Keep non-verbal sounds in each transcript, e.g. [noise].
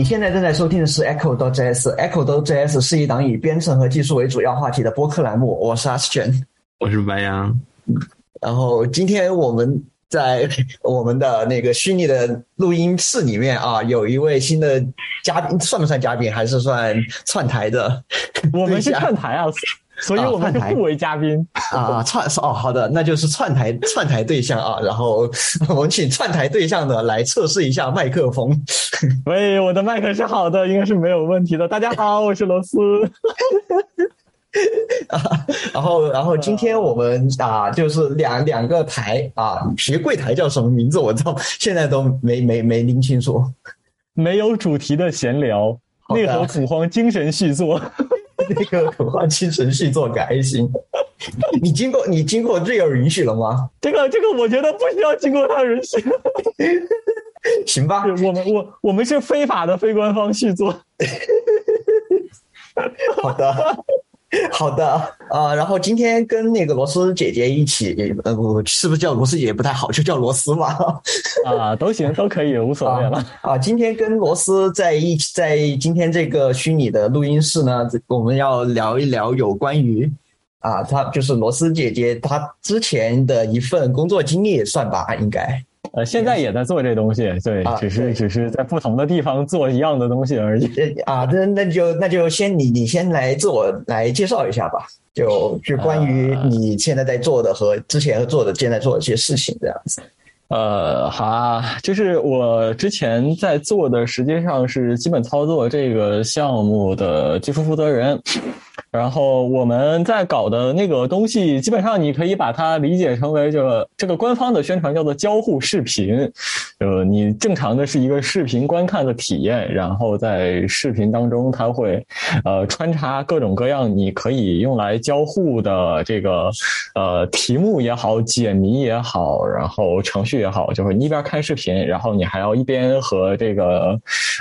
你现在正在收听的是 Echo 到 JS，Echo 到 JS 是一档以编程和技术为主要话题的播客栏目。我是阿斯卷，我是白羊。然后今天我们在 [laughs] 我们的那个虚拟的录音室里面啊，有一位新的嘉宾，算不算嘉宾？还是算串台的？我们是串台啊。所以我们就互 [laughs] 为嘉宾啊，串哦，好的，那就是串台串台对象啊，然后 [laughs] 我们请串台对象的来测试一下麦克风。[laughs] 喂，我的麦克是好的，应该是没有问题的。大家好，我是罗斯。啊，然后然后今天我们啊，就是两两个台啊，学柜台叫什么名字？我到现在都没没没拎清楚。没有主题的闲聊，内核恐慌精神续作。那个渴望精神续作改型，[laughs] 你经过你经过瑞尔允许了吗？这个这个，我觉得不需要经过他允许。[laughs] 行吧，我们我我们是非法的非官方续作。[laughs] 好的。[laughs] 好的，呃，然后今天跟那个罗斯姐姐一起，呃，不，是不是叫罗斯姐姐不太好，就叫罗斯嘛？[laughs] 啊，都行，都可以，无所谓了。啊，今天跟罗斯在一起，在今天这个虚拟的录音室呢，我们要聊一聊有关于，啊，她就是罗斯姐姐她之前的一份工作经历，算吧，应该。呃，现在也在做这东西，对，只是只是在不同的地方做一样的东西而已。啊，那那就那就先你你先来自我来介绍一下吧，就就关于你现在在做的和之前做的现在做的一些事情这样子。呃，好啊，就是我之前在做的，实际上是基本操作这个项目的技术负责人。然后我们在搞的那个东西，基本上你可以把它理解成为这个这个官方的宣传叫做交互视频。呃，你正常的是一个视频观看的体验，然后在视频当中，它会呃穿插各种各样你可以用来交互的这个呃题目也好，解谜也好，然后程序也好，就是你一边看视频，然后你还要一边和这个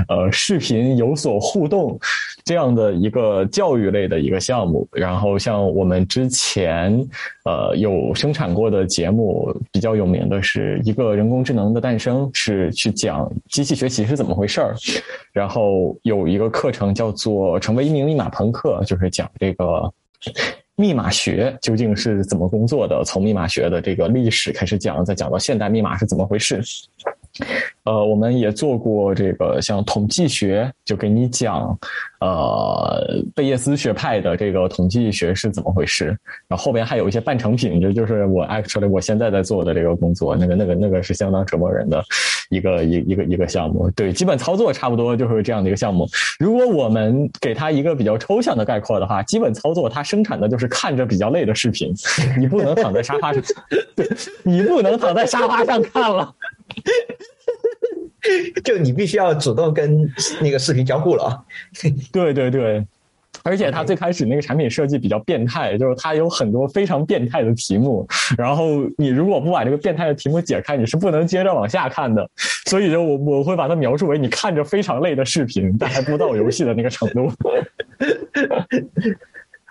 呃视频有所互动，这样的一个教育类的一个。项目，然后像我们之前呃有生产过的节目，比较有名的是一个人工智能的诞生，是去讲机器学习是怎么回事儿。然后有一个课程叫做成为一名密码朋克，就是讲这个密码学究竟是怎么工作的，从密码学的这个历史开始讲，再讲到现代密码是怎么回事。呃，我们也做过这个像统计学，就给你讲，呃，贝叶斯学派的这个统计学是怎么回事。然后后边还有一些半成品，这就是我 actually 我现在在做的这个工作，那个那个那个是相当折磨人的一个一一个一个项目。对，基本操作差不多就是这样的一个项目。如果我们给它一个比较抽象的概括的话，基本操作它生产的就是看着比较累的视频，[laughs] 你不能躺在沙发上，[laughs] 对，你不能躺在沙发上看了。[laughs] 就你必须要主动跟那个视频交互了，[laughs] 对对对，而且它最开始那个产品设计比较变态，就是它有很多非常变态的题目，然后你如果不把这个变态的题目解开，你是不能接着往下看的。所以就我我会把它描述为你看着非常累的视频，但还不到游戏的那个程度。[laughs]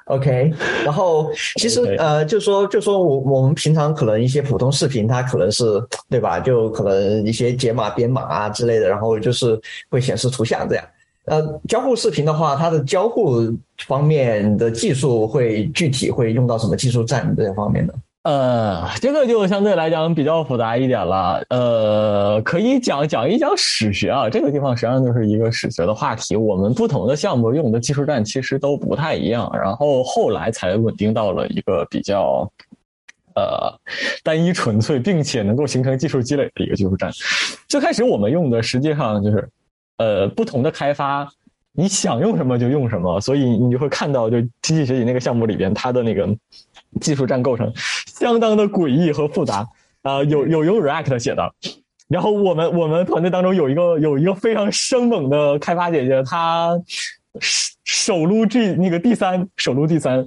OK，然后其实呃，就说就说我我们平常可能一些普通视频，它可能是对吧？就可能一些解码编码啊之类的，然后就是会显示图像这样。呃，交互视频的话，它的交互方面的技术会具体会用到什么技术栈这方面的？呃，这个就相对来讲比较复杂一点了。呃，可以讲讲一讲史学啊，这个地方实际上就是一个史学的话题。我们不同的项目用的技术栈其实都不太一样，然后后来才稳定到了一个比较呃单一纯粹，并且能够形成技术积累的一个技术栈。最开始我们用的实际上就是呃不同的开发，你想用什么就用什么，所以你就会看到，就机器学习那个项目里边，它的那个。技术栈构成相当的诡异和复杂啊，有有用 React 写的，然后我们我们团队当中有一个有一个非常生猛的开发姐姐，她首撸 G 那个第三首撸第三，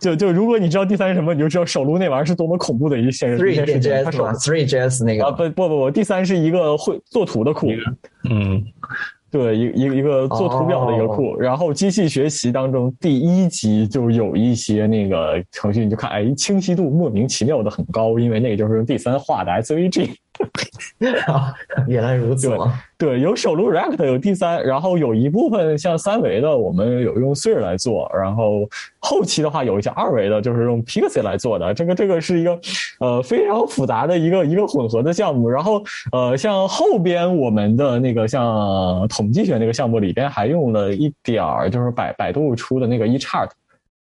就就如果你知道第三是什么，你就知道手撸那玩意儿是多么恐怖的一件一件事情。Three JS 那个啊不不不不第三是一个会做图的库，嗯。对，一一个一个做图表的一个库，然后机器学习当中第一集就有一些那个程序，你就看，哎，清晰度莫名其妙的很高，因为那个就是用第三画的 SVG。[laughs] 啊，原来如此吗？对，有手录 React，有 D 三，然后有一部分像三维的，我们有用 s i r 来做，然后后期的话有一些二维的，就是用 Pixie 来做的。这个这个是一个呃非常复杂的一个一个混合的项目。然后呃，像后边我们的那个像统计学那个项目里边还用了一点儿，就是百百度出的那个 eChart，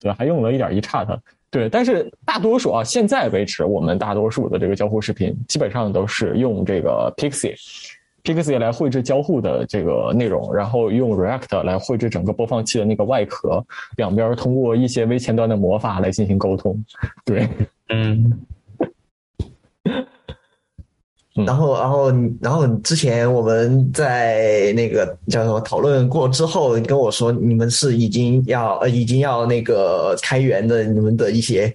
对，还用了一点 eChart。对，但是大多数啊，现在为止，我们大多数的这个交互视频基本上都是用这个 Pixie，Pixie 来绘制交互的这个内容，然后用 React 来绘制整个播放器的那个外壳，两边通过一些微前端的魔法来进行沟通。对，嗯。然后，然后，然后之前我们在那个叫什么讨论过之后，你跟我说你们是已经要呃已经要那个开源的你们的一些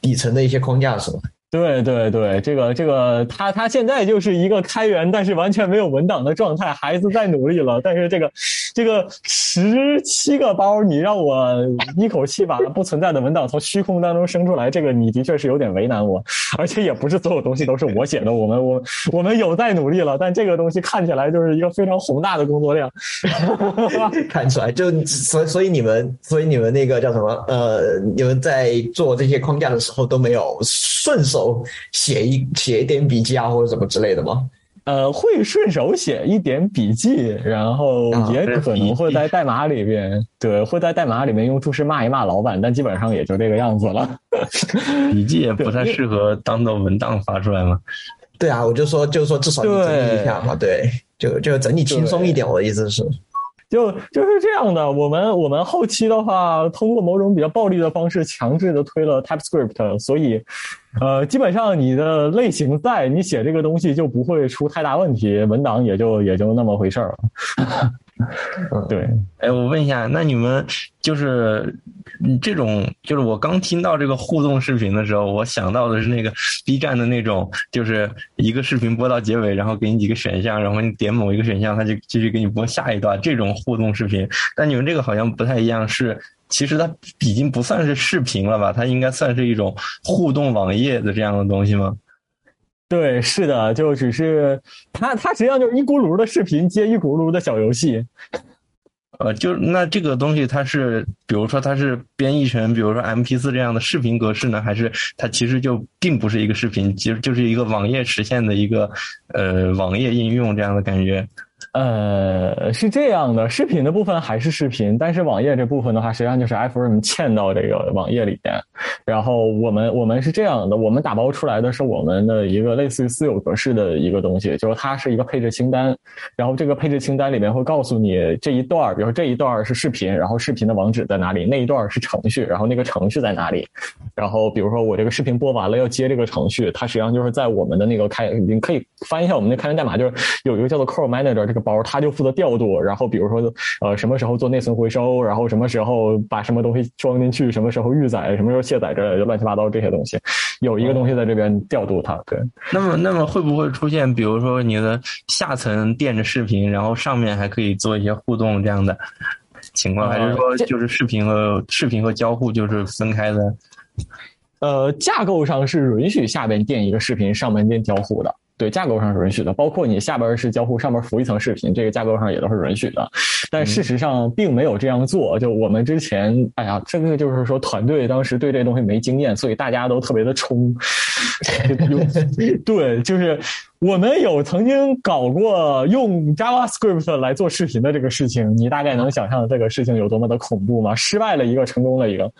底层的一些框架是吗？对对对，这个这个，他他现在就是一个开源，但是完全没有文档的状态。孩子在努力了，但是这个这个十七个包，你让我一口气把不存在的文档从虚空当中生出来，这个你的确是有点为难我。而且也不是所有东西都是我写的，我们我我们有在努力了，但这个东西看起来就是一个非常宏大的工作量。[laughs] 看出来，就所所以你们所以你们那个叫什么？呃，你们在做这些框架的时候都没有顺手。写一写一点笔记啊，或者什么之类的吗？呃，会顺手写一点笔记，然后也可能会在代码里边，对，会在代码里面用注释骂一骂老板，但基本上也就这个样子了。笔记也 [laughs] 不太适合当做文档发出来嘛。对啊，我就说，就说至少你整理一下嘛，对，就就整理轻松一点。我的意思是。就就是这样的，我们我们后期的话，通过某种比较暴力的方式，强制的推了 TypeScript，所以，呃，基本上你的类型在，你写这个东西就不会出太大问题，文档也就也就那么回事儿了。[laughs] [laughs] 对，哎，我问一下，那你们就是这种，就是我刚听到这个互动视频的时候，我想到的是那个 [laughs] B 站的那种，就是一个视频播到结尾，然后给你几个选项，然后你点某一个选项，它就继续给你播下一段这种互动视频。但你们这个好像不太一样，是其实它已经不算是视频了吧？它应该算是一种互动网页的这样的东西吗？对，是的，就只是它，它实际上就是一咕噜的视频接一咕噜的小游戏，呃，就那这个东西它是，比如说它是编译成，比如说 M P 四这样的视频格式呢，还是它其实就并不是一个视频，其实就是一个网页实现的一个呃网页应用这样的感觉。呃，是这样的，视频的部分还是视频，但是网页这部分的话，实际上就是 iframe 嵌到这个网页里边。然后我们我们是这样的，我们打包出来的是我们的一个类似于私有格式的一个东西，就是它是一个配置清单。然后这个配置清单里面会告诉你这一段，比如说这一段是视频，然后视频的网址在哪里，那一段是程序，然后那个程序在哪里。然后比如说我这个视频播完了要接这个程序，它实际上就是在我们的那个开，你可以翻一下我们那开源代码，就是有一个叫做 Core Manager 这个。包他就负责调度，然后比如说呃什么时候做内存回收，然后什么时候把什么东西装进去，什么时候预载，什么时候卸载之类的乱七八糟这些东西，有一个东西在这边调度它。对，那么那么会不会出现，比如说你的下层垫着视频，然后上面还可以做一些互动这样的情况，还是说就是视频和视频和交互就是分开的？呃，架构上是允许下边垫一个视频，上面垫交互的。对架构上是允许的，包括你下边是交互，上边浮一层视频，这个架构上也都是允许的。但事实上并没有这样做。就我们之前，哎呀，这个就是说团队当时对这东西没经验，所以大家都特别的冲。[laughs] 对，就是我们有曾经搞过用 JavaScript 来做视频的这个事情，你大概能想象这个事情有多么的恐怖吗？失败了一个，成功了一个。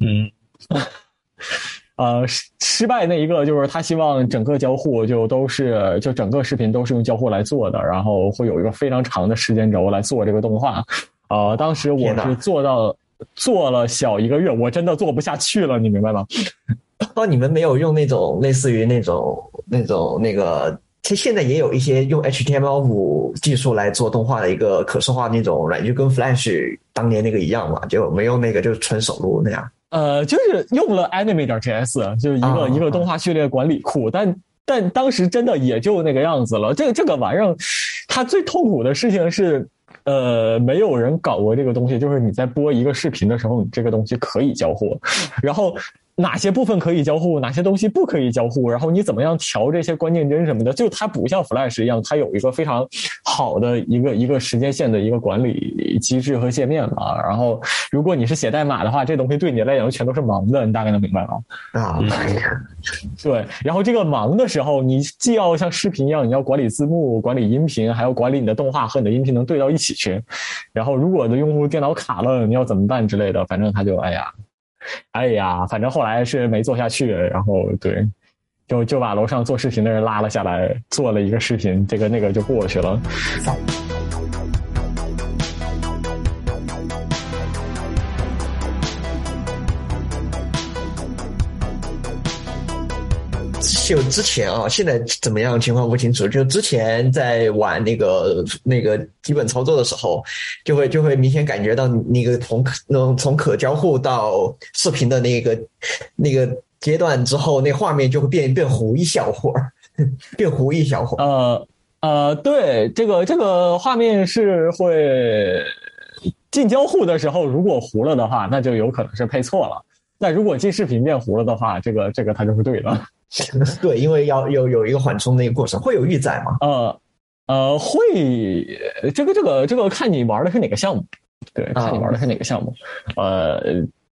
嗯。[laughs] 呃，失失败那一个就是他希望整个交互就都是就整个视频都是用交互来做的，然后会有一个非常长的时间轴来做这个动画。呃，当时我是做到做了小一个月，我真的做不下去了，你明白吗？[laughs] 哦，你们没有用那种类似于那种那种那个，其实现在也有一些用 HTML 五技术来做动画的一个可视化那种软件，就跟 Flash 当年那个一样嘛，就没用那个，就是纯手录那样。呃，就是用了 Anime 点 JS，就是一个一个动画序列管理库，但但当时真的也就那个样子了。这个这个玩意儿，它最痛苦的事情是，呃，没有人搞过这个东西。就是你在播一个视频的时候，你这个东西可以交互，然后哪些部分可以交互，哪些东西不可以交互，然后你怎么样调这些关键帧什么的，就它不像 Flash 一样，它有一个非常好的一个一个时间线的一个管理机制和界面嘛。然后如果你是写代码的话，这东西对你来讲全都是盲的，你大概能明白吗？啊，对。然后这个忙的时候，你既要像视频一样，你要管理字幕、管理音频，还要管理你的动画和你的音频能对到一起去。然后如果的用户电脑卡了，你要怎么办之类的，反正他就哎呀。[laughs] 哎呀，反正后来是没做下去，然后对，就就把楼上做视频的人拉了下来，做了一个视频，这个那个就过去了。就之前啊，现在怎么样情况不清楚。就之前在玩那个那个基本操作的时候，就会就会明显感觉到那个从那种从可交互到视频的那个那个阶段之后，那画面就会变变糊一小会儿，[laughs] 变糊一小会儿。呃呃，对，这个这个画面是会进交互的时候，如果糊了的话，那就有可能是配错了。那如果进视频变糊了的话，这个这个它就是对的。[laughs] 对，因为要有有一个缓冲的一个过程，会有预载吗？呃呃，会，这个这个这个看你玩的是哪个项目，对，看你玩的是哪个项目。呃，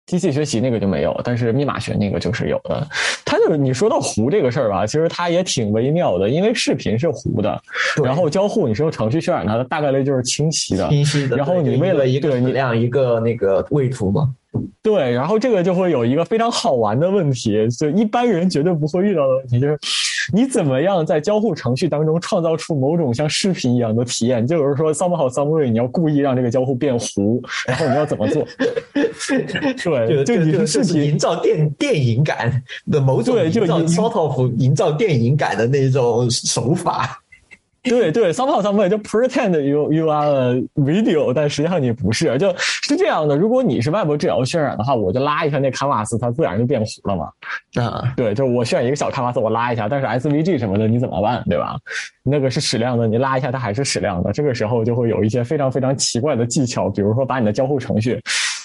机器学习那个就没有，但是密码学那个就是有的。它就是你说到糊这个事儿吧，其实它也挺微妙的，因为视频是糊的，然后交互你是用程序渲染它的，大概率就是清晰的，清晰的。然后你为了一个你量一个那个位图嘛。对，然后这个就会有一个非常好玩的问题，就一般人绝对不会遇到的问题，就是你怎么样在交互程序当中创造出某种像视频一样的体验？就是说，somehow some way，你要故意让这个交互变糊，然后你要怎么做？[laughs] 对，就你是营造电电影感的某种对，就 sort of 营造电影感的那种手法。[laughs] 对对，somehow some way 就 pretend you you are a video，但实际上你不是，就是这样的。如果你是外部治疗渲染的话，我就拉一下那 canvas，它自然就变糊了嘛。啊，对，就我渲染一个小 canvas，我拉一下，但是 SVG 什么的你怎么办，对吧？那个是矢量的，你拉一下它还是矢量的。这个时候就会有一些非常非常奇怪的技巧，比如说把你的交互程序。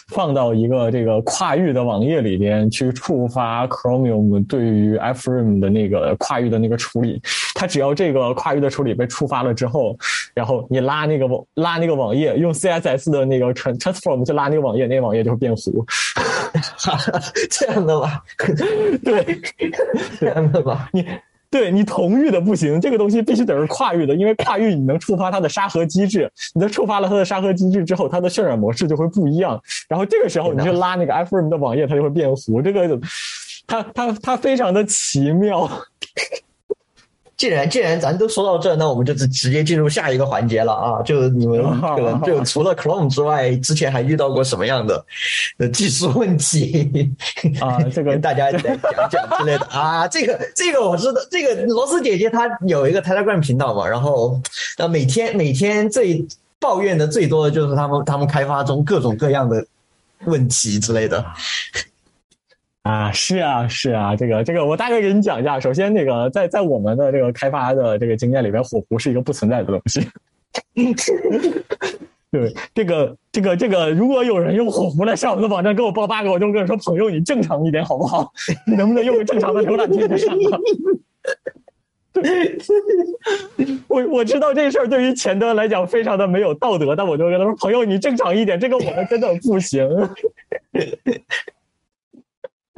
放到一个这个跨域的网页里边去触发 Chromium 对于 iframe 的那个跨域的那个处理，它只要这个跨域的处理被触发了之后，然后你拉那个网拉那个网页，用 CSS 的那个 transform 去拉那个网页，那个网页就会变糊。[laughs] 这样的吧？[laughs] 对，这样的吧？[laughs] 你。对你同域的不行，这个东西必须得是跨域的，因为跨域你能触发它的沙盒机制，你在触发了它的沙盒机制之后，它的渲染模式就会不一样。然后这个时候你去拉那个 iframe 的网页，它就会变糊。这个，它它它非常的奇妙。既然既然咱都说到这，那我们就直直接进入下一个环节了啊！就你们可能就除了 Chrome 之外，之前还遇到过什么样的的技术问题啊？这 [laughs] 个跟大家讲讲之类的啊！这个这个我知道，这个罗斯姐姐她有一个 Telegram 频道嘛，然后呃每天每天最抱怨的最多的就是他们他们开发中各种各样的问题之类的。啊，是啊，是啊，这个这个，我大概给你讲一下。首先，那个在在我们的这个开发的这个经验里边，火狐是一个不存在的东西。[laughs] 对，这个这个这个，如果有人用火狐来上我们的网站给我报 bug，我就跟他说：“朋友，你正常一点好不好？[laughs] 你能不能用个正常的浏览器来上？” [laughs] 对，我我知道这事儿对于钱德来讲非常的没有道德，但我就跟他说：“朋友，你正常一点，这个我们真的不行。”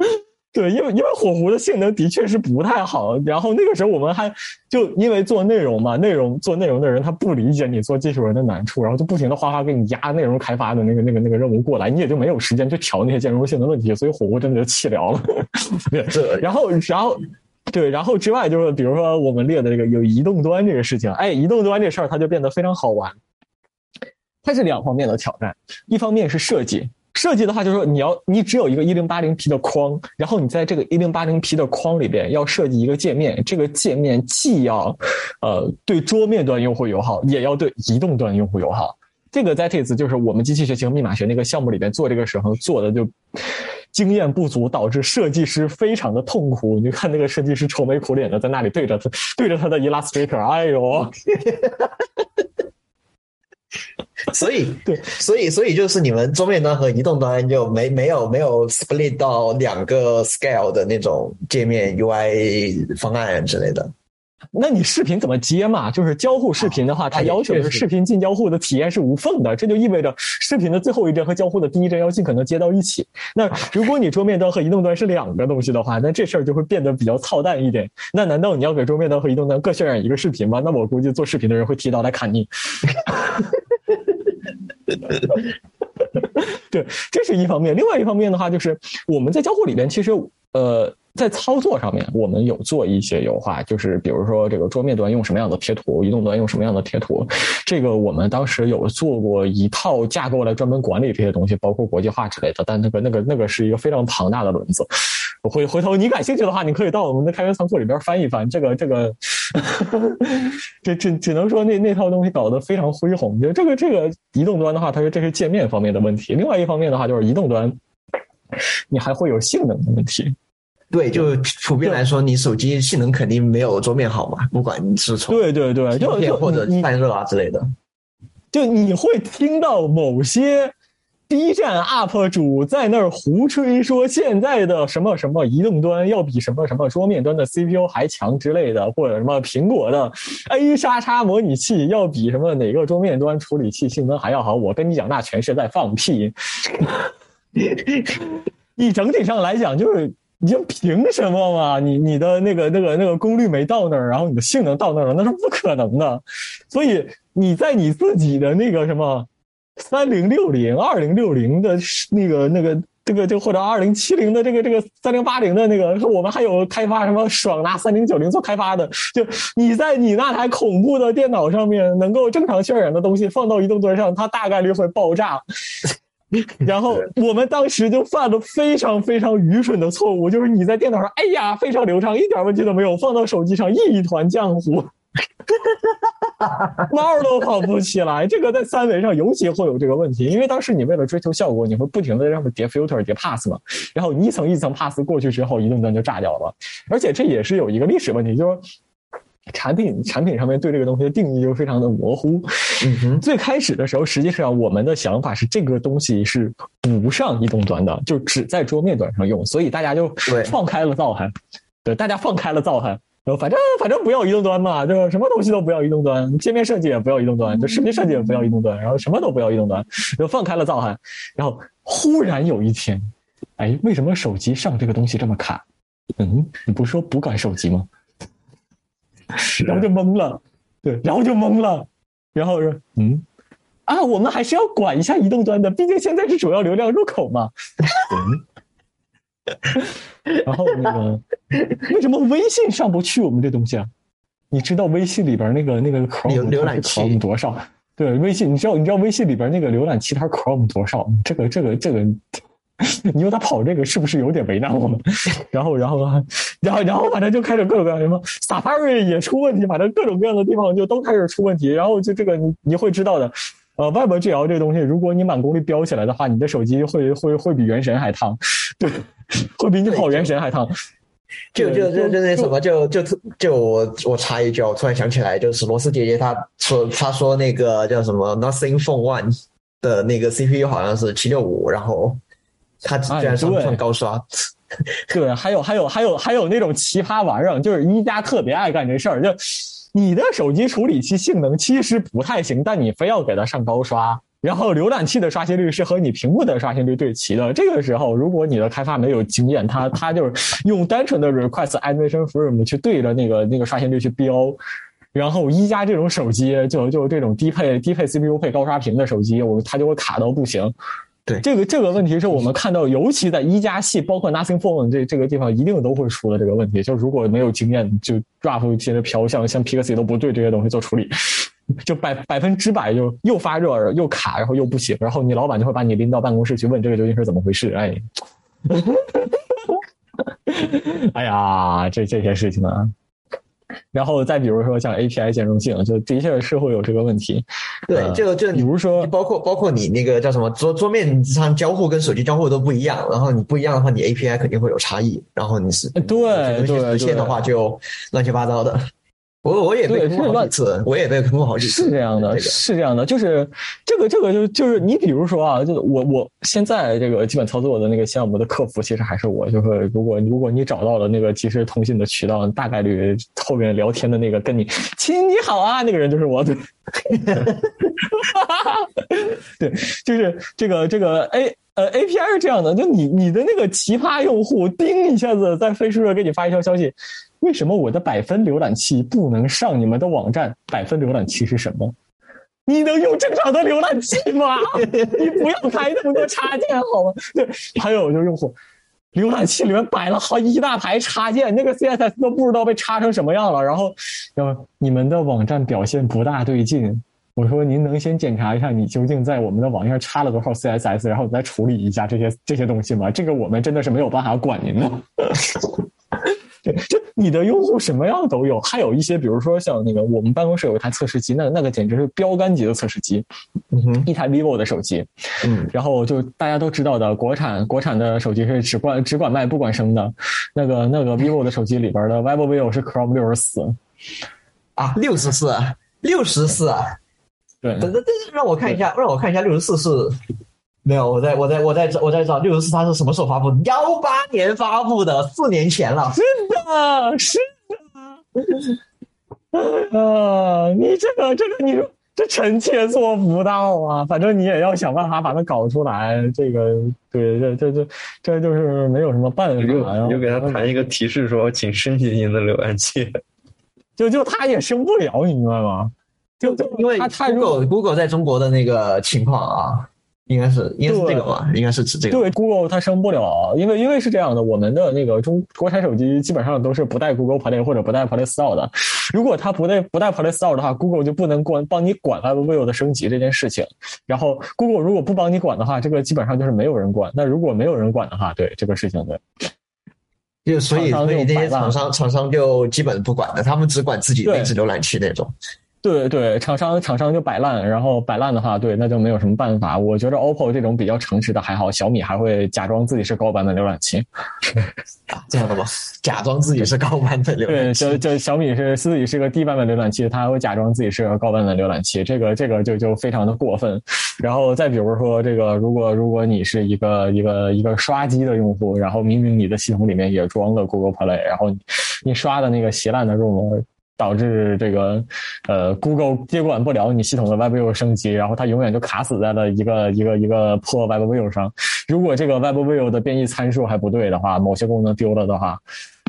[laughs] 对，因为因为火狐的性能的确是不太好，然后那个时候我们还就因为做内容嘛，内容做内容的人他不理解你做技术人的难处，然后就不停的哗哗给你压内容开发的那个那个那个任务过来，你也就没有时间去调那些兼容性的问题，所以火狐真的就弃疗了。对，然后然后对，然后之外就是比如说我们列的这个有移动端这个事情，哎，移动端这事儿它就变得非常好玩，它是两方面的挑战，一方面是设计。设计的话，就是说你要你只有一个一零八零 P 的框，然后你在这个一零八零 P 的框里边要设计一个界面，这个界面既要，呃，对桌面端用户友好，也要对移动端用户友好。这个在这次就是我们机器学习和密码学那个项目里边做这个时候做的就经验不足，导致设计师非常的痛苦。你看那个设计师愁眉苦脸的在那里对着他对着他的 Illustrator，哎呦。[laughs] [laughs] 所以对，所以所以就是你们桌面端和移动端就没没有没有 split 到两个 scale 的那种界面 UI 方案之类的。那你视频怎么接嘛？就是交互视频的话，它要求是视频进交互的体验是无缝的，这就意味着视频的最后一帧和交互的第一帧要尽可能接到一起。那如果你桌面端和移动端是两个东西的话，那这事儿就会变得比较操蛋一点。那难道你要给桌面端和移动端各渲染一个视频吗？那我估计做视频的人会提刀来砍你。[laughs] [laughs] 对，这是一方面。另外一方面的话，就是我们在交互里边，其实呃。在操作上面，我们有做一些优化，就是比如说这个桌面端用什么样的贴图，移动端用什么样的贴图，这个我们当时有做过一套架构来专门管理这些东西，包括国际化之类的。但那个、那个、那个是一个非常庞大的轮子。回回头你感兴趣的话，你可以到我们的开源仓库里边翻一翻。这个、这个，[laughs] 这只只能说那那套东西搞得非常恢宏。就这个这个移动端的话，它是这是界面方面的问题。另外一方面的话，就是移动端你还会有性能的问题。对，就普遍来说，你手机性能肯定没有桌面好嘛。不管你是从对对对，就或者散热啊之类的，就你会听到某些 B 站 UP 主在那儿胡吹，说现在的什么什么移动端要比什么什么桌面端的 CPU 还强之类的，或者什么苹果的 A 叉叉模拟器要比什么哪个桌面端处理器性能还要好。我跟你讲，那全是在放屁。[laughs] 你整体上来讲，就是。你就凭什么嘛？你你的那个那个那个功率没到那儿，然后你的性能到那儿了，那是不可能的。所以你在你自己的那个什么三零六零、二零六零的那个那个这个就或者二零七零的这个这个三零八零的那个，我们还有开发什么爽拿三零九零做开发的，就你在你那台恐怖的电脑上面能够正常渲染的东西放到移动端上，它大概率会爆炸。[laughs] 然后我们当时就犯了非常非常愚蠢的错误，就是你在电脑上，哎呀，非常流畅，一点问题都没有；放到手机上，一团浆糊，[laughs] 猫都跑不起来。这个在三维上尤其会有这个问题，因为当时你为了追求效果，你会不停的让它叠 filter、叠 pass 嘛，然后你一层一层 pass 过去之后，一顿顿就炸掉了。而且这也是有一个历史问题，就是。产品产品上面对这个东西的定义就非常的模糊。嗯哼，[laughs] 最开始的时候，实际上我们的想法是这个东西是不上移动端的，就只在桌面端上用，所以大家就放开了造喊。对，大家放开了造喊，然后反正反正不要移动端嘛，就什么东西都不要移动端，界面设计也不要移动端，就视频设计也不要移动端，然后什么都不要移动端，就放开了造喊。然后忽然有一天，哎，为什么手机上这个东西这么卡？嗯，你不是说不改手机吗？然后就懵了，对，然后就懵了，然后说，嗯，啊，我们还是要管一下移动端的，毕竟现在是主要流量入口嘛。[laughs] 然后那个，为什么微信上不去我们这东西啊？你知道微信里边那个那个 Chrome 浏览器多少？对，微信，你知道你知道微信里边那个浏览器它 Chrome 多少？这个这个这个。你说他跑这个是不是有点为难我们？[laughs] 然后，然后，然后，然后，反正就开始各种各样什么 Safari 也出问题，反正各种各样的地方就都开始出问题。然后就这个你你会知道的，呃，WebGL 这个东西，如果你满功率飙起来的话，你的手机会会会比原神还烫，对，会比你跑原神还烫。就就就就那什么，就就就我我插一句，我突然想起来，就是罗斯姐姐她说她说那个叫什么 Nothing Phone One 的那个 CPU 好像是七六五，然后。它居然算不算高刷？[laughs] 对，还有还有还有还有那种奇葩玩意儿，就是一加特别爱干这事儿，就你的手机处理器性能其实不太行，但你非要给它上高刷，然后浏览器的刷新率是和你屏幕的刷新率对齐的。这个时候，如果你的开发没有经验，它它就是用单纯的 request animation frame 去对着那个那个刷新率去标，然后一加这种手机就就这种低配低配 CPU 配高刷屏的手机，我它就会卡到不行。对这个这个问题是我们看到，尤其在一加系，包括 Nothing Phone 这这个地方，一定都会出的这个问题。就如果没有经验，就 Draft 接着飘，像像 p i x i 都不对这些东西做处理，就百百分之百就又发热又卡，然后又不行，然后你老板就会把你拎到办公室去问这个究竟是怎么回事。哎，[laughs] 哎呀，这这些事情啊。然后再比如说像 API 兼容性，就的确是会有这个问题。对，就就比如说，包括包括你那个叫什么桌桌面上交互跟手机交互都不一样，然后你不一样的话，你 API 肯定会有差异。然后你是对对实现的话就乱七八糟的。我我也被坑过好几次，我也被坑过好几次。是这样的，是这样的，就是这个这个就就是你比如说啊，就我我现在这个基本操作的那个项目的客服，其实还是我。就是如果如果你找到了那个即时通信的渠道，大概率后面聊天的那个跟你亲你好啊，那个人就是我。对，[laughs] 对，就是这个这个 A 呃 API 是这样的，就你你的那个奇葩用户，叮一下子在飞书上给你发一条消息。为什么我的百分浏览器不能上你们的网站？百分浏览器是什么？你能用正常的浏览器吗？[laughs] 你不要开那么多插件好吗？对，还有就是用户浏览器里面摆了好一大排插件，那个 CSS 都不知道被插成什么样了。然后，要你们的网站表现不大对劲。我说您能先检查一下你究竟在我们的网页插了多少 CSS，然后再处理一下这些这些东西吗？这个我们真的是没有办法管您的。你的用户什么样都有，还有一些，比如说像那个我们办公室有一台测试机，那那个简直是标杆级的测试机，嗯哼，一台 vivo 的手机，嗯，然后就大家都知道的国产国产的手机是只管只管卖不管生的，那个那个 vivo 的手机里边的 vivo vivo 是 Chrome 六十四，啊，六十四，六十四，对，等等等，让我看一下，让我看一下六十四是。没有，我在我在我在找我在找六十四，它是什么时候发布？幺八年发布的，四年前了。是的，是的。啊，你这个这个，你说这臣妾做不到啊。反正你也要想办法把它搞出来。这个，对，这这这这就是没有什么办法。你就给他弹一个提示说，请升级您的浏览器。就就他也升不了，你明白吗？就就因为 Google Google 在中国的那个情况啊。应该是应该是这个吧，应该是指这个。对，Google 它升不了，因为因为是这样的，我们的那个中国产手机基本上都是不带 Google Play 或者不带 Play Store 的。如果它不带不带 Play Store 的话，Google 就不能管帮你管 WebView 的升级这件事情。然后 Google 如果不帮你管的话，这个基本上就是没有人管。那如果没有人管的话，对这个事情对，就所以所以这些厂商厂商就基本不管的，他们只管自己内置浏览器那种。对对，厂商厂商就摆烂，然后摆烂的话，对，那就没有什么办法。我觉得 OPPO 这种比较诚实的还好，小米还会假装自己是高版本浏览器，啊，这样的吗？假装自己是高版本浏览器，对，就就小米是自己是个低版本浏览器，它还会假装自己是个高版本浏览器，这个这个就就非常的过分。然后再比如说这个，如果如果你是一个一个一个刷机的用户，然后明明你的系统里面也装了 Google Play，然后你刷的那个稀烂的 ROM。导致这个，呃，Google 接管不了你系统的 WebView 升级，然后它永远就卡死在了一个一个一个破 WebView 上。如果这个 WebView 的变异参数还不对的话，某些功能丢了的话，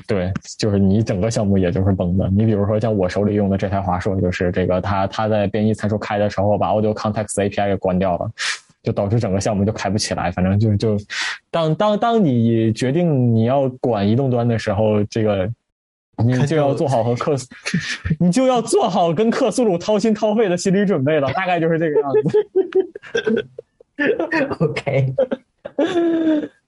对，就是你整个项目也就是崩的。你比如说像我手里用的这台华硕，就是这个它它在变异参数开的时候把 Audio Context API 给关掉了，就导致整个项目就开不起来。反正就就当当当你决定你要管移动端的时候，这个。你就要做好和克，[laughs] 你就要做好跟克苏鲁掏心掏肺的心理准备了，大概就是这个样子。OK，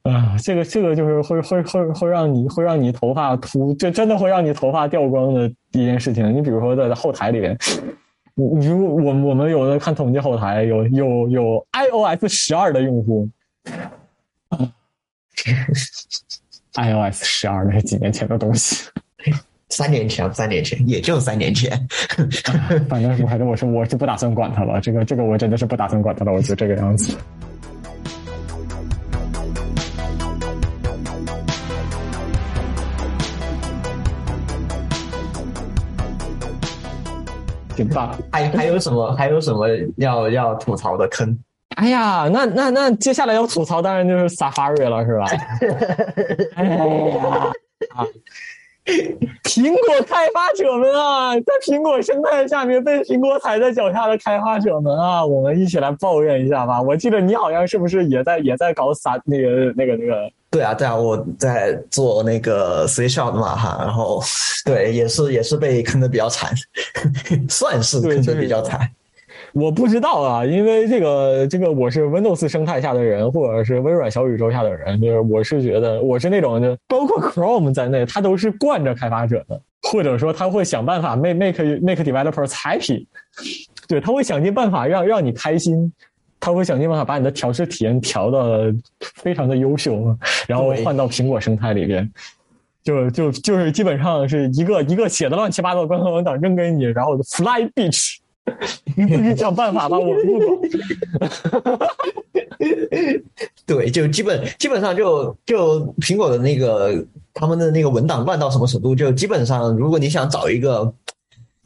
[laughs] 啊，这个这个就是会会会会让你会让你头发秃，这真的会让你头发掉光的一件事情。你比如说在后台里面，你如我我们有的看统计后台有有有 iOS 十二的用户，[laughs] iOS 十二那是几年前的东西。三年前，三年前，也就三年前。[laughs] 反正我还是我是我是不打算管他了。这个这个我真的是不打算管他了。我就这个样子。挺棒。还还有什么？还有什么要要吐槽的坑？哎呀，那那那接下来要吐槽，当然就是 Safari 了，是吧？[laughs] 哎呀啊！[laughs] [laughs] 苹果开发者们啊，在苹果生态下面被苹果踩在脚下的开发者们啊，我们一起来抱怨一下吧。我记得你好像是不是也在也在搞撒那个那个那个？对啊，对啊，我在做那个 C Sharp 嘛哈，然后对，也是也是被坑的比较惨，[laughs] 算是坑的比较惨。我不知道啊，因为这个这个我是 Windows 生态下的人，或者是微软小宇宙下的人，就是我是觉得我是那种就包括 [laughs] Chrome 在内，它都是惯着开发者的，或者说他会想办法 make make make developers happy，对他会想尽办法让让你开心，他会想尽办法把你的调试体验调的非常的优秀，然后换到苹果生态里边。就就就是基本上是一个一个写的乱七八糟的官方文档扔给你，然后 fly bitch，[laughs] 你自己想办法吧，我不管。[laughs] 对，就基本基本上就就苹果的那个他们的那个文档乱到什么程度，就基本上如果你想找一个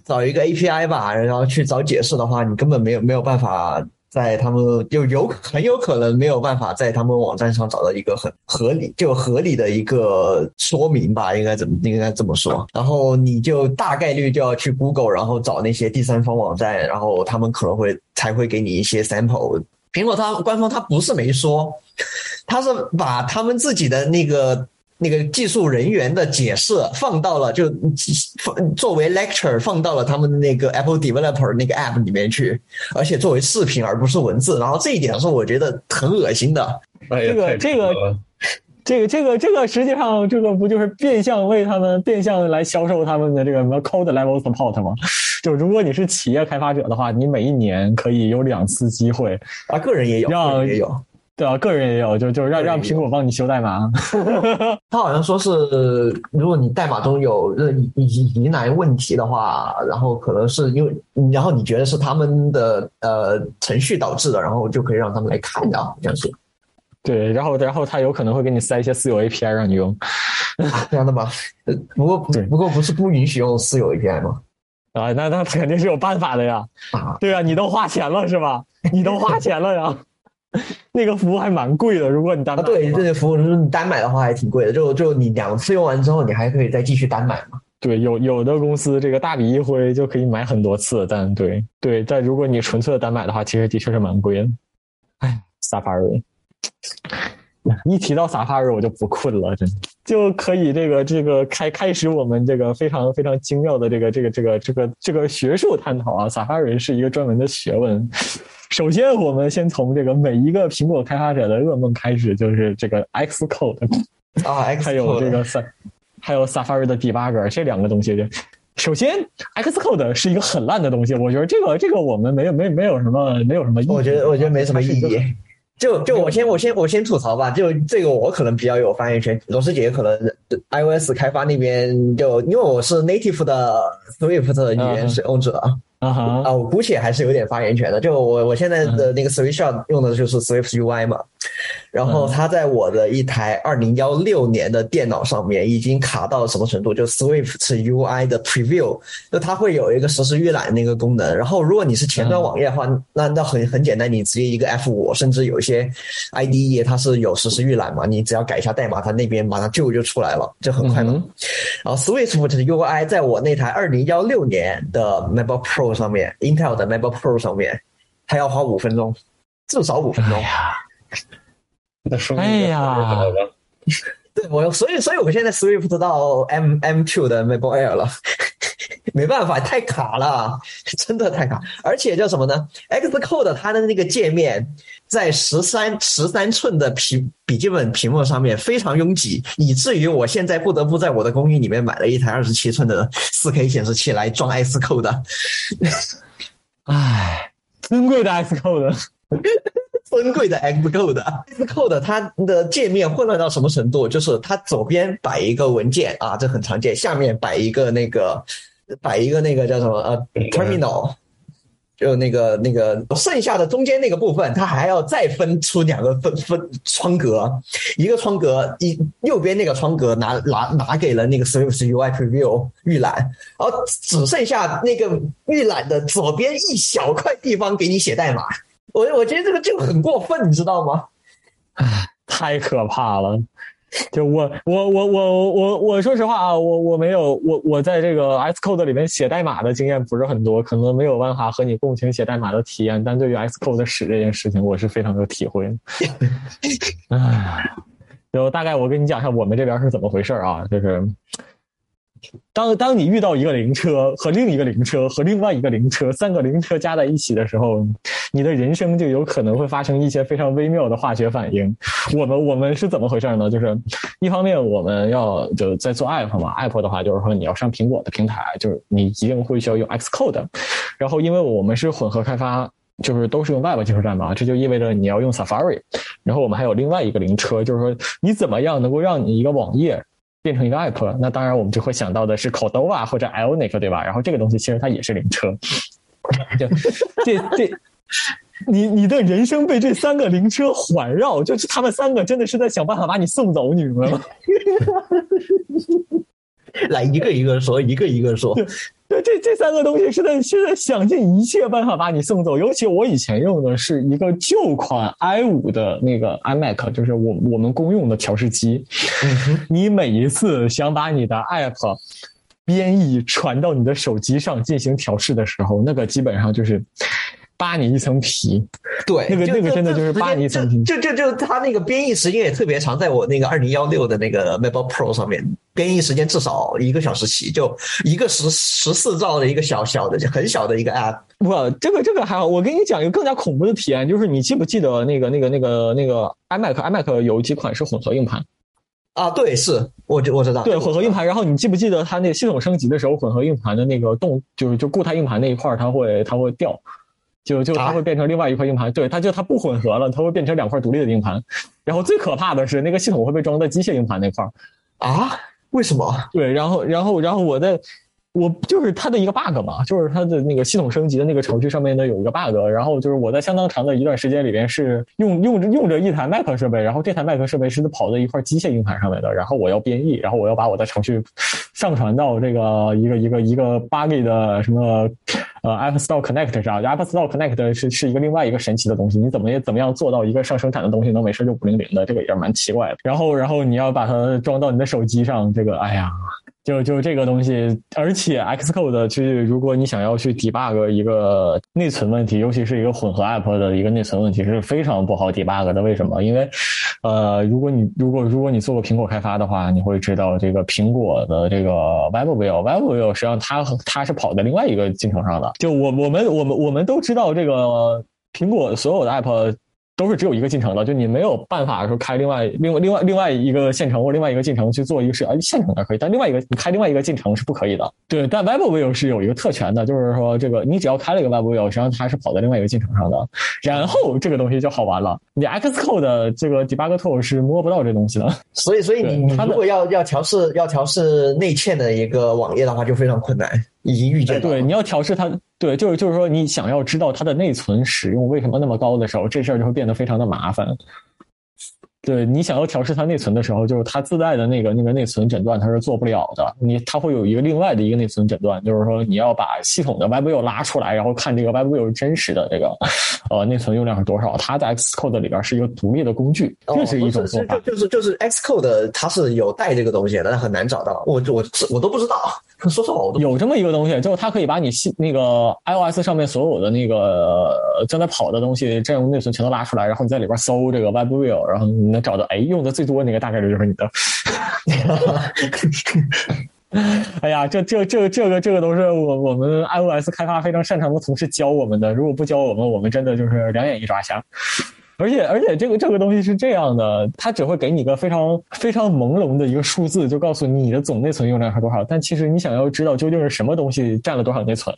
找一个 API 吧，然后去找解释的话，你根本没有没有办法在他们就有很有可能没有办法在他们网站上找到一个很合理就合理的一个说明吧，应该怎么应该这么说？然后你就大概率就要去 Google，然后找那些第三方网站，然后他们可能会才会给你一些 sample。苹果它官方它不是没说，它是把他们自己的那个那个技术人员的解释放到了就放作为 lecture 放到了他们的那个 Apple Developer 那个 app 里面去，而且作为视频而不是文字。然后这一点是我觉得很恶心的。这个这个这个这个这个实际上这个不就是变相为他们变相来销售他们的这个什么 code level support 吗？就如果你是企业开发者的话，你每一年可以有两次机会啊，个人也有，让也有，对啊，个人也有，就就让让苹果帮你修代码。[laughs] 他好像说是，如果你代码中有疑疑疑难问题的话，然后可能是因为，然后你觉得是他们的呃程序导致的，然后就可以让他们来看的，好像是。对，然后然后他有可能会给你塞一些私有 API 让你用，[laughs] 这样的吗？不过不过不是不允许用私有 API 吗？啊，那那肯定是有办法的呀。啊对啊，你都花钱了是吧？你都花钱了呀。[laughs] 那个服务还蛮贵的，如果你单买。对，这个服务如果你单买的话还挺贵的。就就你两次用完之后，你还可以再继续单买嘛。对，有有的公司这个大笔一挥就可以买很多次，但对对，但如果你纯粹的单买的话，其实的确是蛮贵的。哎，Safari。一提到 Safari，我就不困了，真的就可以这个这个开开始我们这个非常非常精妙的这个这个这个这个这个学术探讨啊。Safari 是一个专门的学问。首先，我们先从这个每一个苹果开发者的噩梦开始，就是这个 Xcode 啊，[laughs] 还有这个 Sa 还有 Safari 的 Debugger 这两个东西。就首先，Xcode 是一个很烂的东西，我觉得这个这个我们没有没没有什么没有什么意义。我觉得我觉得没什么意义。就就我先我先我先吐槽吧，就这个我可能比较有发言权，罗师姐可能 iOS 开发那边就因为我是 native 的 Swift 语言使用者。啊哈啊！我姑且还是有点发言权的。就我我现在的那个 SwiftShot 用的就是 Swift UI 嘛，然后它在我的一台二零幺六年的电脑上面已经卡到什么程度？就 Swift UI 的 Preview，就它会有一个实时预览那个功能。然后如果你是前端网页的话，那那很很简单，你直接一个 F 五，甚至有一些 IDE 它是有实时预览嘛，你只要改一下代码，它那边马上就就出来了，就很快嘛。然后 Swift UI 在我那台二零幺六年的 MacBook Pro。上面，Intel 的 MacBook Pro 上面，它要花五分钟，至少五分钟。那说明哎呀，对我，所以，所以我现在 Swift 到 M M2 的 MacBook Air 了，[laughs] 没办法，太卡了，真的太卡。而且叫什么呢？Xcode 它的那个界面在十三十三寸的屏笔记本屏幕上面非常拥挤，以至于我现在不得不在我的公寓里面买了一台二十七寸的四 K 显示器来装 Xcode。[laughs] 唉，珍贵的 Xcode。[laughs] 珍贵的 Xcode，Xcode 它的界面混乱到什么程度？就是它左边摆一个文件啊，这很常见；下面摆一个那个，摆一个那个叫什么呃 Terminal，就那个那个剩下的中间那个部分，它还要再分出两个分分窗格，一个窗格一右边那个窗格拿拿拿给了那个 Swift UI Preview 预览，然后只剩下那个预览的左边一小块地方给你写代码。我我觉得这个就很过分，你知道吗？唉，太可怕了！就我我我我我我说实话啊，我我没有我我在这个 Xcode 里面写代码的经验不是很多，可能没有办法和你共情写代码的体验。但对于 Xcode 使这件事情，我是非常有体会。唉，就大概我跟你讲一下我们这边是怎么回事啊，就是。当当你遇到一个灵车和另一个灵车和另外一个灵车三个灵车加在一起的时候，你的人生就有可能会发生一些非常微妙的化学反应。我们我们是怎么回事呢？就是一方面我们要就在做 app 嘛，app 的话就是说你要上苹果的平台，就是你一定会需要用 Xcode。然后因为我们是混合开发，就是都是用 Web 技术代码，这就意味着你要用 Safari。然后我们还有另外一个灵车，就是说你怎么样能够让你一个网页。变成一个 app，那当然我们就会想到的是 Cordova 或者 Ionic，对吧？然后这个东西其实它也是灵车，就这这，你你的人生被这三个灵车环绕，就是他们三个真的是在想办法把你送走，你明白吗？[laughs] [laughs] 来一个一个说，[laughs] 一个一个说。对，这这三个东西是在是在想尽一切办法把你送走。尤其我以前用的是一个旧款 i 五的那个 iMac，就是我我们公用的调试机。你每一次想把你的 App 编译传到你的手机上进行调试的时候，那个基本上就是。扒你一层皮，对，那个那个真的就是扒你一层皮。就就就它那个编译时间也特别长，在我那个二零幺六的那个 MacBook Pro 上面，编译时间至少一个小时起，就一个十十四兆的一个小小的很小的一个 App。不，这个这个还好。我跟你讲一个更加恐怖的体验，就是你记不记得那个那个那个那个 iMac iMac 有几款是混合硬盘？啊，对，是我我知道，对混合硬盘。然后你记不记得它那个系统升级的时候，混合硬盘的那个动，就是就固态硬盘那一块它会它会掉。就就它会变成另外一块硬盘，对，它就它不混合了，它会变成两块独立的硬盘。然后最可怕的是，那个系统会被装在机械硬盘那块儿啊？为什么？对，然后然后然后我在。我就是它的一个 bug 嘛，就是它的那个系统升级的那个程序上面呢有一个 bug，然后就是我在相当长的一段时间里边是用用着用着一台 Mac 设备，然后这台 Mac 设备是跑在一块机械硬盘上面的，然后我要编译，然后我要把我的程序上传到这个一个一个一个 bug 的什么呃 App Store Connect 上，App Store Connect 是是一个另外一个神奇的东西，你怎么也怎么样做到一个上生产的东西能没事就五零零的，这个也是蛮奇怪的。然后然后你要把它装到你的手机上，这个哎呀。就就这个东西，而且 Xcode 去，如果你想要去 debug 一个内存问题，尤其是一个混合 App 的一个内存问题，是非常不好 debug 的。为什么？因为，呃，如果你如果如果你做过苹果开发的话，你会知道这个苹果的这个 WebView，WebView 实际上它它是跑在另外一个进程上的。就我我们我们我们都知道这个苹果所有的 App。都是只有一个进程的，就你没有办法说开另外另外另外另外一个线程或另外一个进程去做一个事啊，线程的可以，但另外一个你开另外一个进程是不可以的。对，但 WebView 是有一个特权的，就是说这个你只要开了一个 WebView，实际上它是跑在另外一个进程上的。然后这个东西就好玩了，你 Xcode 的这个 debug tool 是摸不到这东西的。[laughs] 所以，所以你你如果要要调试要调试内嵌的一个网页的话，就非常困难。已经预见对，你要调试它，对，就是就是说，你想要知道它的内存使用为什么那么高的时候，这事儿就会变得非常的麻烦。对你想要调试它内存的时候，就是它自带的那个那个内存诊断它是做不了的。你它会有一个另外的一个内存诊断，就是说你要把系统的 WebView 拉出来，然后看这个 WebView 真实的这个呃内存用量是多少。它在 Xcode 里边是一个独立的工具，这是一种做法。就是就是 Xcode 它是有带这个东西的，但很难找到。我我我都不知道。说实话，我都有这么一个东西，就是它可以把你系那个 iOS 上面所有的那个正在跑的东西占用内存全都拉出来，然后你在里边搜这个 WebView，然后你能找到，哎，用的最多那个大概率就是你的。[laughs] 哎呀，这这这这个这个都是我我们 iOS 开发非常擅长的同事教我们的，如果不教我们，我们真的就是两眼一抓瞎。而且而且这个这个东西是这样的，它只会给你一个非常非常朦胧的一个数字，就告诉你你的总内存用量是多少。但其实你想要知道究竟是什么东西占了多少内存，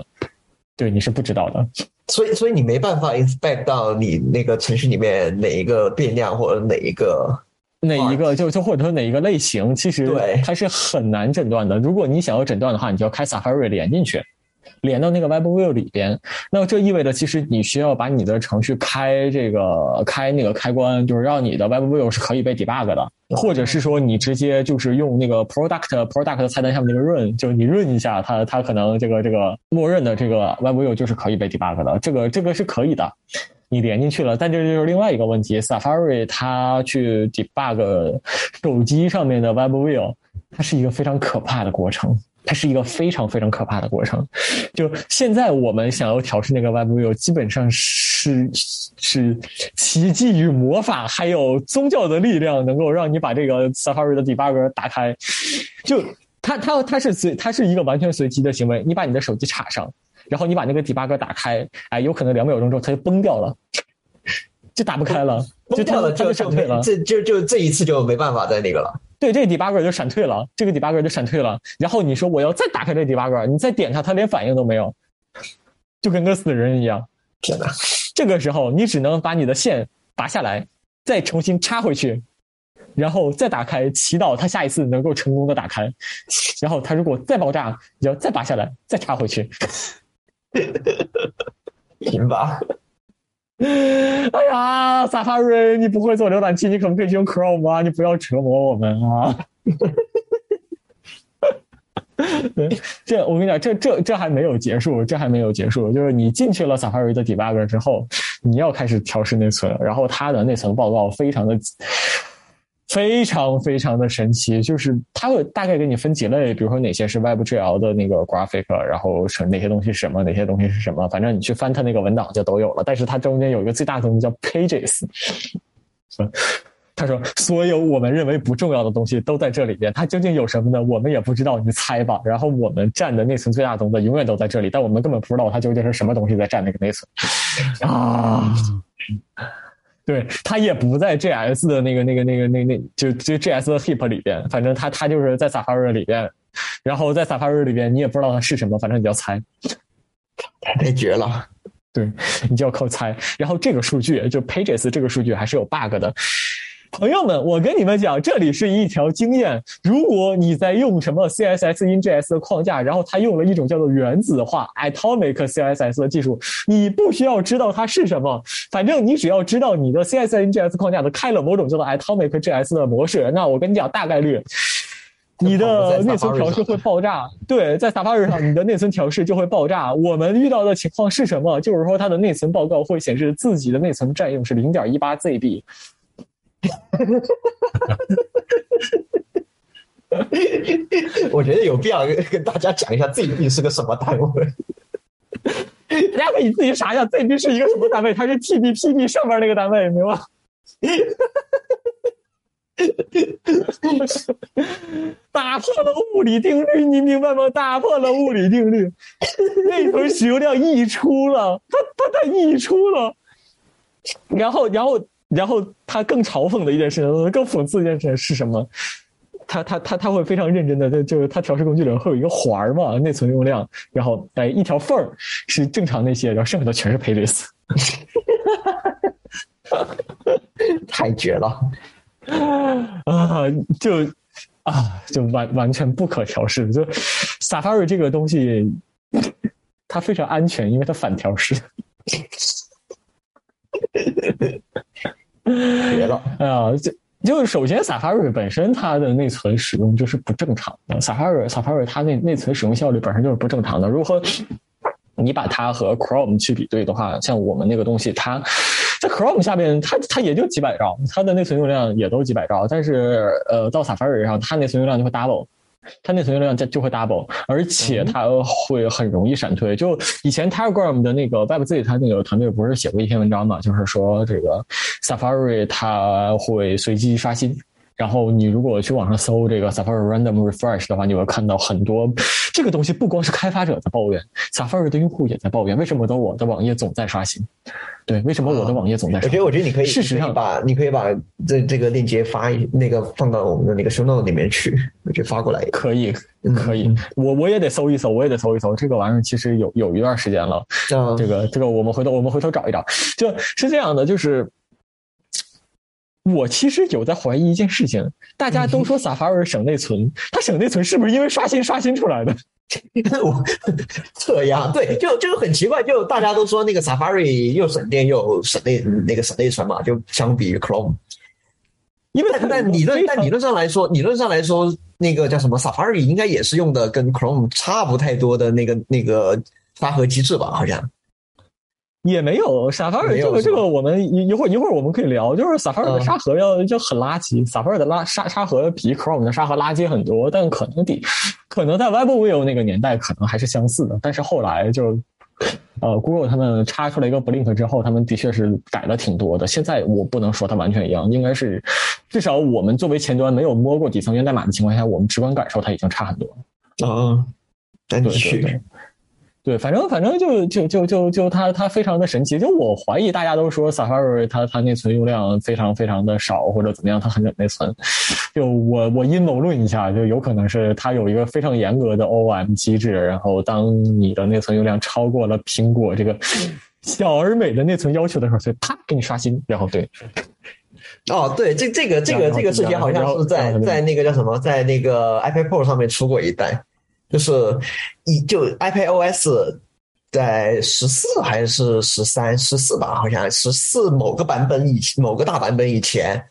对，你是不知道的。所以所以你没办法 inspect 到你那个程序里面哪一个变量或者哪一个哪一个就就或者说哪一个类型，其实它是很难诊断的。如果你想要诊断的话，你就要开 Safari 连进去。连到那个 WebView 里边，那这意味着其实你需要把你的程序开这个开那个开关，就是让你的 WebView 是可以被 debug 的，或者是说你直接就是用那个 Product Product 菜单下面那个 Run，就是你 Run 一下，它它可能这个这个默认的这个 WebView 就是可以被 debug 的，这个这个是可以的，你连进去了，但这就是另外一个问题，Safari 它去 debug 手机上面的 WebView，它是一个非常可怕的过程。它是一个非常非常可怕的过程。就现在我们想要调试那个 WebView，基本上是是奇迹与魔法，还有宗教的力量，能够让你把这个 Safari 的 debugger 打开。就它它它是随它是一个完全随机的行为。你把你的手机插上，然后你把那个 debugger 打开，哎，有可能两秒钟之后它就崩掉了，就打不开了，崩掉了，它就闪退了。这就就这一次就没办法再那个了。对，这个 debugger 就闪退了，这个 debugger 就闪退了。然后你说我要再打开这 debugger，你再点它，它连反应都没有，就跟个死人一样。天哪！这个时候你只能把你的线拔下来，再重新插回去，然后再打开，祈祷它下一次能够成功的打开，然后它如果再爆炸，你要再拔下来，再插回去。[laughs] 行吧。[laughs] 哎呀，Safari，你不会做浏览器，你可不可以用 Chrome 啊？你不要折磨我们啊！[laughs] 对，这我跟你讲，这这这还没有结束，这还没有结束，就是你进去了 Safari 的 debugger 之后，你要开始调试内存，然后它的内存报告非常的。非常非常的神奇，就是它会大概给你分几类，比如说哪些是 WebGL 的那个 graphic，然后是哪些东西什么，哪些东西是什么，反正你去翻它那个文档就都有了。但是它中间有一个最大的东西叫 Pages，[laughs] 他说所有我们认为不重要的东西都在这里边，它究竟有什么呢？我们也不知道，你猜吧。然后我们占的内存最大的东西永远都在这里，但我们根本不知道它究竟是什么东西在占那个内存啊。对，它也不在 JS 的那个、那个、那个、那那，就就 JS 的 heap 里边。反正它它就是在 Safari 里边，然后在 Safari 里边，你也不知道它是什么，反正你要猜。[laughs] 太绝了！对你就要靠猜。然后这个数据就 Pages 这个数据还是有 bug 的。朋友们，我跟你们讲，这里是一条经验。如果你在用什么 CSS in JS 的框架，然后它用了一种叫做原子化 Atomic CSS 的技术，你不需要知道它是什么，反正你只要知道你的 CSS in JS 框架的开了某种叫做 Atomic JS 的模式，那我跟你讲，大概率你的内存调试会爆炸。对，在 Safari 上，你的内存调试就会爆炸。我们遇到的情况是什么？就是说，它的内存报告会显示自己的内存占用是零点一八 ZB。[laughs] 我觉得有必要跟大家讲一下 ZB 是个什么单位。大家可以自己查一下 ZB 是一个什么单位，它是 TDP 上面那个单位，明白吗？[laughs] 打破了物理定律，你明白吗？打破了物理定律，内存使用量溢出了，它它它溢出了，然后然后。然后他更嘲讽的一件事情，更讽刺的一件事情是什么？他他他他会非常认真的，就就是他调试工具里面会有一个环儿嘛，内存用量，然后哎一条缝儿是正常那些，然后剩下的全是 pages，[laughs] 太绝了 [laughs] 啊！就啊就完完全不可调试，就 Safari 这个东西，它非常安全，因为它反调试。[laughs] 绝了！哎 [laughs] 呀，就就首先，Safari 本身它的内存使用就是不正常的。Safari Safari 它内内存使用效率本身就是不正常的。如果你把它和 Chrome 去比对的话，像我们那个东西，它 [laughs] 在 Chrome 下面，它它也就几百兆，它的内存用量也都几百兆，但是呃，到 Safari 上，它内存用量就会 double。它内存用量就就会 double，而且它会很容易闪退。就以前 Telegram 的那个 WebZ，它那个团队不是写过一篇文章嘛？就是说这个 Safari 它会随机刷新。然后你如果去网上搜这个 Safari Random Refresh 的话，你会看到很多这个东西。不光是开发者在抱怨，Safari 的用户也在抱怨，为什么的我的网页总在刷新？对，为什么我的网页总在？我觉得，我觉得你可以事实上把你可以把这这个链接发那个放到我们的那个 show note 里面去，我就发过来。可以，可以，我我也得搜一搜，我也得搜一搜。这个玩意儿其实有有一段时间了。这个这个，我们回头我们回头找一找。就是这样的，就是。我其实有在怀疑一件事情，大家都说 Safari 省内存，它省内存是不是因为刷新刷新出来的？[laughs] 我这样对，就就很奇怪，就大家都说那个 Safari 又省电又省内那个省内存嘛，就相比于 Chrome，因为但理论但理论上来说，理论上来说，那个叫什么 Safari 应该也是用的跟 Chrome 差不太多的那个那个沙盒机制吧，好像。也没有 Safari 这个这个我们一一会儿一会儿我们可以聊，就是 Safari 的沙盒要就很垃圾，Safari 的拉沙沙盒比 Chrome 的沙盒垃圾很多，但可能比可能在 WebView 那个年代可能还是相似的，但是后来就呃 Google 他们插出来一个 Blink 之后，他们的确是改了挺多的。现在我不能说它完全一样，应该是至少我们作为前端没有摸过底层源代码的情况下，我们直观感受它已经差很多了。啊，赶紧去。对，反正反正就就就就就它它非常的神奇。就我怀疑大家都说 Safari 它它内存用量非常非常的少或者怎么样，它很省内存。就我我阴谋论一下，就有可能是它有一个非常严格的 OM 机制，然后当你的内存用量超过了苹果这个 [laughs] 小而美的内存要求的时候，所以啪给你刷新，然后对。[laughs] 哦，对，这这个这个这个事情好像是在在那个叫什么，在那个 iPad Pro 上面出过一代，就是一就 iPad OS 在十四还是十三十四吧，好像十四某个版本以某个大版本以前，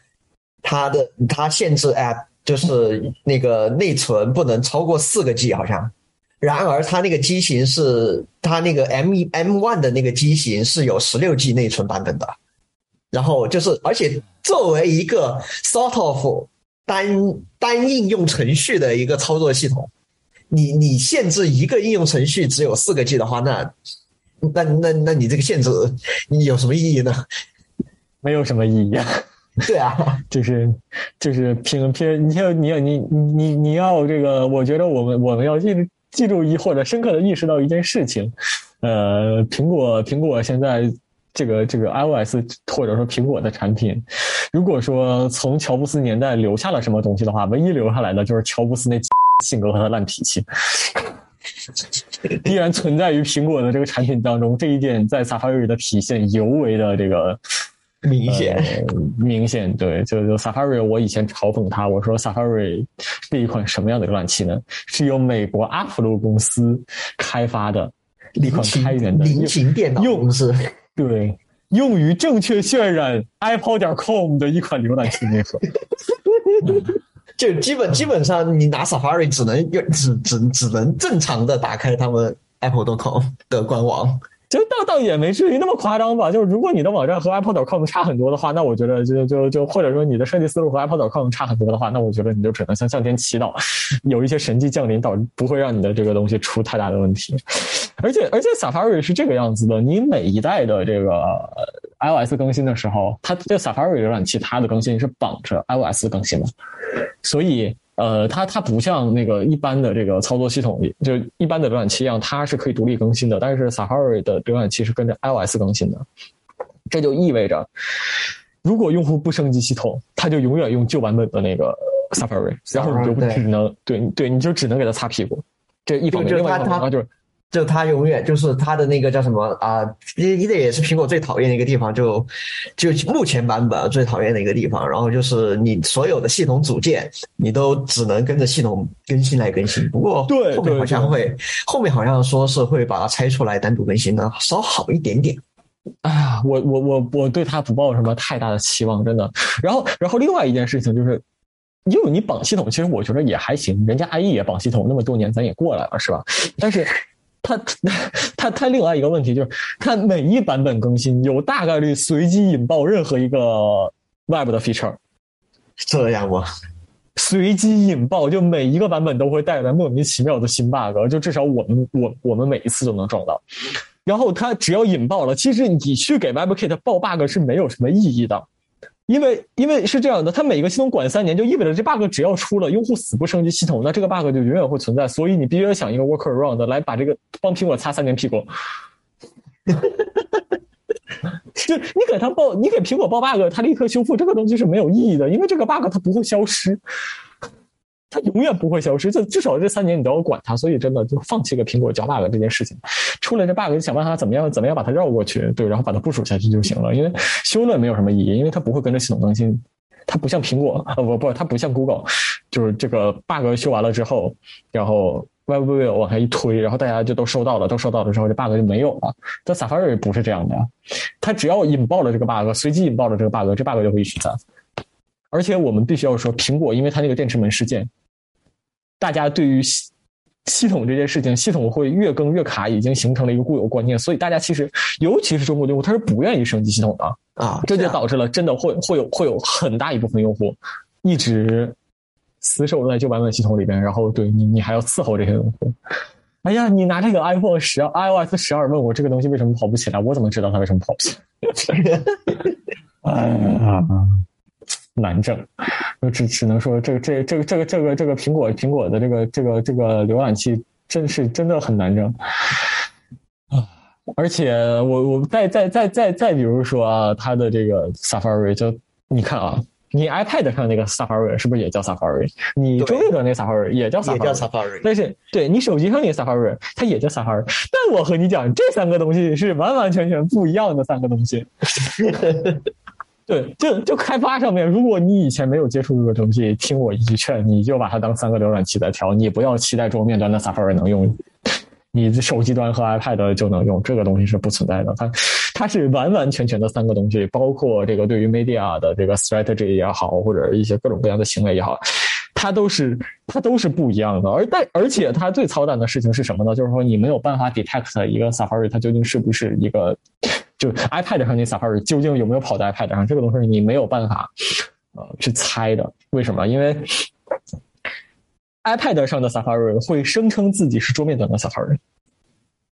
它的它限制 App 就是那个内存不能超过四个 G 好像，然而它那个机型是它那个 M 一 M one 的那个机型是有十六 G 内存版本的。然后就是，而且作为一个 sort of 单单应用程序的一个操作系统，你你限制一个应用程序只有四个 G 的话，那那那那你这个限制你有什么意义呢？没有什么意义。[laughs] 对啊，就是就是平平，你要你要你你你要这个，我觉得我们我们要记记住一或者深刻的意识到一件事情，呃，苹果苹果现在。这个这个 iOS 或者说苹果的产品，如果说从乔布斯年代留下了什么东西的话，唯一留下来的就是乔布斯那性格和他烂脾气，[laughs] 依然存在于苹果的这个产品当中。这一点在 Safari 的体现尤为的这个明显明显。对，就就 Safari，我以前嘲讽他，我说 Safari 是一款什么样的浏览器呢？是由美国阿普罗公司开发的一款开源的菱形电脑公司。对，用于正确渲染 iPod 点 com 的一款浏览器内核，[laughs] 就基本基本上你拿 Safari 只能用只只只能正常的打开他们 Apple.com 的官网。就倒倒也没至于那么夸张吧。就是如果你的网站和 Apple.com 差很多的话，那我觉得就就就或者说你的设计思路和 Apple.com 差很多的话，那我觉得你就只能向向天祈祷，[laughs] 有一些神迹降临，导不会让你的这个东西出太大的问题。而且而且 Safari 是这个样子的，你每一代的这个 iOS 更新的时候，它这 Safari 浏览器它的更新是绑着 iOS 更新的，所以。呃，它它不像那个一般的这个操作系统，就一般的浏览器一样，它是可以独立更新的。但是 Safari 的浏览器是跟着 iOS 更新的，这就意味着，如果用户不升级系统，他就永远用旧版本的那个 Safari，然后你就只能对对，你就只能给他擦屁股。这一方面，另外一方面就是。就它永远就是它的那个叫什么啊？一一个也是苹果最讨厌的一个地方，就就目前版本最讨厌的一个地方。然后就是你所有的系统组件，你都只能跟着系统更新来更新。不过对后面好像会，后面好像说是会把它拆出来单独更新的，稍好一点点。哎呀，我我我我对它不抱什么太大的期望，真的。然后然后另外一件事情就是，因为你绑系统，其实我觉得也还行。人家 IE 也绑系统那么多年，咱也过来了，是吧？但是。它它它另外一个问题就是，它每一版本更新有大概率随机引爆任何一个 Web 的 feature，这样吗？随机引爆，就每一个版本都会带来莫名其妙的新 bug，就至少我们我我们每一次都能撞到。然后它只要引爆了，其实你去给 WebKit 报 bug 是没有什么意义的。因为因为是这样的，它每个系统管三年，就意味着这 bug 只要出了，用户死不升级系统，那这个 bug 就永远会存在。所以你必须要想一个 workaround 来把这个帮苹果擦三年屁股。[laughs] 就你给他报，你给苹果报 bug，他立刻修复，这个东西是没有意义的，因为这个 bug 它不会消失。它永远不会消失，就至少这三年你都要管它，所以真的就放弃个苹果交 bug 这件事情，出了这 bug 就想办法怎么样怎么样把它绕过去，对，然后把它部署下去就行了。因为修了没有什么意义，因为它不会跟着系统更新，它不像苹果啊不不，它不像 Google，就是这个 bug 修完了之后，然后 Web View 往下一推，然后大家就都收到了，都收到了之后这 bug 就没有了。但 Safari 不是这样的，它只要引爆了这个 bug，随机引爆了这个 bug，这 bug 就会一直在。而且我们必须要说，苹果因为它那个电池门事件。大家对于系系统这件事情，系统会越更越卡，已经形成了一个固有观念，所以大家其实，尤其是中国用户，他是不愿意升级系统的啊，这就导致了真的会会有会有很大一部分用户一直死守在旧版本系统里边，然后对你你还要伺候这些用户。哎呀，你拿这个 iPhone 十 iOS 十二问我这个东西为什么跑不起来，我怎么知道它为什么跑不起来？[laughs] [laughs] 哎呀。难整，就只只能说这个这这个这个这个这个苹果苹果的这个这个这个浏览器真是真的很难整啊！而且我我再再再再再比如说啊，它的这个 Safari 就你看啊，你 iPad 上那个 Safari 是不是也叫 Safari？你中位的那 Safari 也叫 Safari，但是对你手机上那个 Safari 它也叫 Safari。但我和你讲，这三个东西是完完全全不一样的三个东西。[laughs] 对，就就开发上面，如果你以前没有接触这个东西，听我一句劝，你就把它当三个浏览器在调，你不要期待桌面端的 Safari 能用，你手机端和 iPad 就能用，这个东西是不存在的。它它是完完全全的三个东西，包括这个对于 media 的这个 strategy 也好，或者一些各种各样的行为也好，它都是它都是不一样的。而但而且它最操蛋的事情是什么呢？就是说你没有办法 detect 一个 Safari 它究竟是不是一个。就 iPad 上那 Safari 究竟有没有跑在 iPad 上？这个东西你没有办法，呃，去猜的。为什么？因为 iPad 上的 Safari 会声称自己是桌面端的 Safari，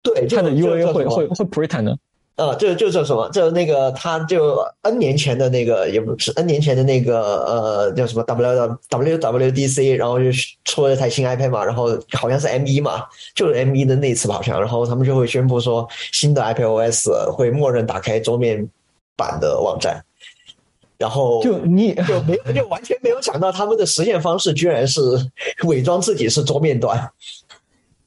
对，它的 UA 会会会 pretend。呃，就就叫什么？就那个，他就 N 年前的那个，也不是 N 年前的那个，呃，叫什么 W W W D C，然后就出了一台新 iPad 嘛，然后好像是 M 一嘛，就是 M 一的那次吧，好像，然后他们就会宣布说，新的 iPad OS 会默认打开桌面版的网站，然后就你就没就完全没有想到他们的实现方式居然是伪装自己是桌面端。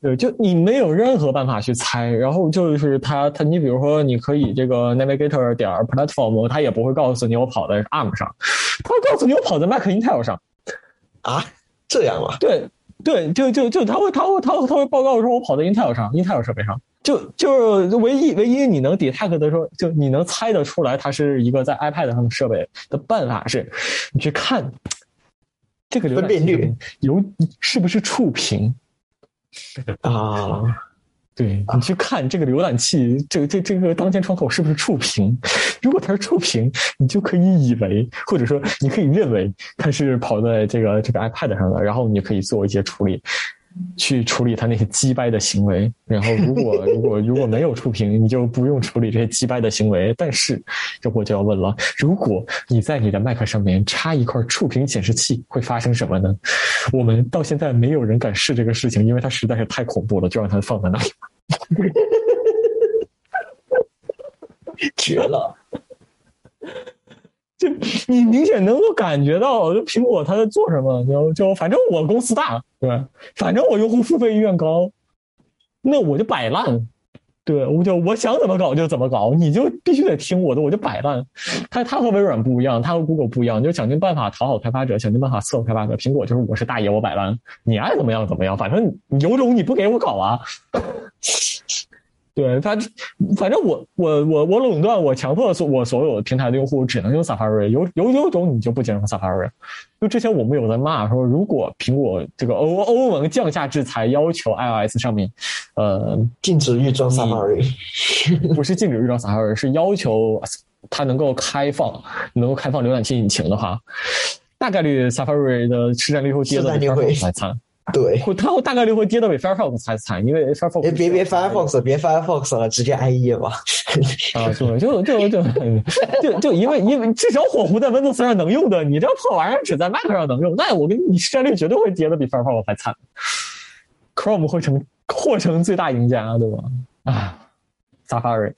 对，就你没有任何办法去猜，然后就是它它，你比如说，你可以这个 navigator 点 platform，它也不会告诉你我跑在 ARM 上，它会告诉你我跑在 Mac Intel 上，啊，这样啊？对对，就就就它会它会它会它会报告说我跑在 Intel 上，Intel 设备上，就就是唯一唯一你能 detect 的说，就你能猜得出来它是一个在 iPad 上的设备的办法是，你去看这个分辨率有是不是触屏。[laughs] 啊，对你去看这个浏览器，这个这这个当前窗口是不是触屏？[laughs] 如果它是触屏，你就可以以为，或者说你可以认为它是跑在这个这个 iPad 上的，然后你可以做一些处理。去处理他那些击败的行为，[laughs] 然后如果如果如果没有触屏，你就不用处理这些击败的行为。但是，这我就要问了：如果你在你的 Mac 上面插一块触屏显示器，会发生什么呢？我们到现在没有人敢试这个事情，因为它实在是太恐怖了，就让它放在那里。[laughs] 绝了！就你明显能够感觉到，就苹果它在做什么，就就反正我公司大，对？反正我用户付费意愿高，那我就摆烂，对我就我想怎么搞就怎么搞，你就必须得听我的，我就摆烂。它它和微软不一样，它和 Google 不一样，就想尽办法讨好开发者，想尽办法伺候开发者。苹果就是我是大爷，我摆烂，你爱怎么样怎么样，反正有种你不给我搞啊。对，他反正我我我我垄断，我强迫所我所有平台的用户只能用 Safari，有有有种你就不兼容 Safari。就之前我们有在骂说，如果苹果这个欧欧盟降下制裁，要求 iOS 上面，呃，禁止预装 Safari，[laughs] 不是禁止预装 Safari，是要求它能够开放，能够开放浏览器引擎的话，大概率 Safari 的市占率会跌到第二来惨。[laughs] 对，会它会大概率会跌到比 Firefox 还惨，因为 Firefox 别别 Firefox 别 Firefox 了，直接 IE 吧。[laughs] 啊，就，就就就就就因为因为至少火狐在 Windows 上能用的，你这破玩意儿只在 Mac 上能用，那我跟你市占率绝对会跌的比 Firefox 还惨，Chrome 会成或成最大赢家，对吧？啊，Safari。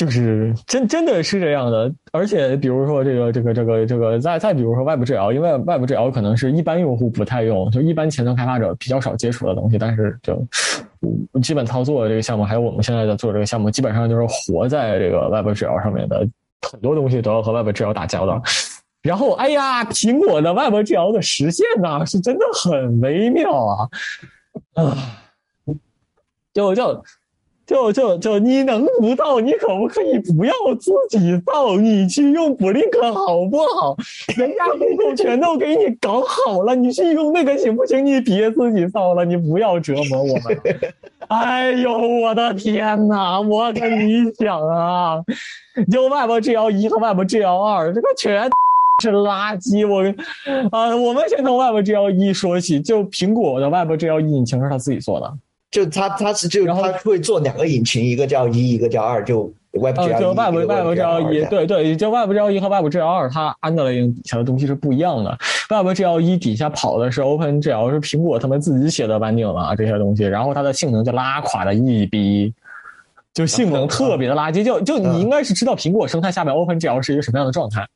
就是真真的是这样的，而且比如说这个这个这个这个再再比如说外部治疗因为外部治疗可能是一般用户不太用，就一般前端开发者比较少接触的东西，但是就基本操作这个项目，还有我们现在在做这个项目，基本上就是活在这个 WebGL 上面的，很多东西都要和 WebGL 打交道。然后，哎呀，苹果的 WebGL 的实现呢，是真的很微妙啊啊，就就。就就就你能不造？你可不可以不要自己造？你去用 Blink 好不好？人家都全都给你搞好了，你去用那个行不行？你别自己造了，你不要折磨我们。[laughs] 哎呦，我的天哪！我跟你讲啊，就 WebGL 一和 WebGL 二，这个全是垃圾。我啊，我们先从 WebGL 一说起，就苹果的 WebGL 一引擎是他自己做的。就它它是就它会做两个引擎，一个叫一，一个叫二，就 WebGL 就 Web WebGL 一，对对，就 WebGL 一和 WebGL 二，它 underlying 底下的东西是不一样的。WebGL 一底下跑的是 OpenGL，是苹果他们自己写的 banding 了这些东西，然后它的性能就拉垮了一逼，就性能特别的垃圾。就就你应该是知道苹果生态下面 OpenGL 是一个什么样的状态。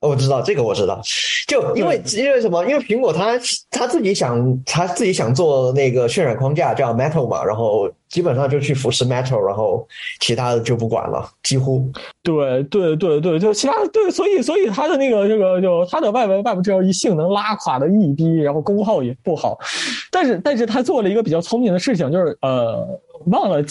我知道这个，我知道，就因为因为什么？因为苹果它它自己想，它自己想做那个渲染框架叫 Metal 嘛，然后基本上就去扶持 Metal，然后其他的就不管了，几乎。对对对对，就其他对，所以所以它的那个这个就它的外围外部 GL 一性能拉垮的一逼，然后功耗也不好，但是但是它做了一个比较聪明的事情，就是呃忘了。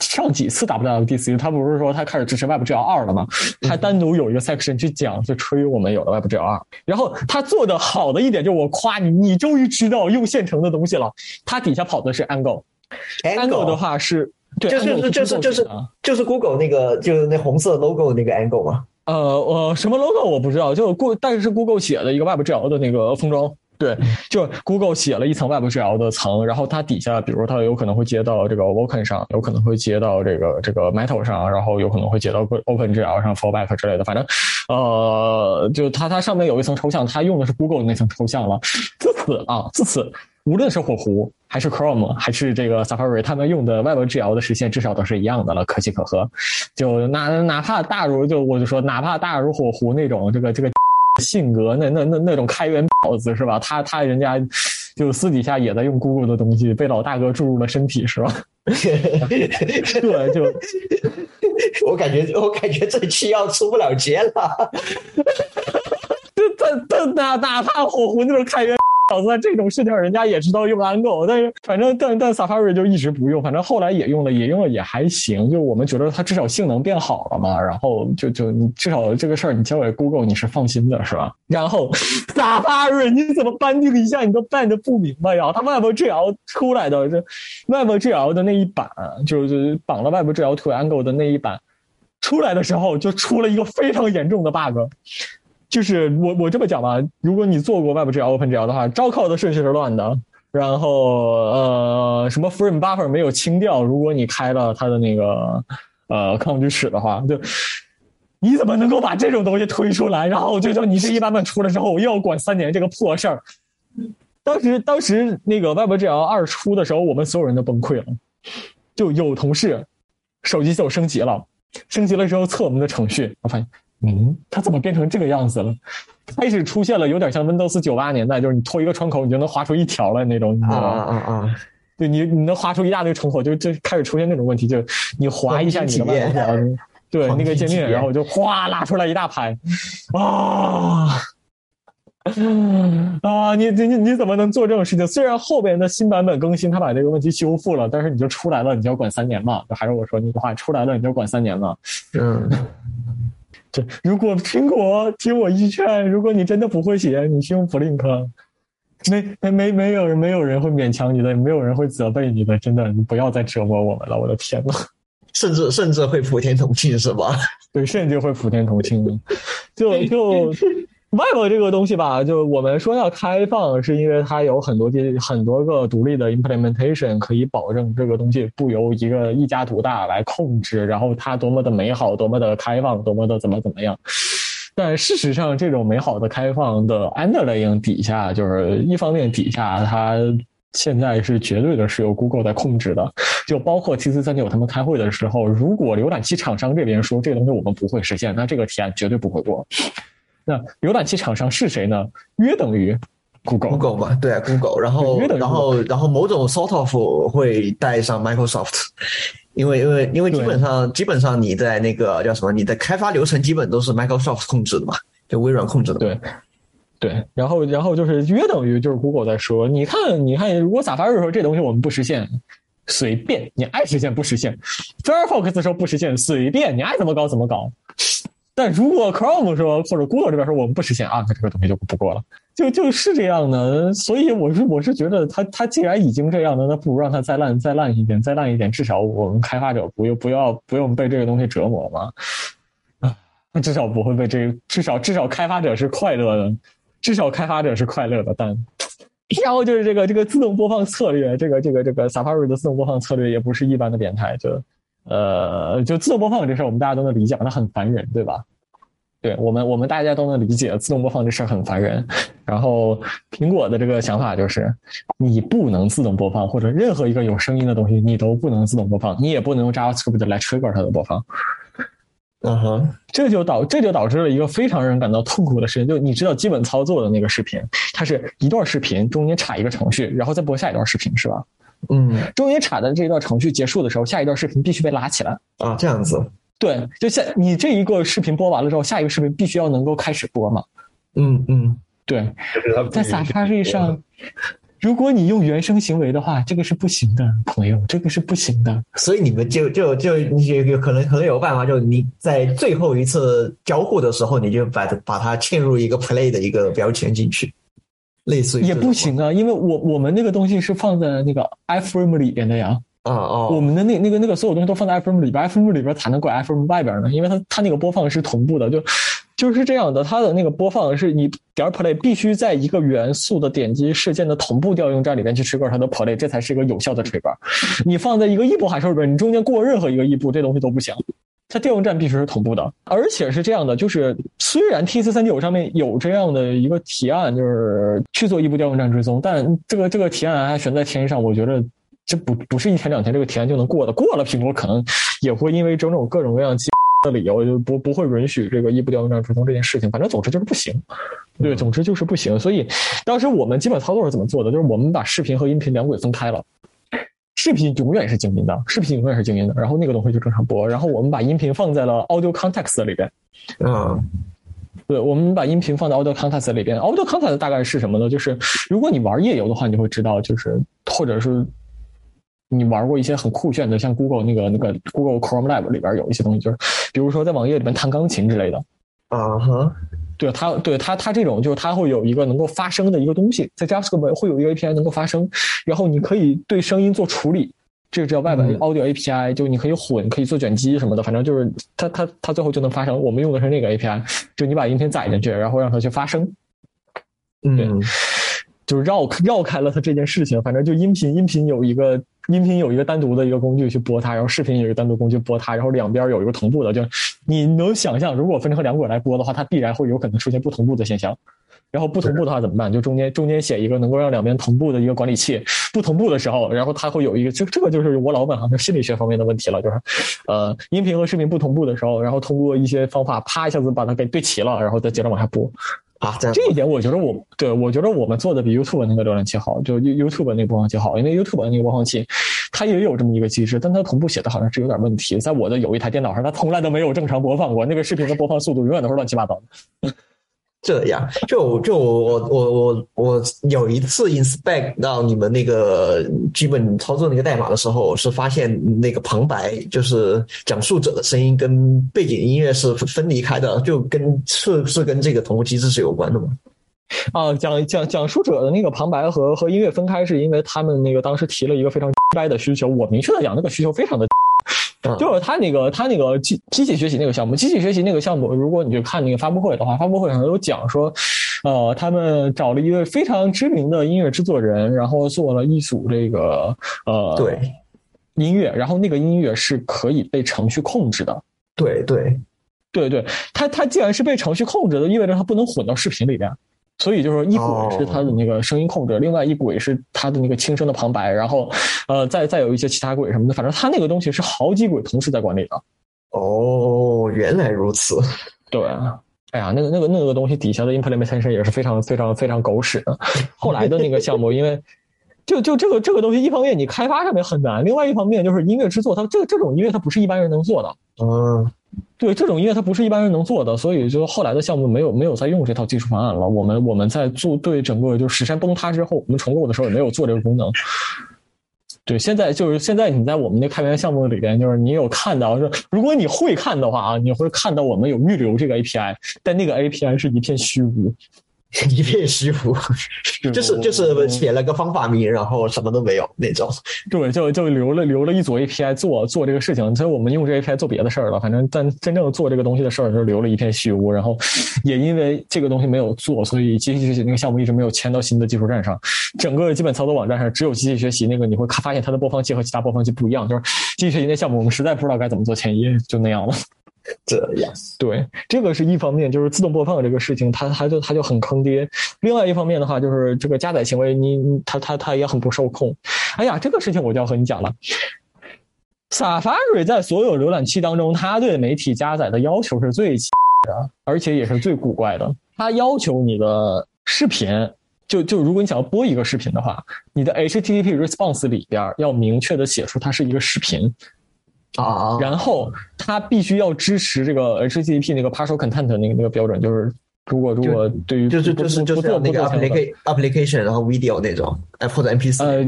上几次 WWDC，他不是说他开始支持 WebGL 二了吗？他单独有一个 section 去讲，就吹我们有了 WebGL 二。然后他做的好的一点，就是我夸你，你终于知道用现成的东西了。他底下跑的是 Angle，Angle 的话是，对，就是就是就是就是 Google 那个就是那红色 logo 那个 Angle 吗？呃呃，什么 logo 我不知道，就 Go，但是 Google 写的一个 WebGL 的那个封装。对，就 Google 写了一层 WebGL 的层，然后它底下，比如它有可能会接到这个 Vulkan 上，有可能会接到这个这个 Metal 上，然后有可能会接到 OpenGL 上 Fallback 之类的。反正，呃，就它它上面有一层抽象，它用的是 Google 的那层抽象了。自此啊，自此，无论是火狐还是 Chrome 还是这个 Safari，他们用的 WebGL 的实现至少都是一样的了，可喜可贺。就哪哪怕大如就我就说，哪怕大如火狐那种这个这个。性格那那那那种开源婊子是吧？他他人家就私底下也在用 Google 的东西，被老大哥注入了身体是吧？[laughs] 对，就 [laughs] 我感觉我感觉这期要出不了街了。这这这哪哪怕火狐那种开源。老子在这种事情，人家也知道用 Angle，但是反正但但 Safari 就一直不用，反正后来也用了，也用了也还行。就我们觉得它至少性能变好了嘛，然后就就你至少这个事儿你交给 Google 你是放心的，是吧？然后 [laughs] Safari 你怎么颁定一下你都办的不明白呀？它 WebGL 出来的这 WebGL 的那一版，就是绑了 WebGL to Angle 的那一版出来的时候，就出了一个非常严重的 bug。就是我我这么讲吧，如果你做过 WebGL、OpenGL 的话，招靠的顺序是乱的，然后呃什么 frame buffer 没有清掉，如果你开了它的那个呃抗锯齿的话，就你怎么能够把这种东西推出来？然后就说你这一版本出了之后，我又要管三年这个破事儿。当时当时那个 WebGL 二出的时候，我们所有人都崩溃了，就有同事手机就升级了，升级了之后测我们的程序，我发现。嗯，它怎么变成这个样子了？[laughs] 开始出现了，有点像 Windows 九八年代，就是你拖一个窗口，你就能划出一条来那种。啊啊啊！对你，你能划出一大堆窗口，就就开始出现那种问题，就你划一下你的外表，对 [laughs] 那个界面，然后就哗拉出来一大排。[laughs] 啊啊！你你你你怎么能做这种事情？虽然后边的新版本更新，它把这个问题修复了，但是你就出来了，你就要管三年嘛？还是我说那句话，出来了你就管三年嘛？嗯。这如果苹果听我一劝，如果你真的不会写，你去用 Blink，没没没没有人没有人会勉强你的，没有人会责备你的，真的，你不要再折磨我们了，我的天呐，甚至甚至会普天同庆是吧？对，甚至会普天同庆，就就。Web 这个东西吧，就我们说要开放，是因为它有很多的很多个独立的 implementation，可以保证这个东西不由一个一家独大来控制，然后它多么的美好，多么的开放，多么的怎么怎么样。但事实上，这种美好的开放的 underlying 底下，就是一方面底下它现在是绝对的是由 Google 在控制的，就包括 T C 三九他们开会的时候，如果浏览器厂商这边说这个东西我们不会实现，那这个提案绝对不会过。那浏览器厂商是谁呢？约等于 Google Google 嘛，对啊，Google。然后，然后，然后某种 sort of 会带上 Microsoft，[laughs] 因为，因为，因为基本上，基本上你在那个叫什么，你的开发流程基本都是 Microsoft 控制的嘛，就微软控制的。对，对。然后，然后就是约等于就是 Google 在说，你看，你看，如果 Safari 说这东西我们不实现，随便你爱实现不实现；Firefox 说不实现，随便你爱怎么搞怎么搞。但如果 Chrome 说或者 Google 这边说我们不实现啊，那这个东西就不过了，就就是这样的。所以我是我是觉得他他既然已经这样了，那不如让他再烂再烂一点，再烂一点，至少我们开发者不用不要不用被这个东西折磨嘛。啊，那至少不会被这至少至少开发者是快乐的，至少开发者是快乐的。但 [laughs] 然后就是这个这个自动播放策略，这个这个这个 Safari 的自动播放策略也不是一般的变态，就。呃，就自动播放这事儿，我们大家都能理解，它很烦人，对吧？对我们，我们大家都能理解，自动播放这事儿很烦人。然后，苹果的这个想法就是，你不能自动播放，或者任何一个有声音的东西，你都不能自动播放，你也不能用 JavaScript 来 trigger 它的播放。嗯哼，这就导这就导致了一个非常让人感到痛苦的事情，就你知道基本操作的那个视频，它是一段视频中间插一个程序，然后再播下一段视频，是吧？嗯中间产的这一段程序结束的时候，下一段视频必须被拉起来。啊，这样子，对，就下你这一个视频播完了之后，下一个视频必须要能够开始播嘛。嗯嗯，对，在 Safari 上，如果你用原生行为的话，这个是不行的，朋友，这个是不行的。所以你们就就就有有可能可能有办法，就你在最后一次交互的时候，你就把把它嵌入一个 play 的一个标签进去，类似于也不行啊，因为我我们那个东西是放在那个 iframe 里边的呀。啊哦，我们的那那个那个所有东西都放在 iframe 里边，iframe 里边才能管 iframe 外边呢，因为它它那个播放是同步的，就就是这样的。它的那个播放是你点 play 必须在一个元素的点击事件的同步调用站里边去 trigger 它的 play，这才是一个有效的 trigger。你放在一个异步函数里边，你中间过任何一个异步，这东西都不行。它调用站必须是同步的，而且是这样的，就是虽然 T 四三九上面有这样的一个提案，就是去做异步调用站追踪，但这个这个提案还悬在天上，我觉得这不不是一天两天这个提案就能过的，过了苹果可能也会因为种种各种各样的理由，就不不会允许这个异步调用站追踪这件事情，反正总之就是不行。对，总之就是不行。所以当时我们基本操作是怎么做的？就是我们把视频和音频两轨分开了。视频永远是静音的，视频永远是静音的，然后那个东西就正常播，然后我们把音频放在了 Audio Context 里边。嗯对，我们把音频放在 Audio Context 里边。Audio Context 大概是什么呢？就是如果你玩夜游的话，你就会知道，就是或者是你玩过一些很酷炫的，像 Google 那个那个 Google Chrome Lab 里边有一些东西，就是比如说在网页里面弹钢琴之类的。啊哈，对它，对它，它这种就是它会有一个能够发声的一个东西，在 JavaScript 会有一个 API 能够发声，然后你可以对声音做处理，这个叫外版嗯 Audio API，、就你可以混，可以做卷积什么的，反正就是它它它最后就能发声。我们用的是那个 API，就你把音频载进去，然后让它去发声，嗯就是绕绕开了它这件事情。反正就音频音频有一个音频有一个单独的一个工具去播它，然后视频有一个单独工具播它，然后两边有一个同步的，就你能想象，如果分成两轨来播的话，它必然会有可能出现不同步的现象。然后不同步的话怎么办？就中间中间写一个能够让两边同步的一个管理器。不同步的时候，然后它会有一个，这这个就是我老本行，就心理学方面的问题了，就是，呃，音频和视频不同步的时候，然后通过一些方法，啪一下子把它给对齐了，然后再接着往下播。啊，这样这一点我觉得我对我觉得我们做的比 YouTube 那个浏览器好，就 You- YouTube 那个播放器好，因为 YouTube 那个播放器它也有这么一个机制，但它同步写的好像是有点问题。在我的有一台电脑上，它从来都没有正常播放过，那个视频的播放速度永远都是乱七八糟的。这样，就就我我我我有一次 inspect 到你们那个基本操作那个代码的时候，是发现那个旁白就是讲述者的声音跟背景音乐是分离开的，就跟是是跟这个同步机制是有关的吗？啊，讲讲讲述者的那个旁白和和音乐分开，是因为他们那个当时提了一个非常 [laughs] 掰的需求。我明确的讲，那个需求非常的，就是他那个他那个机机器学习那个项目，机器学习那个项目，如果你去看那个发布会的话，发布会上有讲说，呃，他们找了一位非常知名的音乐制作人，然后做了一组这个呃对音乐，然后那个音乐是可以被程序控制的。对对，对对，它它既然是被程序控制的，意味着它不能混到视频里边。所以就是一轨是他的那个声音控制，另外一轨是他的那个轻声的旁白，然后呃再再有一些其他轨什么的，反正他那个东西是好几轨同时在管理的。哦，原来如此。对，哎呀，那个那个那个东西底下的 implementation 也是非常非常非常狗屎的。后来的那个项目，因为就就这个这个东西，一方面你开发上面很难，另外一方面就是音乐制作，它这这种音乐它不是一般人能做的。嗯对这种音乐，它不是一般人能做的，所以就后来的项目没有没有再用这套技术方案了。我们我们在做对整个就是石山崩塌之后，我们重构的时候也没有做这个功能。对，现在就是现在你在我们那开源项目里边，就是你有看到，是如果你会看的话啊，你会看到我们有预留这个 API，但那个 API 是一片虚无。[laughs] 一片虚无，就是就是写了个方法名，然后什么都没有那种。对，就就留了留了一组 API 做做这个事情，所以我们用这 API 做别的事儿了。反正但真正做这个东西的事儿，就留了一片虚无。然后也因为这个东西没有做，所以机器学习那个项目一直没有迁到新的技术站上。整个基本操作网站上只有机器学习那个，你会发现它的播放器和其他播放器不一样。就是机器学习那项目，我们实在不知道该怎么做迁移，就那样了。这样，对，这个是一方面，就是自动播放这个事情，它它就它就很坑爹。另外一方面的话，就是这个加载行为，你它它它也很不受控。哎呀，这个事情我就要和你讲了。Safari 在所有浏览器当中，它对媒体加载的要求是最的，而且也是最古怪的。它要求你的视频，就就如果你想要播一个视频的话，你的 HTTP response 里边要明确的写出它是一个视频啊，然后它必须要支持这个 HTTP 那个 partial content 那个那个标准，就是如果如果对于就是就是就是那个 application application 然后 video 那种，哎或者 MP 四呃。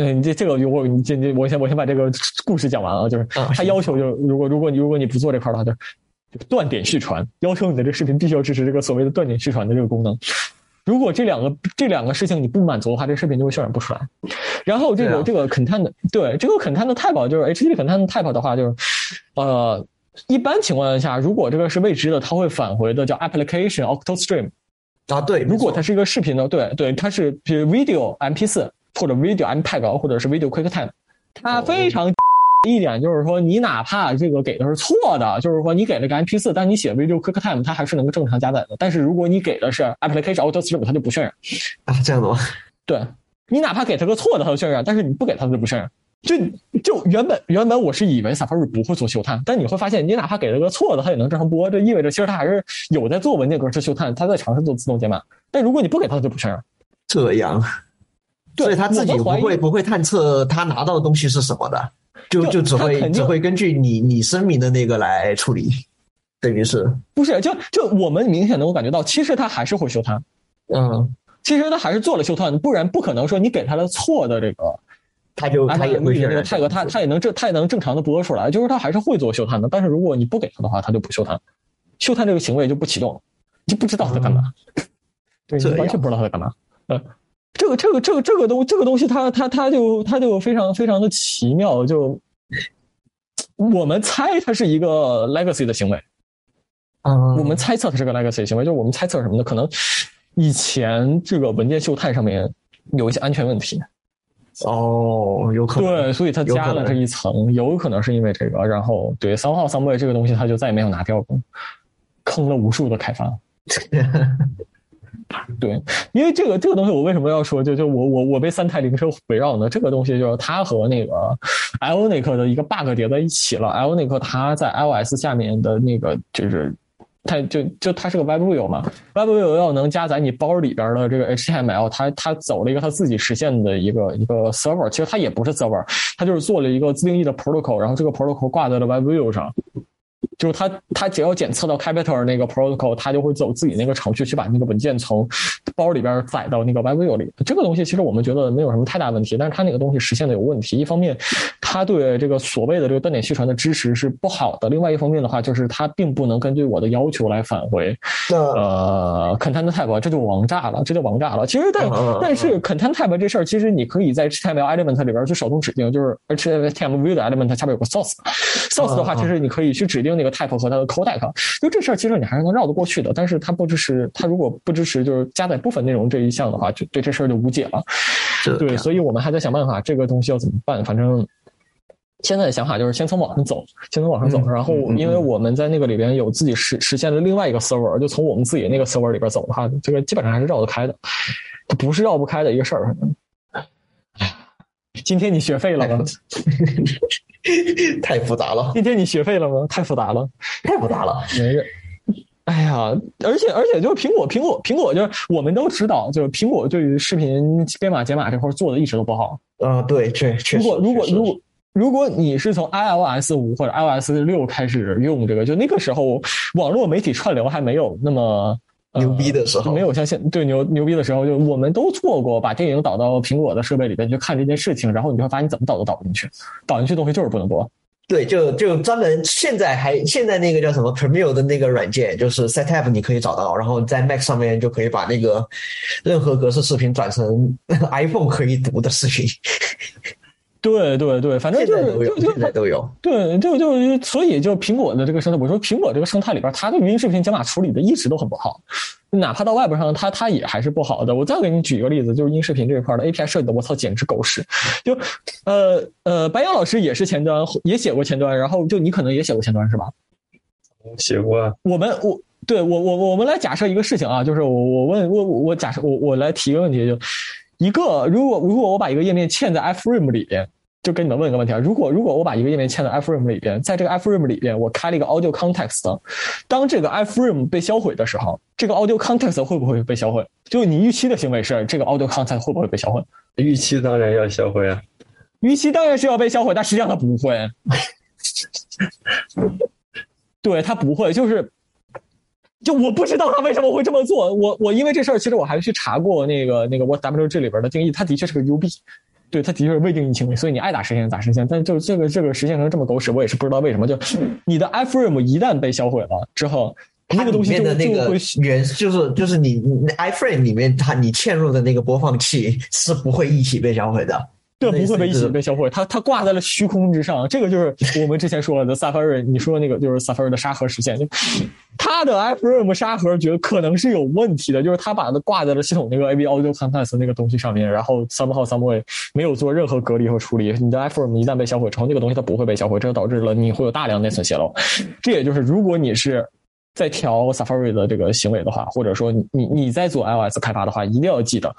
嗯，这这个我你这这我先我先把这个故事讲完啊，就是他要求就如果如果你如果你不做这块的话，就断点续传，要求你的这个视频必须要支持这个所谓的断点续传的这个功能。如果这两个这两个事情你不满足的话，这视频就会渲染不出来。然后这个这个 content 对这个 content type 就是 HTTP content type 的话，就是呃一般情况下，如果这个是未知的，它会返回的叫 application octo stream 啊，对，如果它是一个视频的，对对，它是比如 video MP 四。或者 video MPEG 或者是 video QuickTime，它非常一点就是说，你哪怕这个给的是错的，就是说你给了个 MP 四，但你写 video QuickTime，它还是能够正常加载的。但是如果你给的是 Application Auto Stream，它就不渲染啊，这样的吗？对，你哪怕给它个错的，它就渲染，但是你不给它就不渲染。就就原本原本我是以为 Safari 不会做修探，但你会发现，你哪怕给了个错的，它也能正常播。这意味着其实它还是有在做文件格式修探，它在尝试做自动解码。但如果你不给它，它就不渲染。这样。所以他自己不会不会探测他拿到的东西是什么的，[laughs] 就就只会只会根据你你声明的那个来处理，等于是不是？就就我们明显能够感觉到，其实他还是会修探，嗯，其实他还是做了修探，不然不可能说你给他的错的这个，他就他也会那个泰格他他也能正他也能正常的播出来，就是他还是会做修探的。但是如果你不给他的话，他就不修探，修探这个行为就不启动，就不知道他在干嘛，[laughs] 对，完全不知道他在干嘛，嗯。这个这个这个这个东这个东西，它它它就它就非常非常的奇妙。就我们猜它是一个 legacy 的行为，嗯，我们猜测它是个 legacy 行为，就是我们猜测什么呢？可能以前这个文件嗅探上面有一些安全问题。哦，有可能。对，所以它加了这一层，有可能是因为这个。然后对三号三位这个东西，它就再也没有拿掉过，坑了无数的开发。[laughs] [laughs] 对，因为这个这个东西，我为什么要说？就就我我我被三台灵车围绕呢？这个东西就是它和那个 Ionic 的一个 bug 叠在一起了。Ionic 它在 iOS 下面的那个就是，它就就它是个 WebView 嘛，WebView 要能加载你包里边的这个 HTML，它它走了一个它自己实现的一个一个 server，其实它也不是 server，它就是做了一个自定义的 protocol，然后这个 protocol 挂在了 WebView 上。就是它，它只要检测到 Capital 那个 protocol，它就会走自己那个程序去把那个文件从包里边载到那个 WebView 里。这个东西其实我们觉得没有什么太大问题，但是它那个东西实现的有问题。一方面，它对这个所谓的这个断点续传的支持是不好的；另外一方面的话，就是它并不能根据我的要求来返回呃 content type，这就王炸了，这就王炸了。其实但但是 content type 这事儿，其实你可以在 HTML element 里边去手动指定，就是 HTML View 的 element 下边有个 source，source 的话，其实你可以去指定那个。Type 和它的 codec，就这事儿其实你还是能绕得过去的，但是它不支持，它如果不支持就是加载部分内容这一项的话，就对这事儿就无解了。对，所以我们还在想办法，这个东西要怎么办？反正现在的想法就是先从网上走，先从网上走，然后因为我们在那个里边有自己实实现了另外一个 server，就从我们自己那个 server 里边走的话，这个基本上还是绕得开的，它不是绕不开的一个事儿。[laughs] 今天你学废了吗？[laughs] 太复杂了。今天你学废了吗？太复杂了，太复杂了。没事。哎呀，而且而且就是苹果，苹果，苹果就是我们都知道，就是苹果对于视频编码解码这块做的一直都不好。嗯，对，这确实。如果如果如果如果你是从 iOS 五或者 iOS 六开始用这个，就那个时候网络媒体串流还没有那么。牛逼的时候没有像现对牛牛逼的时候，就我们都做过，把电影导到苹果的设备里边去看这件事情，然后你就会发现你怎么导都导不进去，导进去东西就是不能播。对，就就专门现在还现在那个叫什么 Premiere 的那个软件，就是 Setup 你可以找到，然后在 Mac 上面就可以把那个任何格式视频转成 [laughs] iPhone 可以读的视频。对对对，反正就是就就现在都有。对，就就所以就苹果的这个生态，我说苹果这个生态里边，它的语音视频解码处理的一直都很不好，哪怕到 Web 上，它它也还是不好的。我再给你举一个例子，就是音视频这一块的 API 设计的，我操，简直狗屎！就呃呃，白杨老师也是前端，也写过前端，然后就你可能也写过前端是吧？写过。我们我对我我我们来假设一个事情啊，就是我我问我我假设我我来提一个问题，就一个如果如果我把一个页面嵌在 iframe 里边。就跟你们问一个问题啊，如果如果我把一个页面嵌在 iframe 里边，在这个 iframe 里边我开了一个 audio context，当这个 iframe 被销毁的时候，这个 audio context 会不会被销毁？就你预期的行为是这个 audio context 会不会被销毁？预期当然要销毁啊，预期当然是要被销毁，但实际上它不会。[laughs] 对，它不会，就是。就我不知道他为什么会这么做，我我因为这事儿，其实我还去查过那个那个 What WG 里边的定义，它的确是个 UB，对，它的确是未定义行为，所以你爱咋实现咋实现。但就这个这个实现成这么狗屎，我也是不知道为什么。就你的 iframe 一旦被销毁了之后，那个东西就的那个原就是就是你你 iframe 里面它你嵌入的那个播放器是不会一起被销毁的。对，不会被一起被销毁，它它挂在了虚空之上。这个就是我们之前说的 Safari，你说那个就是 Safari 的沙盒实现，就它的 iframe 沙盒觉得可能是有问题的，就是它把它挂在了系统那个 AB Audio Context 那个东西上面，然后 somehow some way 没有做任何隔离和处理。你的 iframe 一旦被销毁之后，那个东西它不会被销毁，这就导致了你会有大量内存泄露。这也就是如果你是在调 Safari 的这个行为的话，或者说你你你在做 iOS 开发的话，一定要记得。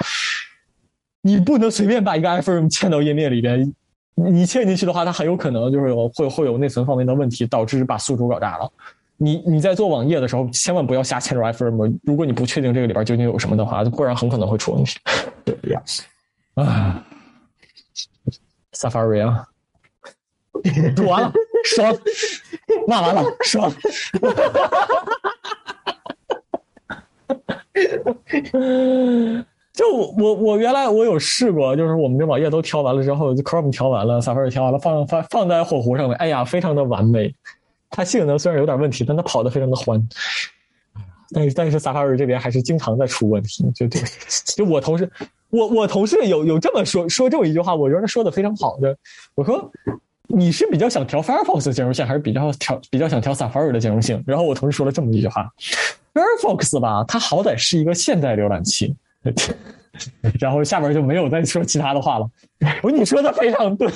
你不能随便把一个 iframe 嵌到页面里边，你嵌进去的话，它很有可能就是有会会有内存方面的问题，导致把宿主搞炸了。你你在做网页的时候，千万不要瞎嵌入 iframe。如果你不确定这个里边究竟有什么的话，不然很可能会出问题。对呀，啊，Safari 啊，读完了，爽，骂完了，爽。[laughs] 就我我原来我有试过，就是我们这网页都调完了之后，Chrome 调完了，Safari 调完了，放放放在火狐上面，哎呀，非常的完美。它性能虽然有点问题，但它跑得非常的欢。但 [laughs] 是但是 Safari 这边还是经常在出问题。就就就我同事，我我同事有有这么说说这么一句话，我觉得说的非常好的。我说你是比较想调 Firefox 的兼容性，还是比较调比较想调 Safari 的兼容性？然后我同事说了这么一句话：Firefox 吧，它好歹是一个现代浏览器。[laughs] 然后下边就没有再说其他的话了。我说你说的非常对。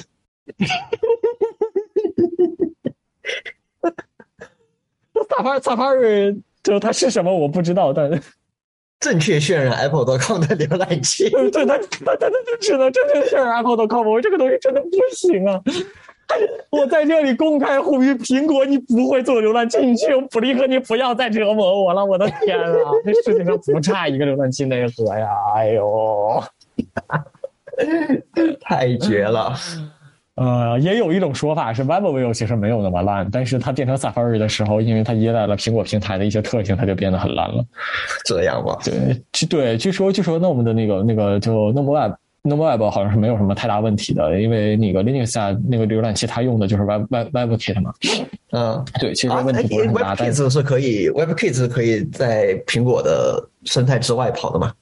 萨帕萨帕瑞就它是什么我不知道，但 [laughs] 正确渲染 Apple.com 的浏览器。[laughs] 对，它它它它就只能正确渲染 Apple.com。我这个东西真的不行啊。[laughs] 我在这里公开呼吁苹果，你不会做浏览器，你去用普利克，你不要再折磨我了！我的天啊，[laughs] 这世界上不差一个浏览器内核呀！哎呦，[laughs] 太绝了！呃，也有一种说法是，WebView 其实没有那么烂，但是它变成 Safari 的时候，因为它依赖了苹果平台的一些特性，它就变得很烂了。这样吧？对，据对，据说据说那我们的那个那个就 n o m e Web。NomoWeb 好像是没有什么太大问题的，因为那个 Linux 下那个浏览器它用的就是 Web Web WebKit 嘛。嗯，对，其实问题不是很大。WebKit 是可以，WebKit 是可以在苹果的生态之外跑的嘛？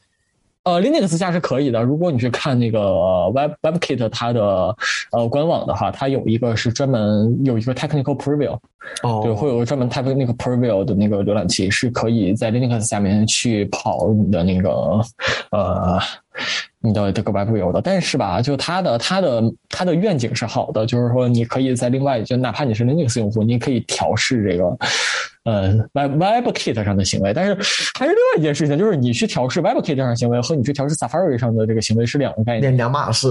呃，Linux 下是可以的。如果你去看那个 Web WebKit 它的呃官网的话，它有一个是专门有一个 Technical Preview，哦，对，会有个专门 Technical Preview 的那个浏览器是可以在 Linux 下面去跑你的那个呃。你的这个 Web 有的，但是吧，就它的它的它的愿景是好的，就是说你可以在另外，就哪怕你是 Linux 用户，你可以调试这个，呃，Web WebKit 上的行为。但是还是另外一件事情，就是你去调试 WebKit 上行为和你去调试 Safari 上的这个行为是两个概念，两码事，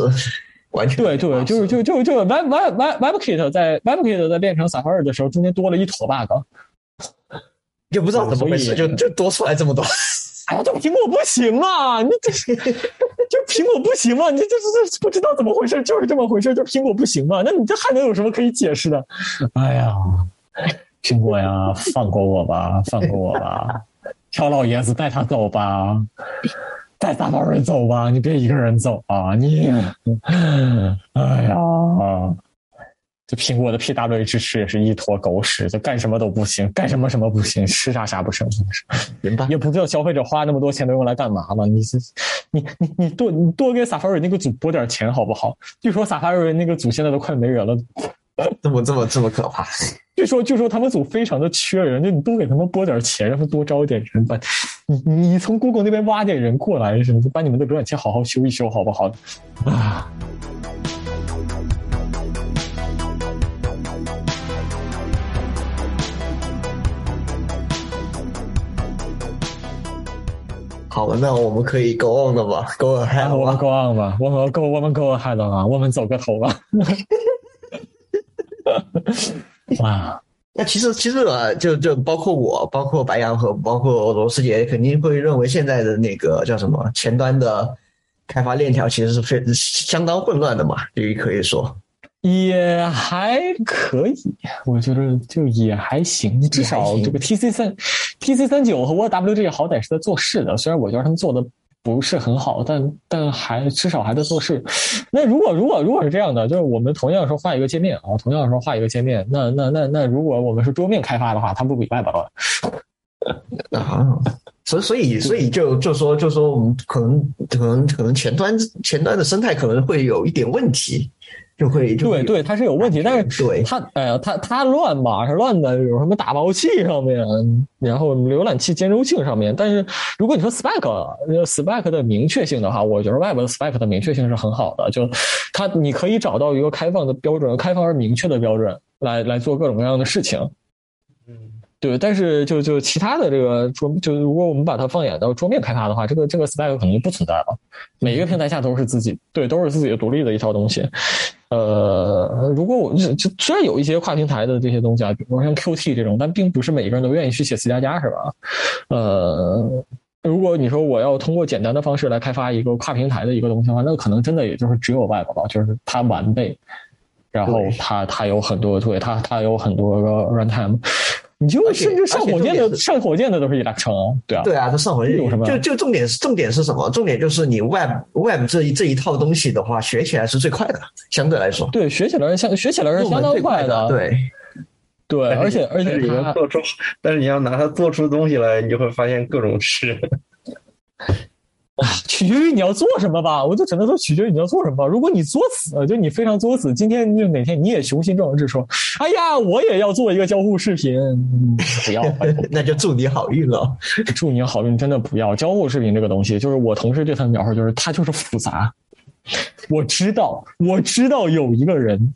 完全对对，就是就就就 Web Web Web WebKit 在 WebKit 在变成 Safari 的时候，中间多了一坨 bug，也不知道怎么回事，就就多出来这么多。哎呀，这苹果不行啊！你这就苹果不行嘛？你这这这不知道怎么回事，就是这么回事，就苹果不行嘛？那你这还能有什么可以解释的？哎呀，苹果呀，放过我吧，放过我吧，乔老爷子带他走吧，带大帮人走吧，你别一个人走啊！你，[laughs] 哎呀。就苹果的 PWA 支持也是一坨狗屎，就干什么都不行，干什么什么不行，吃啥啥不成，真的是。明白？也不知道消费者花那么多钱都用来干嘛了。你是，你你你多你多给 Safari 那个组拨点钱好不好？据说 Safari 那个组现在都快没人了，怎么这么这么可怕？[laughs] 据说据说他们组非常的缺人，就你多给他们拨点钱，让他们多招一点人吧。你你从 Google 那边挖点人过来，什么把你们的浏览器好好修一修，好不好？啊。好吧，那我们可以 go on 了吧？Go ahead，我们 go on 吧，我们 go 我们 go ahead 吧，我们走个头吧。[laughs] 哇，那其实其实啊，就就包括我，包括白羊和包括罗斯杰，肯定会认为现在的那个叫什么前端的开发链条其实是非相当混乱的嘛，也可以说。也还可以，我觉得就也还行，至少这个 T C 三 T C 三九和 W W G 好歹是在做事的，虽然我觉得他们做的不是很好，但但还至少还在做事。那如果如果如果是这样的，就是我们同样说画一个界面啊，同样说画一个界面，那那那那如果我们是桌面开发的话，它不比 Web 好。啊，所以所以所以就就说就说我们可能可能可能前端前端的生态可能会有一点问题。就会对对，它是有问题，但是对它，哎呀，它它乱吧，是乱的有什么打包器上面，然后浏览器兼容性上面。但是如果你说 spec，spec 的明确性的话，我觉得 Web 的 spec 的明确性是很好的，就它你可以找到一个开放的标准，开放而明确的标准来来做各种各样的事情。嗯，对，但是就就其他的这个桌，就如果我们把它放眼到桌面开发的话，这个这个 spec 可能就不存在了。每一个平台下都是自己对，都是自己的独立的一套东西。呃，如果我就虽然有一些跨平台的这些东西啊，比如说像 Qt 这种，但并不是每个人都愿意去写 C 加加，是吧？呃，如果你说我要通过简单的方式来开发一个跨平台的一个东西的话，那可能真的也就是只有 Web 吧，就是它完备，然后它它有很多对它它有很多个 runtime。你就甚至上火箭的上火箭的都是 Electron，对啊，对啊，它上火箭有什么？就就重点是重点是什么？重点就是你 Web Web 这一这一套东西的话，学起来是最快的，相对来说。对，学起来是相学起来是相当快的。对，对，而且而且你要做出，但是你要拿它做出东西来，你就会发现各种事。[laughs] 取决于你要做什么吧，我就只能说取决于你要做什么。如果你作死，就你非常作死，今天就哪天你也雄心壮志说：“哎呀，我也要做一个交互视频。”不要，[laughs] 那就祝你好运了。[laughs] 祝你好运，真的不要交互视频这个东西。就是我同事对他的描述，就是它就是复杂。我知道，我知道有一个人。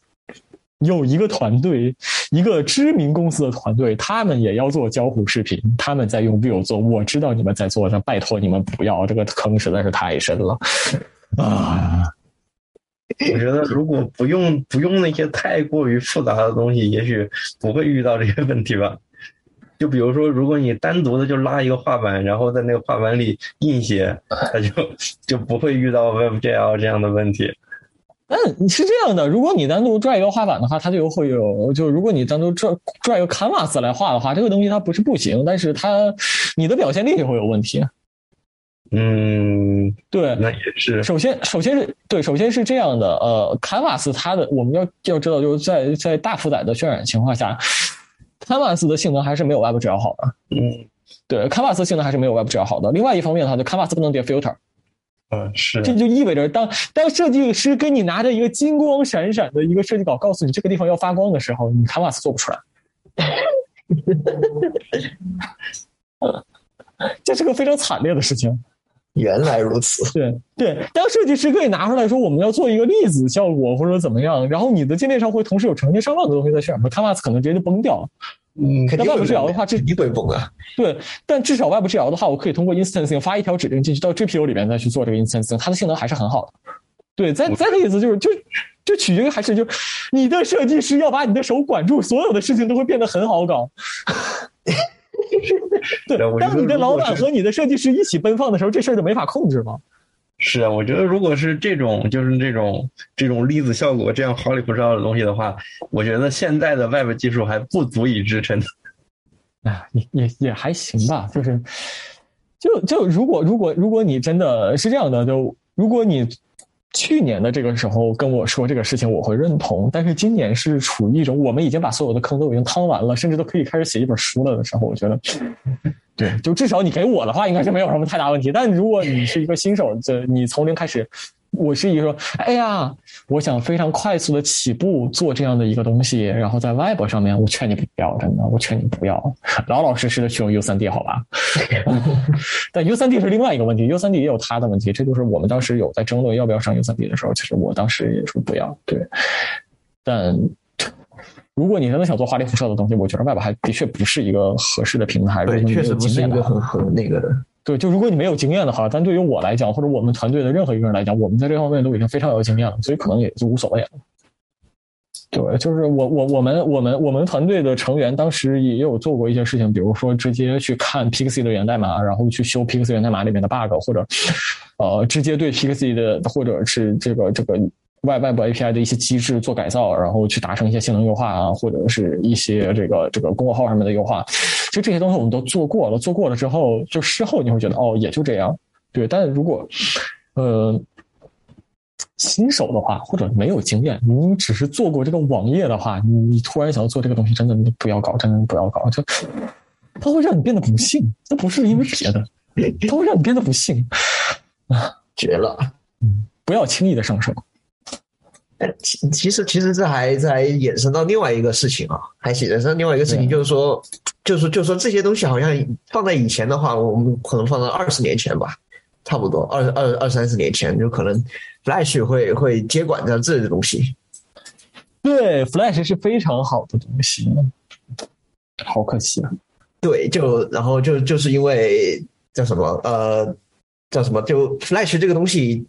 有一个团队，一个知名公司的团队，他们也要做交互视频，他们在用 Vue 做。我知道你们在做，但拜托你们不要，这个坑实在是太深了 [laughs] 啊！我觉得如果不用不用那些太过于复杂的东西，也许不会遇到这些问题吧。[laughs] 就比如说，如果你单独的就拉一个画板，然后在那个画板里印写，它就就不会遇到 WebGL 这样的问题。但你是这样的，如果你单独拽一个画板的话，它就会有；就如果你单独拽拽一个 canvas 来画的话，这个东西它不是不行，但是它你的表现力就会有问题。嗯，对，那也是。首先，首先是对，首先是这样的。呃，canvas 它的我们要要知道，就是在在大负载的渲染情况下，canvas 的性能还是没有 WebGL 好的。嗯，对，canvas 性能还是没有 WebGL 好的。另外一方面的话，就 canvas 不能叠 filter。嗯，是，这就意味着，当当设计师跟你拿着一个金光闪闪的一个设计稿，告诉你这个地方要发光的时候，你 Canvas 做不出来。[laughs] 这是个非常惨烈的事情。原来如此。对对，当设计师可以拿出来说我们要做一个粒子效果或者怎么样，然后你的界面上会同时有成千上万的东西在渲染，Canvas 可能直接就崩掉。嗯，但 Web GL 的话，这一会崩啊。对，但至少 Web GL 的话，我可以通过 instancing 发一条指令进去到 GPU 里面再去做这个 instancing，它的性能还是很好的。对，再再的意思就是，就就取决于还是就你的设计师要把你的手管住，所有的事情都会变得很好搞。[laughs] 对，当你的老板和你的设计师一起奔放的时候，这事儿就没法控制了。是啊，我觉得如果是这种，就是这种这种粒子效果这样花里胡哨的东西的话，我觉得现在的外部技术还不足以支撑。啊，也也也还行吧，就是，就就如果如果如果你真的是这样的，就如果你。去年的这个时候跟我说这个事情，我会认同。但是今年是处于一种我们已经把所有的坑都已经趟完了，甚至都可以开始写一本书了的时候，我觉得，[laughs] 对，就至少你给我的话，应该是没有什么太大问题。但如果你是一个新手，这你从零开始。我是一个说，哎呀，我想非常快速的起步做这样的一个东西，然后在 Web 上面，我劝你不要，真的，我劝你不要，老老实实的去用 U3D 好吧？[laughs] 但 U3D 是另外一个问题，U3D 也有它的问题，这就是我们当时有在争论要不要上 U3D 的时候，其实我当时也说不要，对。但如果你真的想做花里胡哨的东西，我觉得 Web 还的确不是一个合适的平台。对，确实不是一个很很那个的。对，就如果你没有经验的话，但对于我来讲，或者我们团队的任何一个人来讲，我们在这方面都已经非常有经验了，所以可能也就无所谓了。对，就是我我我们我们我们团队的成员当时也有做过一些事情，比如说直接去看 Pixie 的源代码，然后去修 Pixie 源代码里面的 bug，或者呃直接对 Pixie 的或者是这个这个外外部 API 的一些机制做改造，然后去达成一些性能优化啊，或者是一些这个这个公众号上面的优化。其实这些东西我们都做过了，做过了之后，就事后你会觉得哦，也就这样。对，但如果呃。新手的话，或者没有经验，你只是做过这个网页的话，你你突然想要做这个东西，真的不要搞，真的不要搞，就它会让你变得不幸，那不是因为别的，它会让你变得不幸啊，绝了，嗯，不要轻易的上手。其其实其实这还在衍生到另外一个事情啊，还衍生另外一个事情，就是说，就是就是说这些东西好像放在以前的话，我们可能放到二十年前吧。差不多二二二三十年前，就可能 Flash 会会接管掉这些东西。对，Flash 是非常好的东西，好可惜啊。对，就然后就就是因为叫什么呃叫什么，就 Flash 这个东西，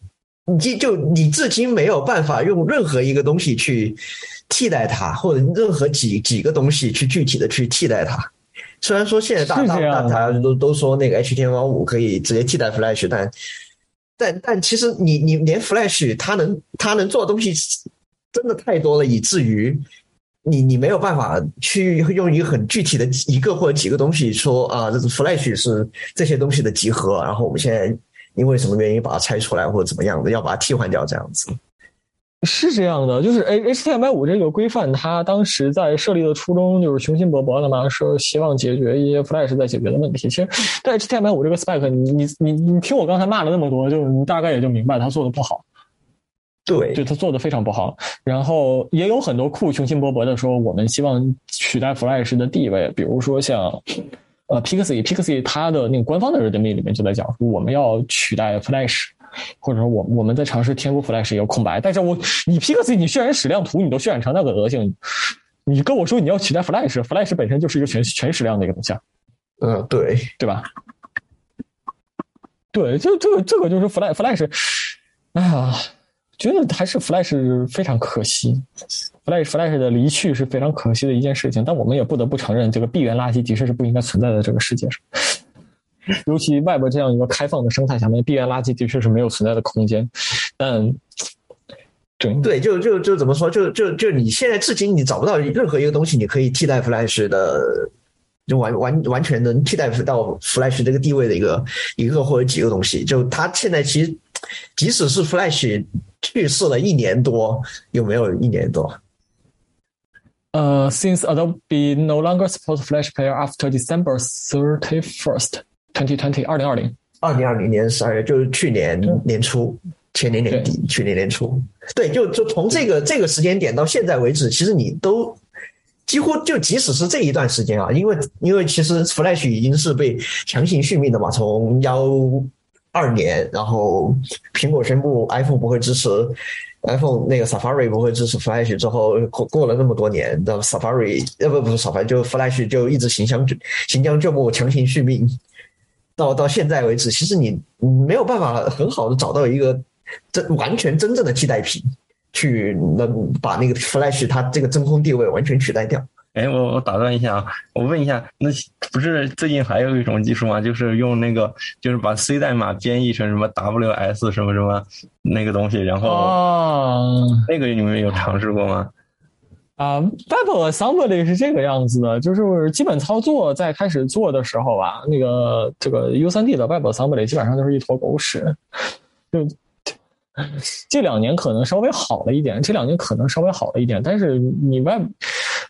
你就你至今没有办法用任何一个东西去替代它，或者任何几几个东西去具体的去替代它。虽然说现在大大大家都都说那个 HTML5 可以直接替代 Flash，但但但其实你你连 Flash 它能它能做的东西真的太多了，以至于你你没有办法去用一个很具体的一个或者几个东西说啊，这是 Flash 是这些东西的集合，然后我们现在因为什么原因把它拆出来或者怎么样的，要把它替换掉这样子。是这样的，就是 HTML5 这个规范，它当时在设立的初衷就是雄心勃勃的嘛，说希望解决一些 Flash 在解决的问题。其实，在 HTML5 这个 spec，你你你你听我刚才骂了那么多，就你大概也就明白他做的不好。对，就他做的非常不好。然后也有很多库雄心勃勃的说，我们希望取代 Flash 的地位，比如说像呃 Pixie，Pixie 它的那个官方的 README 里面就在讲，我们要取代 Flash。或者说，我我们在尝试填补 Flash 一个空白，但是我你 Pixie 你渲染矢量图，你都渲染成那个德性，你跟我说你要取代 Flash，Flash 本身就是一个全全矢量的一个东西，嗯，对对吧？对，就这个这个就是 Flash，Flash，哎呀，觉得还是 Flash 非常可惜，Flash Flash 的离去是非常可惜的一件事情，但我们也不得不承认，这个闭源垃圾的确是不应该存在在这个世界上。尤其外部这样一个开放的生态下面，闭源垃圾的确是没有存在的空间。但，对对，就就就怎么说？就就就你现在至今你找不到任何一个东西，你可以替代 Flash 的，就完完完全能替代到 Flash 这个地位的一个一个或者几个东西。就它现在其实，即使是 Flash 去世了一年多，有没有一年多？呃，Since Adobe no longer supports Flash Player after December thirty first. Twenty twenty 二零二零。二零二零年十二月，就是去年年初，前年年底，去年年初，对，就就从这个这个时间点到现在为止，其实你都几乎就即使是这一段时间啊，因为因为其实 Flash 已经是被强行续命的嘛，从幺二年，然后苹果宣布 iPhone 不会支持 iPhone 那个 Safari 不会支持 Flash 之后，过过了那么多年，的 Safari 呃不不是 Safari 就 Flash 就一直行将行将就木，强行续命。到到现在为止，其实你没有办法很好的找到一个真完全真正的替代品，去能把那个 Flash 它这个真空地位完全取代掉。哎，我我打断一下啊，我问一下，那不是最近还有一种技术吗？就是用那个，就是把 C 代码编译成什么 WS 什么什么那个东西，然后那个你们有尝试过吗？啊，Web Assembly 是这个样子的，就是基本操作在开始做的时候吧，那个这个 U3D 的 Web Assembly 基本上就是一坨狗屎。就这两年可能稍微好了一点，这两年可能稍微好了一点，但是你 Web，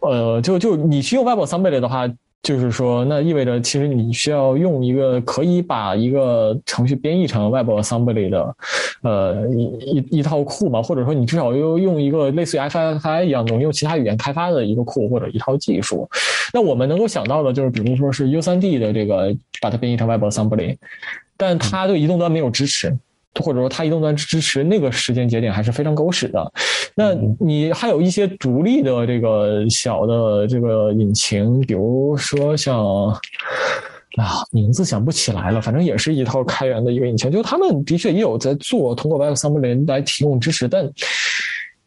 呃，就就你去用 Web Assembly 的话。就是说，那意味着其实你需要用一个可以把一个程序编译成 Web Assembly 的，呃，一一一套库嘛，或者说你至少要用一个类似于 FFI 一样的用其他语言开发的一个库或者一套技术。那我们能够想到的就是，比如说是 U3D 的这个把它编译成 Web Assembly，但它对移动端没有支持。或者说它移动端支持那个时间节点还是非常狗屎的，那你还有一些独立的这个小的这个引擎，比如说像啊，名字想不起来了，反正也是一套开源的一个引擎，就他们的确也有在做，通过 WebAssembly 来提供支持，但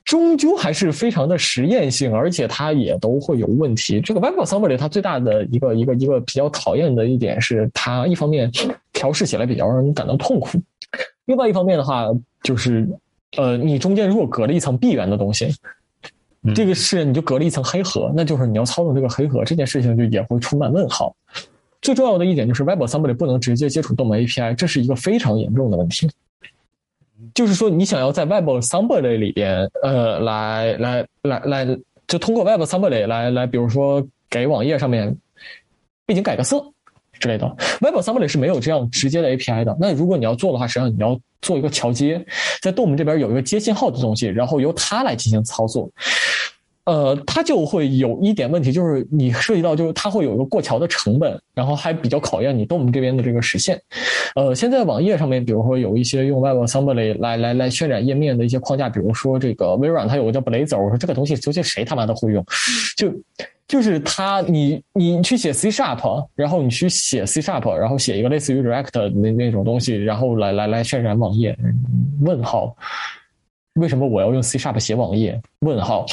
终究还是非常的实验性，而且它也都会有问题。这个 WebAssembly 它最大的一个一个一个比较讨厌的一点是，它一方面调试起来比较让人感到痛苦，另外一方面的话就是，呃，你中间如果隔了一层闭源的东西。这个是你就隔了一层黑盒，那就是你要操纵这个黑盒这件事情就也会充满问号。最重要的一点就是 WebAssembly 不能直接接触 DOM API，这是一个非常严重的问题。就是说，你想要在 WebAssembly 里边，呃，来来来来，就通过 WebAssembly 来来，比如说给网页上面背景改个色。之类的，WebAssembly 是没有这样直接的 API 的。那如果你要做的话，实际上你要做一个桥接，在 DOM 这边有一个接信号的东西，然后由它来进行操作。呃，它就会有一点问题，就是你涉及到，就是它会有一个过桥的成本，然后还比较考验你 DOM 这边的这个实现。呃，现在网页上面，比如说有一些用 WebAssembly 来来来渲染页面的一些框架，比如说这个微软它有个叫 Blazor，我说这个东西究竟谁他妈的会用？就。就是它，你你去写 C sharp，然后你去写 C sharp，然后写一个类似于 React 那那种东西，然后来来来渲染网页。问号，为什么我要用 C sharp 写网页？问号，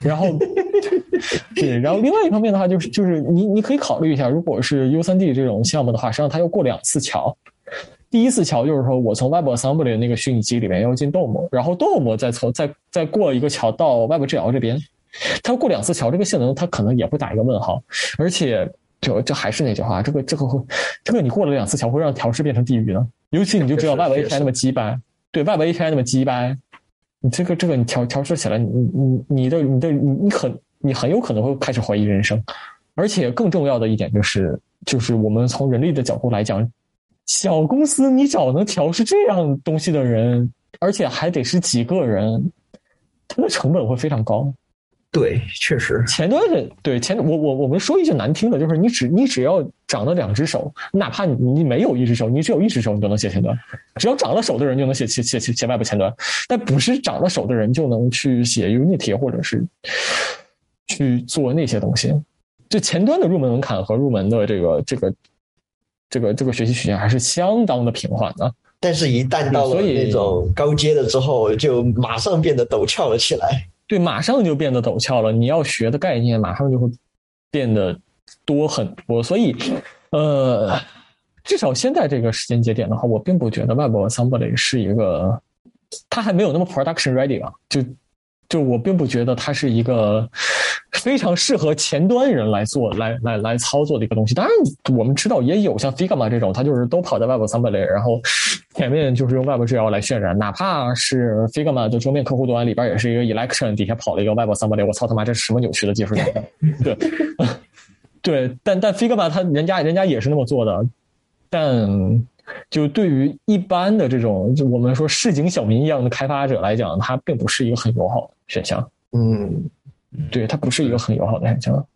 然后对，然后另外一方面的话，就是就是你你可以考虑一下，如果是 U 三 D 这种项目的话，实际上它要过两次桥。第一次桥就是说我从 WebAssembly 那个虚拟机里面要进 DOM，然后 DOM 再从再再过一个桥到 WebGL 这边。它过两次桥，这个性能它可能也会打一个问号，而且就就还是那句话，这个这个这个你过了两次桥会让调试变成地狱的，尤其你就知道外围 API 那么鸡掰，对外围 API 那么鸡掰，你这个这个你调调试起来，你你你的你的你你很你很有可能会开始怀疑人生，而且更重要的一点就是就是我们从人力的角度来讲，小公司你找能调试这样东西的人，而且还得是几个人，它的成本会非常高。对，确实，前端的对前我我我们说一句难听的，就是你只你只要长了两只手，哪怕你你没有一只手，你只有一只手，你都能写前端。只要长了手的人就能写写写写写外部前端，但不是长了手的人就能去写 Unity 或者是去做那些东西。就前端的入门门槛和入门的这个这个这个这个学习曲线还是相当的平缓的。但是，一旦到了那种高阶的之后，就马上变得陡峭了起来。对，马上就变得陡峭了。你要学的概念马上就会变得多很多。所以，呃，至少现在这个时间节点的话，我并不觉得 WebAssembly 是一个，它还没有那么 production ready 吧？就。就我并不觉得它是一个非常适合前端人来做、来来来操作的一个东西。当然，我们知道也有像 Figma 这种，它就是都跑在 WebAssembly，然后前面就是用 WebGL 来渲染。哪怕是 Figma 的桌面客户端里边也是一个 Election，底下跑了一个 WebAssembly。我操他妈，这是什么扭曲的技术对，对，但但 Figma 它人家人家也是那么做的，但。就对于一般的这种，就我们说市井小民一样的开发者来讲，它并不是一个很友好的选项。嗯，对，它不是一个很友好的选项。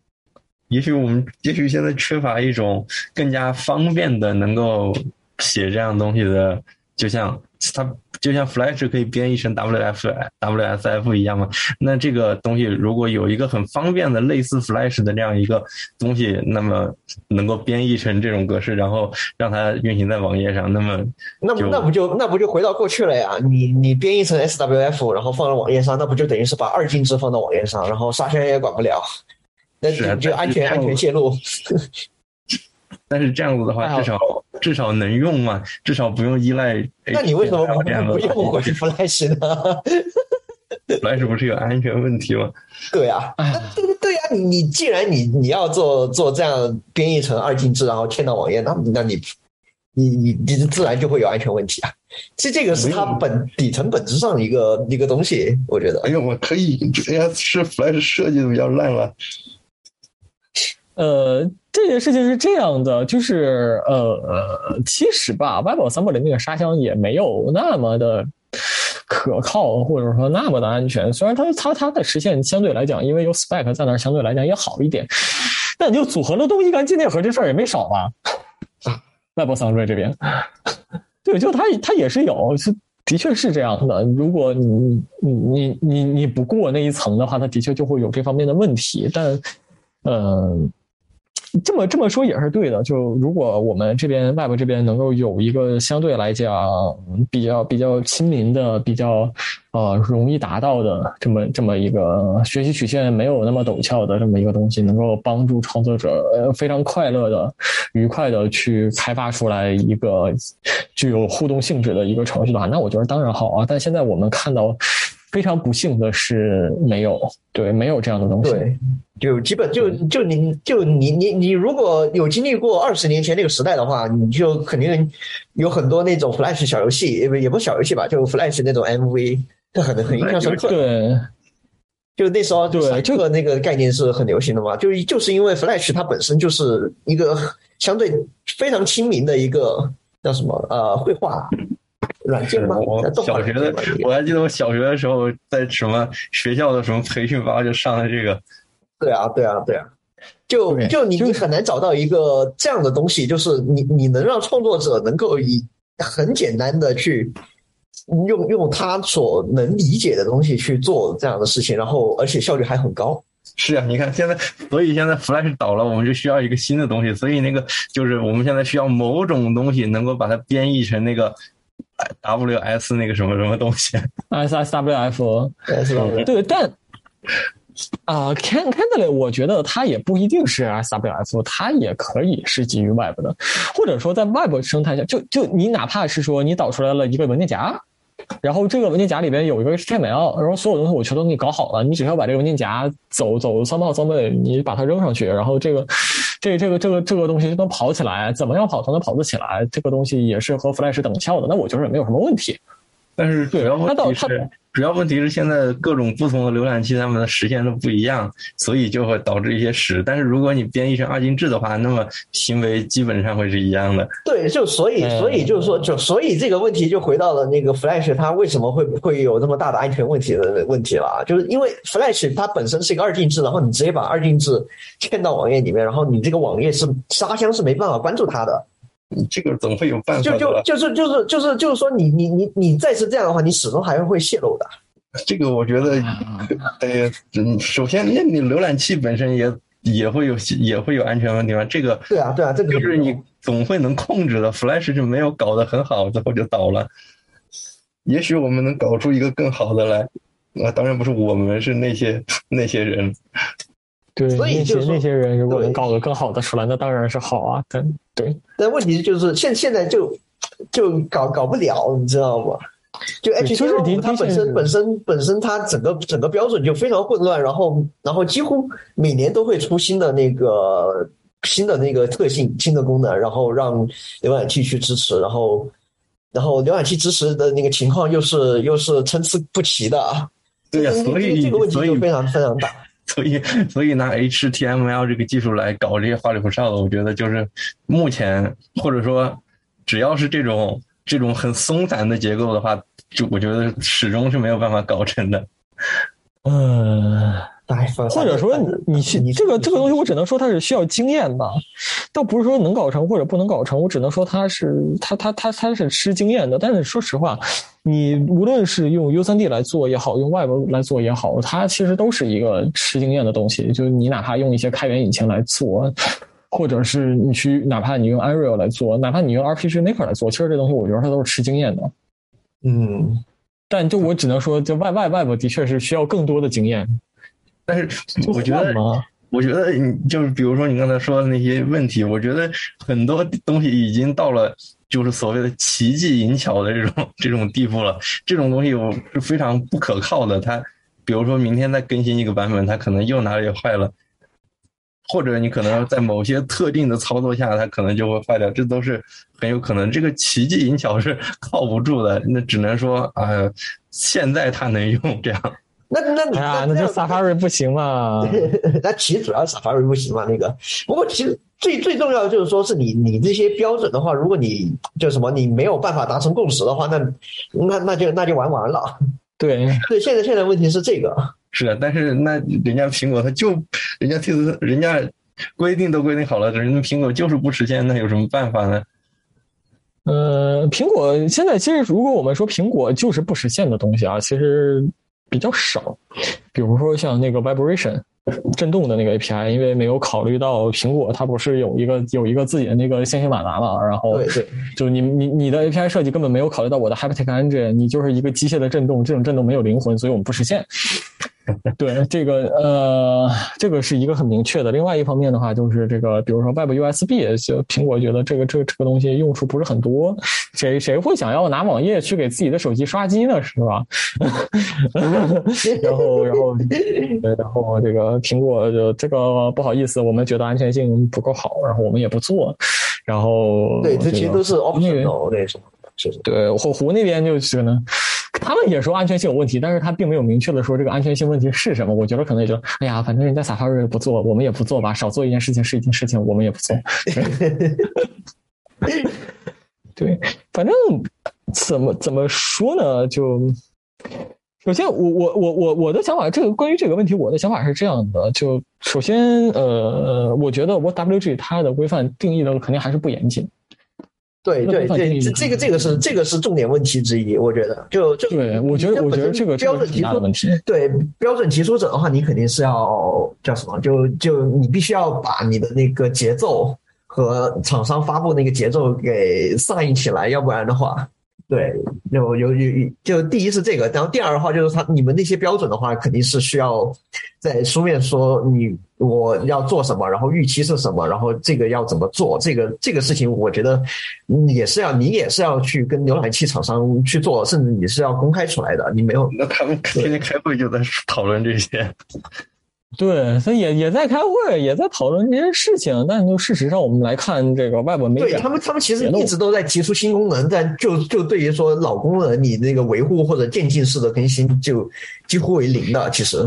也许我们，也许现在缺乏一种更加方便的能够写这样东西的，就像。它就像 Flash 可以编译成 WF WSF 一样嘛？那这个东西如果有一个很方便的类似 Flash 的这样一个东西，那么能够编译成这种格式，然后让它运行在网页上，那么那那不就那不就回到过去了呀？你你编译成 SWF，然后放到网页上，那不就等于是把二进制放到网页上，然后沙宣也管不了，那就安全安全泄露。[laughs] 但是这样子的话，至少至少能用嘛，至少不用依赖。那你为什么不不用回 Flash 呢？[laughs] Flash 不是有安全问题吗？对啊，对对呀，你你既然你你要做做这样编译成二进制，然后嵌到网页，那那你你你你自然就会有安全问题啊。其实这个是它本底层本质上的一个一个东西，我觉得。哎呦，我可以，哎呀，是 Flash 设计的比较烂了。呃。这件事情是这样的，就是呃，其实吧，WebAssembly 那个沙箱也没有那么的可靠，或者说那么的安全。虽然它它它的实现相对来讲，因为有 Spec 在那儿，相对来讲也好一点，但就组合了东西干纪念盒这事儿也没少吧？[laughs] WebAssembly 这边，[laughs] 对，就它它也是有，是的确是这样的。如果你你你你你不过那一层的话，它的确就会有这方面的问题。但，嗯。这么这么说也是对的。就如果我们这边 Web 这边能够有一个相对来讲比较比较亲民的、比较呃容易达到的这么这么一个学习曲线没有那么陡峭的这么一个东西，能够帮助创作者呃非常快乐的、愉快的去开发出来一个具有互动性质的一个程序的话，那我觉得当然好啊。但现在我们看到。非常不幸的是，没有对，没有这样的东西。就基本就就你就你你你如果有经历过二十年前那个时代的话，你就肯定有很多那种 Flash 小游戏，也不也不小游戏吧，就 Flash 那种 MV，这很很印象深刻。对，就那时候对这个那个概念是很流行的嘛，就就是因为 Flash 它本身就是一个相对非常亲民的一个叫什么呃绘画。软件吗？我小学的，我还记得我小学的时候，在什么学校的什么培训班就上了这个。对啊，对啊，对啊，就就你你很难找到一个这样的东西，就是你你能让创作者能够以很简单的去用用他所能理解的东西去做这样的事情，然后而且效率还很高。是啊，你看现在，所以现在 Flash 倒了，我们就需要一个新的东西，所以那个就是我们现在需要某种东西能够把它编译成那个。W S 那个什么什么东西？S S W F，对，但啊，Can Candle，我觉得它也不一定是 S W F，它也可以是基于 Web 的，或者说在 Web 生态下，就就你哪怕是说你导出来了一个文件夹。然后这个文件夹里边有一个 HTML，然后所有东西我全都给你搞好了，你只需要把这个文件夹走走三号三倍，你把它扔上去，然后这个这这个这个这个东西就能跑起来，怎么样跑才能跑得起来，这个东西也是和 Flash 等效的，那我觉得也没有什么问题。但是主要问题是，主要问题是现在各种不同的浏览器它们的实现都不一样，所以就会导致一些屎。但是如果你编译成二进制的话，那么行为基本上会是一样的。对，就所以所以就是说，就所以这个问题就回到了那个 Flash 它为什么会会有这么大的安全问题的问题了，就是因为 Flash 它本身是一个二进制，然后你直接把二进制嵌到网页里面，然后你这个网页是沙箱是没办法关注它的。你这个总会有办法就就就是就是就是就是说，你你你你再是这样的话，你始终还是会泄露的。这个我觉得，[laughs] 呃，首先，那你浏览器本身也也会有也会有安全问题嘛？这个对啊对啊，这个就是你总会能控制的。Flash 就没有搞得很好，最后就倒了。也许我们能搞出一个更好的来，啊，当然不是我们，是那些那些人。对，所以那些那些人如果能搞个更好的出来，那当然是好啊。但对，但问题就是现现在就就搞搞不了，你知道吗？就 HTML 它本身本身本身它整个整个标准就非常混乱，然后然后几乎每年都会出新的那个新的那个特性、新的功能，然后让浏览器去支持，然后然后浏览器支持的那个情况又是又是参差不齐的。对呀，所以这个问题就非常非常大。所以，所以拿 HTML 这个技术来搞这些花里胡哨的，我觉得就是目前或者说只要是这种这种很松散的结构的话，就我觉得始终是没有办法搞成的。嗯嗯。或者说你你你这个这个东西，我只能说它是需要经验吧，倒不是说能搞成或者不能搞成，我只能说它是它它它它是吃经验的。但是说实话，你无论是用 U3D 来做也好，用 Web 来做也好，它其实都是一个吃经验的东西。就是你哪怕用一些开源引擎来做，或者是你去哪怕你用 Unreal 来做，哪怕你用 RPG Maker 来做，其实这东西我觉得它都是吃经验的。嗯，但就我只能说，就 Web Web Web 的确是需要更多的经验。但是我觉得，我觉得你就是比如说你刚才说的那些问题，我觉得很多东西已经到了就是所谓的奇技淫巧的这种这种地步了。这种东西我是非常不可靠的。它比如说明天再更新一个版本，它可能又哪里坏了，或者你可能在某些特定的操作下，它可能就会坏掉，这都是很有可能。这个奇技淫巧是 [laughs] 靠不住的，那只能说啊，现在它能用这样。那那你啊，那就 Safari 不行嘛？[laughs] 那其实主要 Safari 不行嘛？那个，不过其实最最重要的就是说，是你你这些标准的话，如果你就什么你没有办法达成共识的话，那那那就那就玩完了。对 [laughs] 对，现在现在问题是这个。是的，但是那人家苹果他就人家其实人家规定都规定好了，人家苹果就是不实现，那有什么办法呢？呃，苹果现在其实如果我们说苹果就是不实现的东西啊，其实。比较少，比如说像那个 vibration，震动的那个 API，因为没有考虑到苹果它不是有一个有一个自己的那个线性马达嘛，然后就你你你的 API 设计根本没有考虑到我的 Haptic Engine，你就是一个机械的震动，这种震动没有灵魂，所以我们不实现。[laughs] 对这个呃，这个是一个很明确的。另外一方面的话，就是这个，比如说 Web USB，就苹果觉得这个这个这个东西用处不是很多，谁谁会想要拿网页去给自己的手机刷机呢？是吧？[laughs] 然后然后然后这个苹果就这个不好意思，我们觉得安全性不够好，然后我们也不做。然后对，这其实都是 optional 那种，是对火狐那边就是呢，他们也说安全性有问题，但是他并没有明确的说这个安全性问题是什么。我觉得可能也就，哎呀，反正人家 Safari 不做，我们也不做吧，少做一件事情是一件事情，我们也不做。[laughs] 对，反正怎么怎么说呢？就首先，我我我我我的想法，这个关于这个问题，我的想法是这样的：就首先，呃，我觉得 WG 它的规范定义的肯定还是不严谨。对对对，这这个这个是这个是重点问题之一，我觉得就就对，我觉得我觉得这个标准提出问题，对标准提出者的话，你肯定是要叫什么？就就你必须要把你的那个节奏和厂商发布那个节奏给上映起来，要不然的话，对，有有有就第一是这个，然后第二的话就是他你们那些标准的话，肯定是需要在书面说你我要做什么，然后预期是什么，然后这个要怎么做，这个这个事情，我觉得也是要你也是要去跟浏览器厂商去做，甚至你是要公开出来的，你没有那他们天天开会就在讨论这些。对，他也也在开会，也在讨论这些事情。但就事实上，我们来看这个外部媒体，对他们，他们其实一直都在提出新功能，但就就对于说老功能，你那个维护或者渐进式的更新，就几乎为零的。其实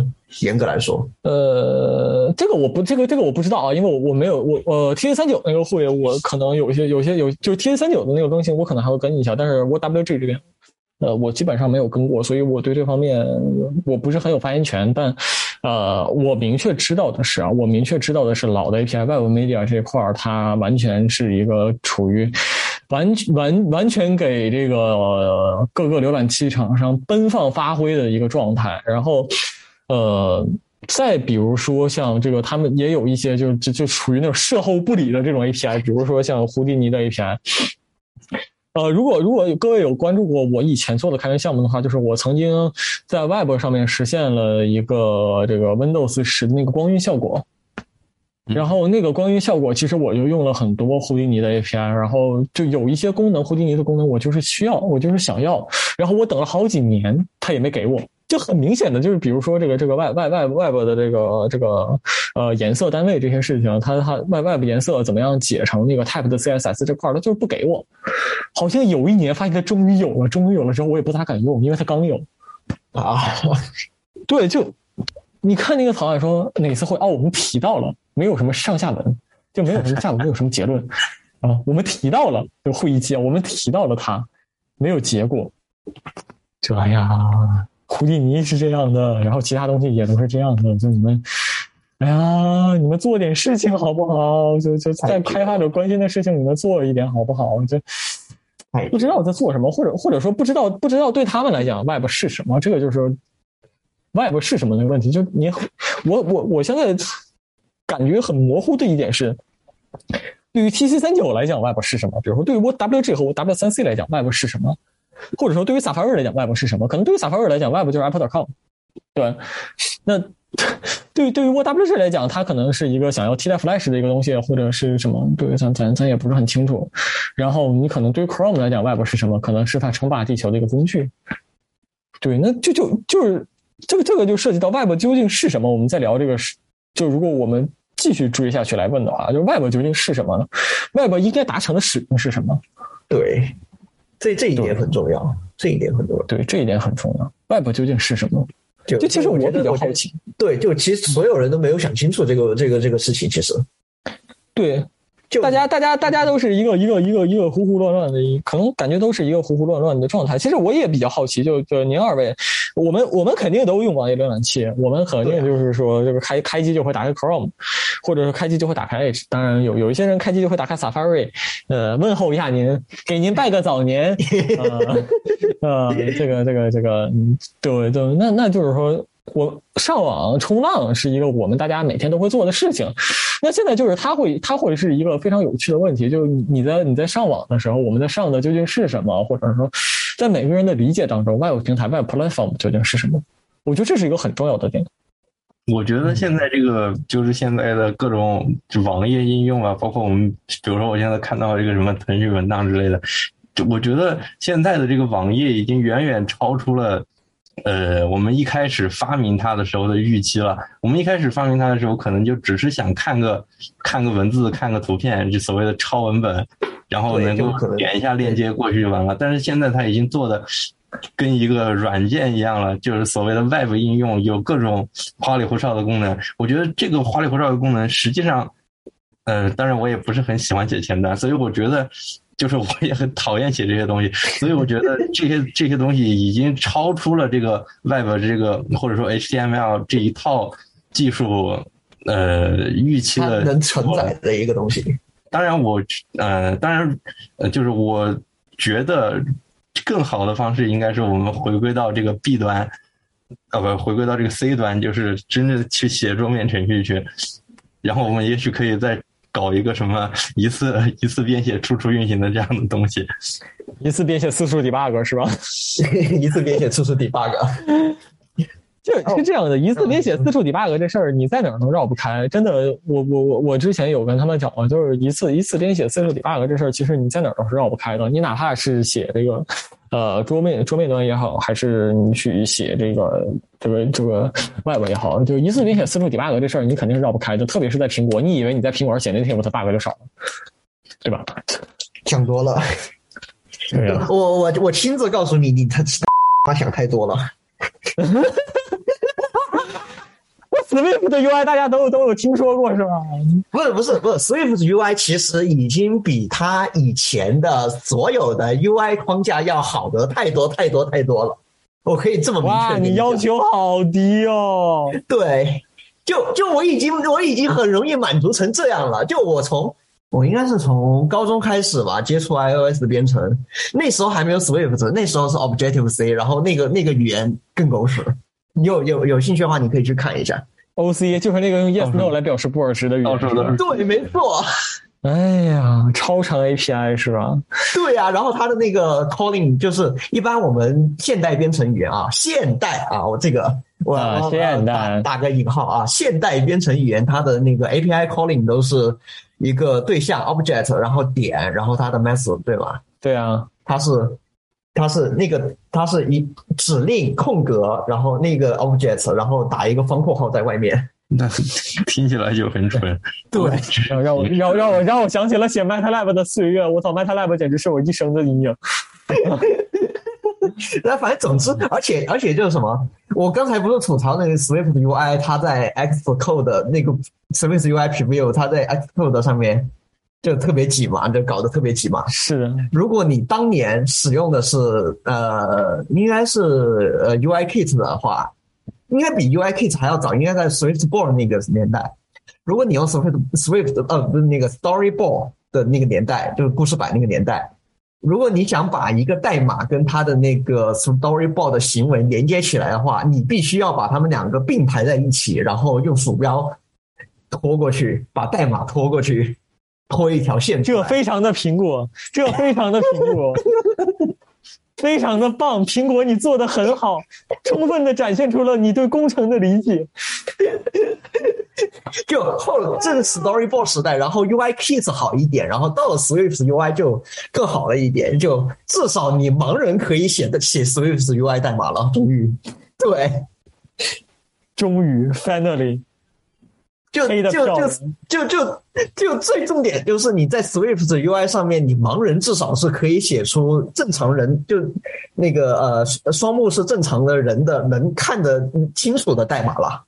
严格来说，呃，这个我不，这个这个我不知道啊，因为我我没有我呃 T A 三九那个会，我可能有一些有些有，就是 T A 三九的那个更新，我可能还会跟一下。但是我 W G 这边。呃，我基本上没有跟过，所以我对这方面我不是很有发言权。但，呃，我明确知道的是啊，我明确知道的是，老的 API Web Media 这块儿，它完全是一个处于完完完全给这个各个浏览器厂商奔放发挥的一个状态。然后，呃，再比如说像这个，他们也有一些就就就处于那种事后不理的这种 API，比如说像胡迪尼的 API。呃，如果如果各位有关注过我以前做的开源项目的话，就是我曾经在 Web 上面实现了一个这个 Windows 十的那个光晕效果，然后那个光晕效果其实我就用了很多胡迪尼的 API，然后就有一些功能胡迪尼的功能我就是需要，我就是想要，然后我等了好几年，他也没给我。就很明显的就是，比如说这个这个外外外外部的这个这个呃颜色单位这些事情，它它外外部颜色怎么样解成那个 type 的 CSS 这块儿，它就是不给我。好像有一年发现它终于有了，终于有了之后，我也不咋敢用，因为它刚有啊。[laughs] 对，就你看那个草案说哪次会哦，我们提到了，没有什么上下文，就没有什么下文，没有什么结论啊。我们提到了就会议纪要，我们提到了它，没有结果。就哎呀。胡迪尼是这样的，然后其他东西也都是这样的。就你们，哎呀，你们做点事情好不好？就就在开发者关心的事情，你们做一点好不好？就不知道在做什么，或者或者说不知道不知道对他们来讲，Web 是什么？这个就是 Web 是什么那个问题。就你我我我现在感觉很模糊的一点是，对于 TC 三九来讲，Web 是什么？比如说对于我 WG 和我 W 三 C 来讲，Web 是什么？或者说，对于 Safari 来讲，Web 是什么？可能对于 Safari 来讲，Web 就是 Apple.com，[laughs] 对。那对对于 WwG 来讲，它可能是一个想要替代 Flash 的一个东西，或者是什么？对，咱咱咱也不是很清楚。然后你可能对于 Chrome 来讲，Web 是什么？可能是它称霸地球的一个工具。对，那就就就是这个这个就涉及到 Web 究竟是什么？我们在聊这个是，就如果我们继续追下去来问的话，就是 Web 究竟是什么呢？Web 应该达成的使命是什么？对。这这一点很重要，这一点很重要。对，这一点很重要。Web 究竟是什么？就其实我比较好奇。对，就其实所有人都没有想清楚这个这个这个事情。其实，对。就大家，大家，大家都是一个一个一个一个胡胡乱乱的，可能感觉都是一个胡胡乱乱的状态。其实我也比较好奇，就就您二位，我们我们肯定都用网页浏览器，我们肯定就是说，就是开开机就会打开 Chrome，或者是开机就会打开 Edge。当然有有一些人开机就会打开 Safari，呃，问候一下您，给您拜个早年。[laughs] 呃，这个这个这个，对对，那那就是说。我上网冲浪是一个我们大家每天都会做的事情。那现在就是它会，它会是一个非常有趣的问题，就是你在你在上网的时候，我们在上的究竟是什么，或者说，在每个人的理解当中，Web 平台 Web Platform 究竟是什么？我觉得这是一个很重要的点。我觉得现在这个就是现在的各种网页应用啊，包括我们，比如说我现在看到这个什么腾讯文档之类的，就我觉得现在的这个网页已经远远超出了。呃，我们一开始发明它的时候的预期了。我们一开始发明它的时候，可能就只是想看个看个文字、看个图片，就所谓的超文本，然后能够点一下链接过去就完了。但是现在它已经做的跟一个软件一样了，就是所谓的 Web 应用，有各种花里胡哨的功能。我觉得这个花里胡哨的功能，实际上，呃，当然我也不是很喜欢写前端，所以我觉得。就是我也很讨厌写这些东西，所以我觉得这些这些东西已经超出了这个 Web 这个或者说 HTML 这一套技术呃预期的能承载的一个东西。当然我呃当然呃就是我觉得更好的方式应该是我们回归到这个 B 端，呃不回归到这个 C 端，就是真正去写桌面程序去，然后我们也许可以在。搞一个什么一次 [laughs] 一次编写处处运行的这样的东西，一次编写次数 debug 是吧？[laughs] 一次编写次数 debug，就是这样的。一次编写四处 debug 这事儿，你在哪儿都绕不开。真的，我我我我之前有跟他们讲过，就是一次一次编写四处 debug 这事儿，其实你在哪儿都是绕不开的。你哪怕是写这个。呃，桌面桌面端也好，还是你去写这个这个这个 Web 也好，就一次编写四处 debug 这事儿，你肯定是绕不开的。特别是在苹果，你以为你在苹果上写那天 t bug 就少了，对吧？想多了。对呀，我我我亲自告诉你，你他他想太多了。[laughs] Swift 的 UI 大家都都有听说过是吧？不是不是不是，Swift 的 UI 其实已经比它以前的所有的 UI 框架要好的太多太多太多了。我可以这么明确。你要求好低哦。对，就就我已经我已经很容易满足成这样了。就我从我应该是从高中开始吧，接触 iOS 的编程，那时候还没有 Swift，那时候是 Objective C，然后那个那个语言更狗屎。你有有有兴趣的话，你可以去看一下。O C 就是那个用 Yes No 来表示布尔什的语言，对，没错。哎呀，超长 A P I 是吧？对呀，然后它的那个 calling 就是一般我们现代编程语言啊，现代啊，我这个我现代打个引号啊，现代编程语言它的那个 A P I calling 都是一个对象 object，然后点，然后它的 method 对吧？对啊，它是。它是那个，它是一指令空格，然后那个 object，然后打一个方括号在外面。[laughs] 那听起来就很蠢。[laughs] 对，让让我 [laughs] 让让我让我想起了写 MATLAB 的岁月。我操，MATLAB 简直是我一生的阴影。那反正总之，而且而且就是什么，我刚才不是吐槽那个 Swift UI，它在 Xcode 那个 Swift UI Preview，它在 Xcode 上面。就特别挤嘛，就搞得特别挤嘛。是的，如果你当年使用的是呃，应该是呃 UIKit 的话，应该比 UIKit 还要早，应该在 SwiftBoard 那个年代。如果你用 Swift Swift 呃不是那个 Storyboard 的那个年代，就是故事版那个年代，如果你想把一个代码跟它的那个 Storyboard 的行为连接起来的话，你必须要把它们两个并排在一起，然后用鼠标拖过去，把代码拖过去。拖一条线，这非常的苹果，这非常的苹果，[laughs] 非常的棒，苹果你做的很好，充分的展现出了你对工程的理解。[laughs] 就后这个 Storyboard 时代，然后 UIKit 好一点，然后到了 Swift UI 就更好了一点，就至少你盲人可以写的写 Swift UI 代码了，终于，对，终于，Finally。就就就就就就最重点就是你在 Swift UI 上面，你盲人至少是可以写出正常人就那个呃双目是正常的人的能看得清楚的代码了，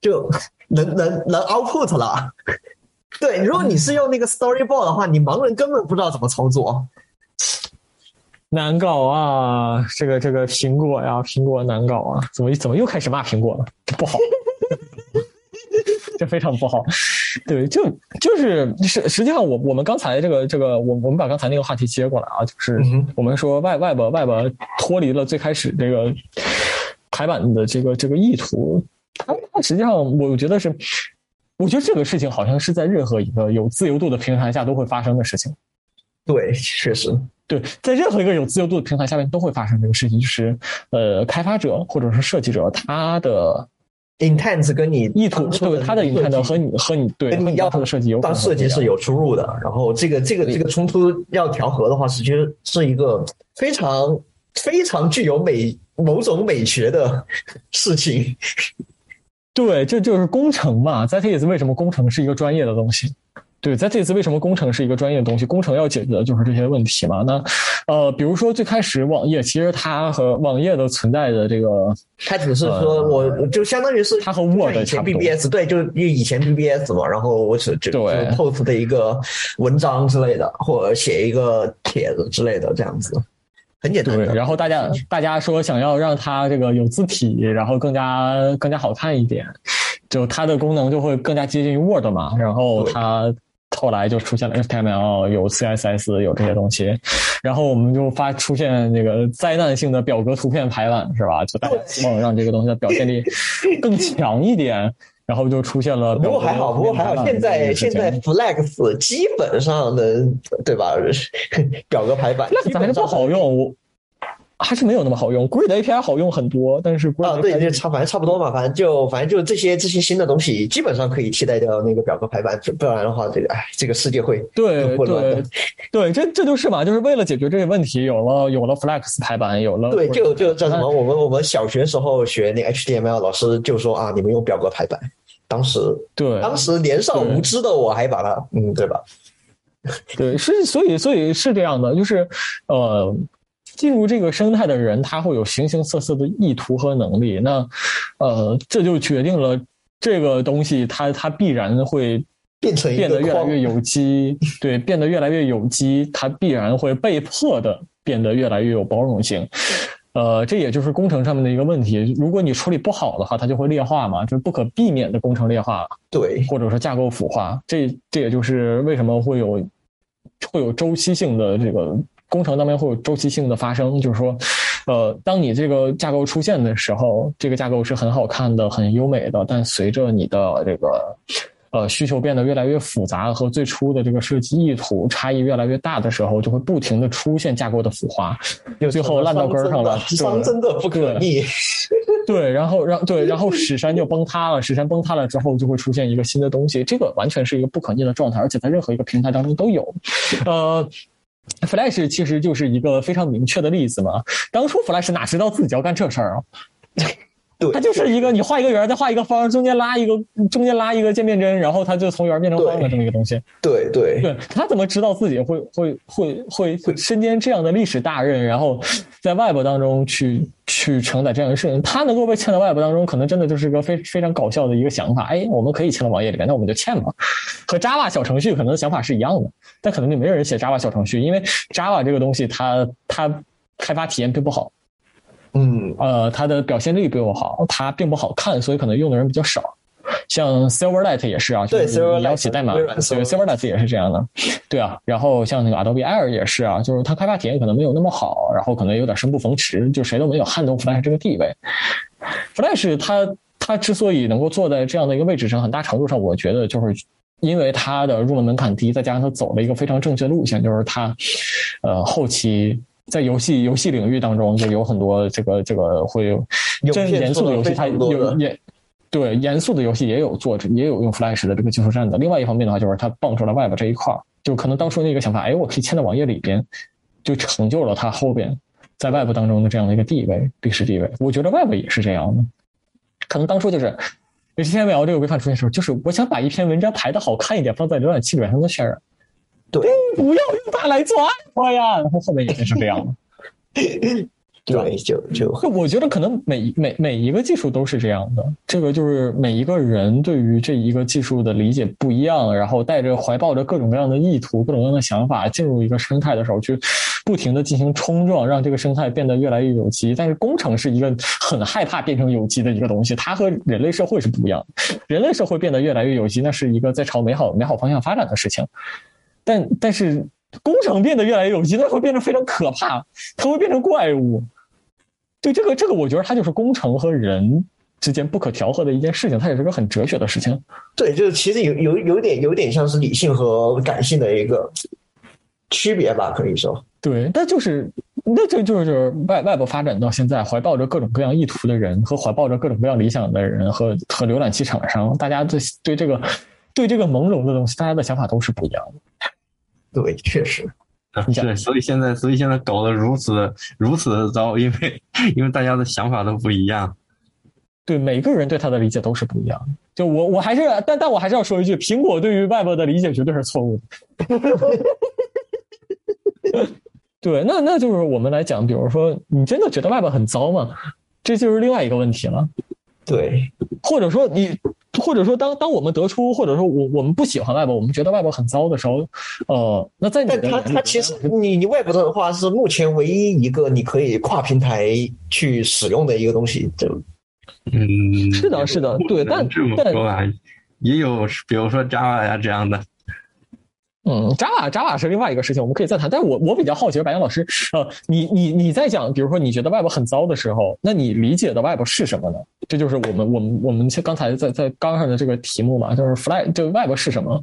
就能能能 output 了。对，如果你是用那个 Storyboard 的话，你盲人根本不知道怎么操作，难搞啊！这个这个苹果呀，苹果难搞啊！怎么怎么又开始骂苹果了？不好。[laughs] 这非常不好，对，就就是实实际上，我我们刚才这个这个，我我们把刚才那个话题接过来啊，就是我们说外外 b 外 b 脱离了最开始这个排版的这个这个意图，它它实际上我觉得是，我觉得这个事情好像是在任何一个有自由度的平台下都会发生的事情。对，确实，对，在任何一个有自由度的平台下面都会发生这个事情，就是呃，开发者或者是设计者他的 intent 跟你意图，对他的 intent 和你和你对跟你要的设计有当设计是有出入的，然后这个这个这个冲突要调和的话，实际是一个非常非常具有美某种美学的 [laughs] 事情。[laughs] 对，这就是工程嘛，在 t 也是为什么工程是一个专业的东西。对，在这次为什么工程是一个专业的东西？工程要解决的就是这些问题嘛。那，呃，比如说最开始网页，其实它和网页的存在的这个，它只是说我就相当于是它和 Word 以前 BBS 对，就因为以前 BBS 嘛，然后我只就 post 的一个文章之类的，或者写一个帖子之类的这样子，很简单。对，然后大家大家说想要让它这个有字体，然后更加更加好看一点，就它的功能就会更加接近于 Word 嘛，然后它。后来就出现了 HTML，有 CSS，有这些东西，然后我们就发出现那个灾难性的表格图片排版，是吧？就大家希望让这个东西的表现力 [laughs] 更强一点，然后就出现了。不过还好，不过还好，现在现在 Flex 基本上的对吧？[laughs] 表格排版那还是不好用。还是没有那么好用，Grid API 好用很多，但是啊，对，就差反正差不多嘛，反正就反正就这些这些新的东西，基本上可以替代掉那个表格排版，不然的话，这个哎，这个世界会对对对，这这就是嘛，就是为了解决这些问题，有了有了 Flex 排版，有了对，就就叫什么？我们我们小学时候学那 HTML，老师就说啊，你们用表格排版，当时对，当时年少无知的我还把它嗯，对吧？[laughs] 对，是所以所以是这样的，就是呃。进入这个生态的人，他会有形形色色的意图和能力。那，呃，这就决定了这个东西，它它必然会变成变得越来越有机。[laughs] 对，变得越来越有机，它必然会被迫的变得越来越有包容性。呃，这也就是工程上面的一个问题。如果你处理不好的话，它就会劣化嘛，就是不可避免的工程劣化。对，或者说架构腐化。这这也就是为什么会有会有周期性的这个。工程当中会有周期性的发生，就是说，呃，当你这个架构出现的时候，这个架构是很好看的、很优美的，但随着你的这个呃需求变得越来越复杂和最初的这个设计意图差异越来越大的时候，就会不停的出现架构的腐化，最后烂到根儿上了，伤真的不可逆。[laughs] 对，然后让对，然后史山就崩塌了，史山崩塌了之后，就会出现一个新的东西，这个完全是一个不可逆的状态，而且在任何一个平台当中都有，呃。Flash 其实就是一个非常明确的例子嘛。当初 Flash 哪知道自己要干这事儿啊？它就是一个你画一个圆，再画一个方，中间拉一个中间拉一个渐变针，然后它就从圆变成方的这么一个东西。对对对，他怎么知道自己会会会会会身兼这样的历史大任，然后在 Web 当中去去承载这样的事情？他能够被嵌到 Web 当中，可能真的就是个非非常搞笑的一个想法。哎，我们可以嵌到网页里面，那我们就嵌嘛。和 Java 小程序可能想法是一样的，但可能就没有人写 Java 小程序，因为 Java 这个东西它它开发体验并不好。嗯，呃，它的表现力比我好，它并不好看，所以可能用的人比较少。像 Silverlight 也是啊，对，Silverlight 你要写代码，对，Silverlight 也是这样的，对啊。然后像那个 Adobe Air 也是啊，就是它开发体验可能没有那么好，然后可能有点生不逢时，就谁都没有撼动 Flash 这个地位。Flash 它它之所以能够坐在这样的一个位置上，很大程度上我觉得就是因为它的入门门槛低，再加上它走了一个非常正确的路线，就是它呃后期。在游戏游戏领域当中，就有很多这个这个会有真严肃的游戏，它有也对严肃的游戏也有做也有用 Flash 的这个技术栈的。另外一方面的话，就是它蹦出了 Web 这一块儿就可能当初那个想法，哎，我可以嵌到网页里边，就成就了它后边在 Web 当中的这样的一个地位历史地位。我觉得 Web 也是这样的，可能当初就是 HTML 这个规范出现的时候，就是我想把一篇文章排的好看一点，放在浏览器里面让它渲染。对，不要用它来做爱我呀！然后后面也是这样的。[laughs] 对，就就我觉得可能每每每一个技术都是这样的，这个就是每一个人对于这一个技术的理解不一样，然后带着怀抱着各种各样的意图、各种各样的想法进入一个生态的时候，去不停的进行冲撞，让这个生态变得越来越有机。但是工程是一个很害怕变成有机的一个东西，它和人类社会是不一样的。人类社会变得越来越有机，那是一个在朝美好美好方向发展的事情。但但是工程变得越来越有机，它会变得非常可怕，它会变成怪物。对这个这个，我觉得它就是工程和人之间不可调和的一件事情，它也是个很哲学的事情。对，就是其实有有有点有点像是理性和感性的一个区别吧，可以说。对，但就是那这就是外外部发展到现在，怀抱着各种各样意图的人和怀抱着各种各样理想的人和和浏览器厂商，大家对对这个对这个朦胧的东西，大家的想法都是不一样的。对，确实。是，所以现在，所以现在搞得如此如此的糟，因为因为大家的想法都不一样。对，每个人对他的理解都是不一样的。就我，我还是，但但我还是要说一句，苹果对于 Web 的理解绝对是错误的。[laughs] 对，那那就是我们来讲，比如说，你真的觉得 Web 很糟吗？这就是另外一个问题了。对，或者说你。或者说，当当我们得出，或者说我我们不喜欢外部，我们觉得外部很糟的时候，呃，那在你但他他其实你你外部的话是目前唯一一个你可以跨平台去使用的一个东西，就嗯，是的，是的，对，但但也有比如说 Java 呀这样的。嗯，Java Java 是另外一个事情，我们可以再谈。但是我我比较好奇，白杨老师，呃，你你你在讲，比如说你觉得 Web 很糟的时候，那你理解的 Web 是什么呢？这就是我们我们我们刚才在在刚上的这个题目嘛，就是 Fly，就 Web 是什么？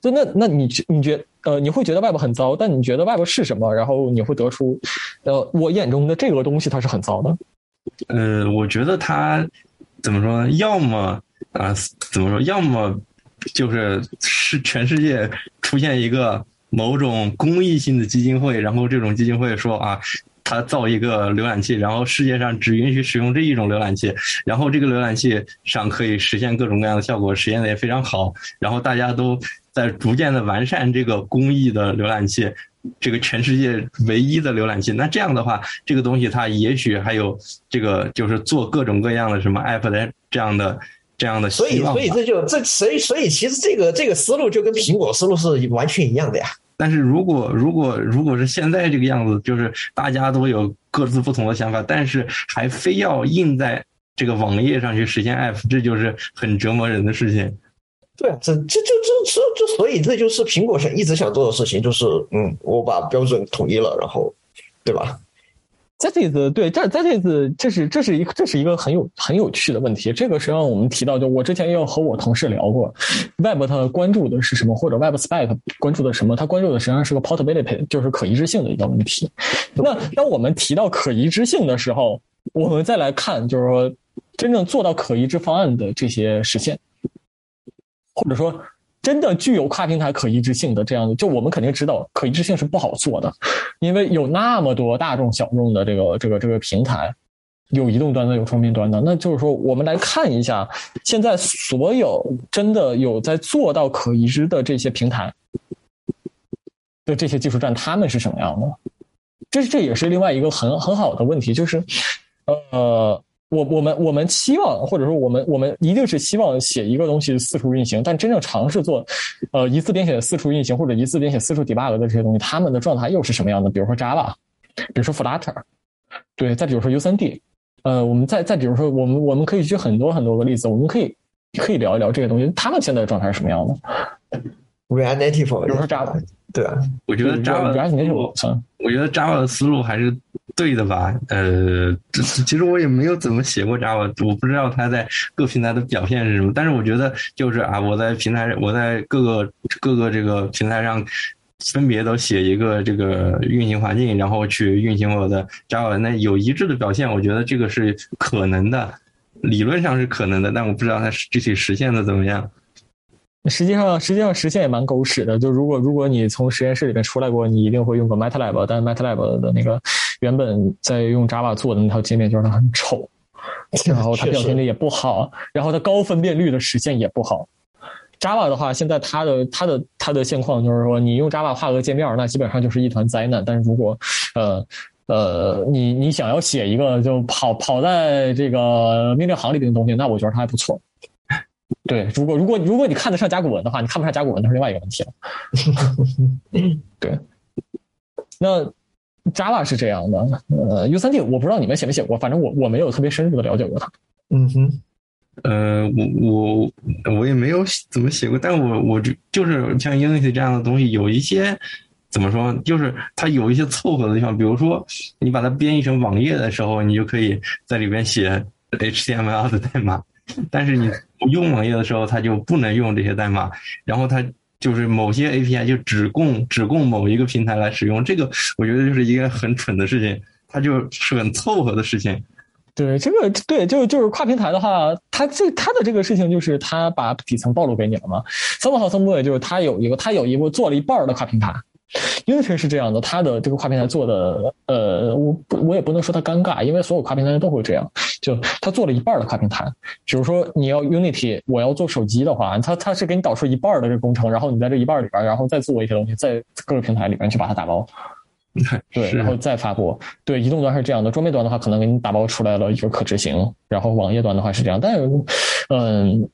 就那那你你觉呃你会觉得 Web 很糟，但你觉得 Web 是什么？然后你会得出，呃，我眼中的这个东西它是很糟的。呃，我觉得它怎么说呢？要么啊，怎么说？要么。就是是全世界出现一个某种公益性的基金会，然后这种基金会说啊，他造一个浏览器，然后世界上只允许使用这一种浏览器，然后这个浏览器上可以实现各种各样的效果，实现的也非常好，然后大家都在逐渐的完善这个公益的浏览器，这个全世界唯一的浏览器。那这样的话，这个东西它也许还有这个就是做各种各样的什么 app 的这样的。这样的，所以所以这就这所以所以其实这个这个思路就跟苹果思路是完全一样的呀。但是如果如果如果是现在这个样子，就是大家都有各自不同的想法，但是还非要印在这个网页上去实现 App，这就是很折磨人的事情。对啊，这这就这这这，所以这就是苹果想一直想做的事情，就是嗯，我把标准统一了，然后，对吧？在这次对，这在这次这是这是一这是一个很有很有趣的问题。这个实际上我们提到，就我之前也有和我同事聊过，Web 它关注的是什么，或者 Web Spec 关注的什么？它关注的实际上是个 Portability，就是可移植性的一个问题。那当我们提到可移植性的时候，我们再来看，就是说真正做到可移植方案的这些实现，或者说。真的具有跨平台可移植性的这样的，就我们肯定知道，可移植性是不好做的，因为有那么多大众小众的这个这个这个平台，有移动端的，有双边端的。那就是说，我们来看一下，现在所有真的有在做到可移植的这些平台的这些技术站，他们是什么样的？这这也是另外一个很很好的问题，就是呃。我我们我们期望，或者说我们我们一定是希望写一个东西四处运行，但真正尝试做，呃，一次编写四处运行或者一次编写四处 debug 的这些东西，他们的状态又是什么样的？比如说 Java，比如说 Flutter，对，再比如说 U3D，呃，我们再再比如说我们我们可以举很多很多个例子，我们可以可以聊一聊这些东西，他们现在的状态是什么样的？React Native，比如说 Java，对啊，我觉得 Java，我觉得 Java 的思路还是。对的吧？呃，其实我也没有怎么写过 Java，我不知道它在各平台的表现是什么。但是我觉得就是啊，我在平台，我在各个各个这个平台上，分别都写一个这个运行环境，然后去运行我的 Java，那有一致的表现，我觉得这个是可能的，理论上是可能的，但我不知道它具体实现的怎么样。实际上，实际上实现也蛮狗屎的。就如果如果你从实验室里面出来过，你一定会用过 MATLAB，但 MATLAB 的那个原本在用 Java 做的那套界面就是它很丑，然后它表现力也不好，然后它高分辨率的实现也不好。Java 的话，现在它的它的它的现况就是说，你用 Java 画个界面，那基本上就是一团灾难。但是如果呃呃你你想要写一个就跑跑在这个命令行里的东西，那我觉得它还不错。对，如果如果如果你看得上甲骨文的话，你看不上甲骨文那是另外一个问题了。[laughs] 对，那 Java 是这样的，呃，U3D 我不知道你们写没写过，反正我我没有特别深入的了解过它。嗯哼，呃，我我我也没有怎么写过，但我我就就是像 Unity 这样的东西，有一些怎么说？就是它有一些凑合的地方，比如说你把它编译成网页的时候，你就可以在里边写 HTML 的代码，但是你用网页的时候，它就不能用这些代码。然后它就是某些 API 就只供只供某一个平台来使用，这个我觉得就是一个很蠢的事情，它就是很凑合的事情。对这个对，就就是跨平台的话，它这它的这个事情就是它把底层暴露给你了嘛。三号森波也就是它有一个，它有一个做了一半的跨平台。Unity 是这样的，它的这个跨平台做的，呃，我我也不能说它尴尬，因为所有跨平台都会这样。就它做了一半的跨平台，比如说你要 Unity，我要做手机的话，它它是给你导出一半的这个工程，然后你在这一半里边，然后再做一些东西，在各个平台里边去把它打包。[laughs] 对，然后再发布。对，移动端是这样的，桌面端的话可能给你打包出来了一个可执行，然后网页端的话是这样。但是，嗯，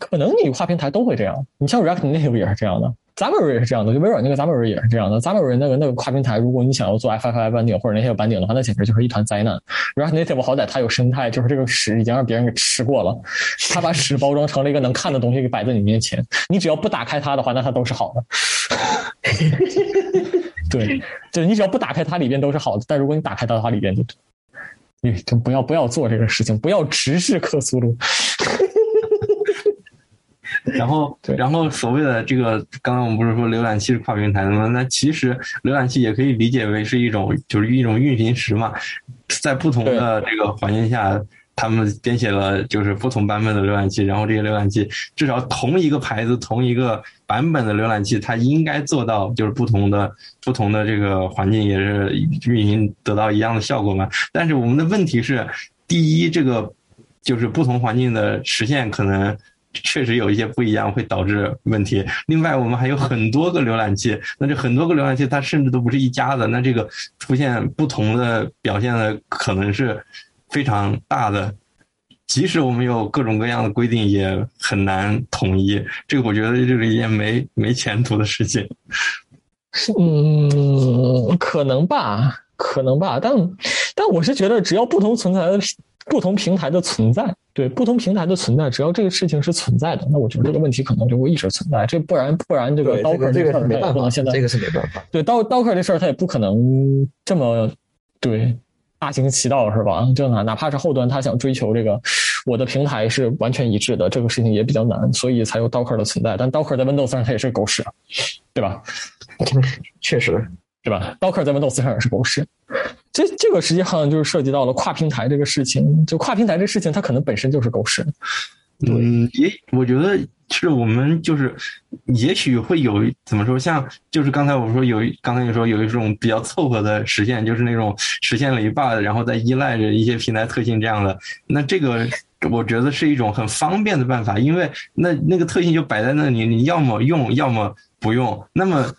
可能你跨平台都会这样。你像 React Native 也是这样的，Xamarin 也是这样的，就微软那个 Xamarin 也是这样的。Xamarin 那个那个跨平台，如果你想要做 FFI 版顶或者那些版顶的话，那简直就是一团灾难。React Native 好歹它有生态，就是这个屎已经让别人给吃过了，它把屎包装成了一个能看的东西给摆在你面前，你只要不打开它的话，那它都是好的。[laughs] 对，就是你只要不打开它，里边都是好的。但如果你打开它的话，里边就，你就不要不要做这个事情，不要直视克苏鲁。然后，[laughs] 然后所谓的这个，刚刚我们不是说浏览器是跨平台的吗？那其实浏览器也可以理解为是一种，就是一种运行时嘛，在不同的这个环境下。他们编写了就是不同版本的浏览器，然后这些浏览器至少同一个牌子、同一个版本的浏览器，它应该做到就是不同的不同的这个环境也是运行得到一样的效果嘛。但是我们的问题是，第一，这个就是不同环境的实现可能确实有一些不一样，会导致问题。另外，我们还有很多个浏览器，那这很多个浏览器它甚至都不是一家的，那这个出现不同的表现的可能是。非常大的，即使我们有各种各样的规定，也很难统一。这个我觉得这是一件没没前途的事情。嗯，可能吧，可能吧。但但我是觉得，只要不同存在的不同平台的存在，对不同平台的存在，只要这个事情是存在的，那我觉得这个问题可能就会一直存在。这不然不然，这个刀客这个没办法，现在这个是没办法。对刀刀客这事儿，他也不可能这么对。大行其道是吧？就哪哪怕是后端，他想追求这个，我的平台是完全一致的，这个事情也比较难，所以才有 Docker 的存在。但 Docker 在 Windows 上它也是狗屎，对吧？确实，对吧？Docker 在 Windows 上也是狗屎。这这个实际上就是涉及到了跨平台这个事情，就跨平台这事情，它可能本身就是狗屎。嗯，也我觉得。是我们就是，也许会有怎么说，像就是刚才我说有，刚才你说有一种比较凑合的实现，就是那种实现了一半，然后再依赖着一些平台特性这样的。那这个我觉得是一种很方便的办法，因为那那个特性就摆在那里，你要么用，要么不用。那么。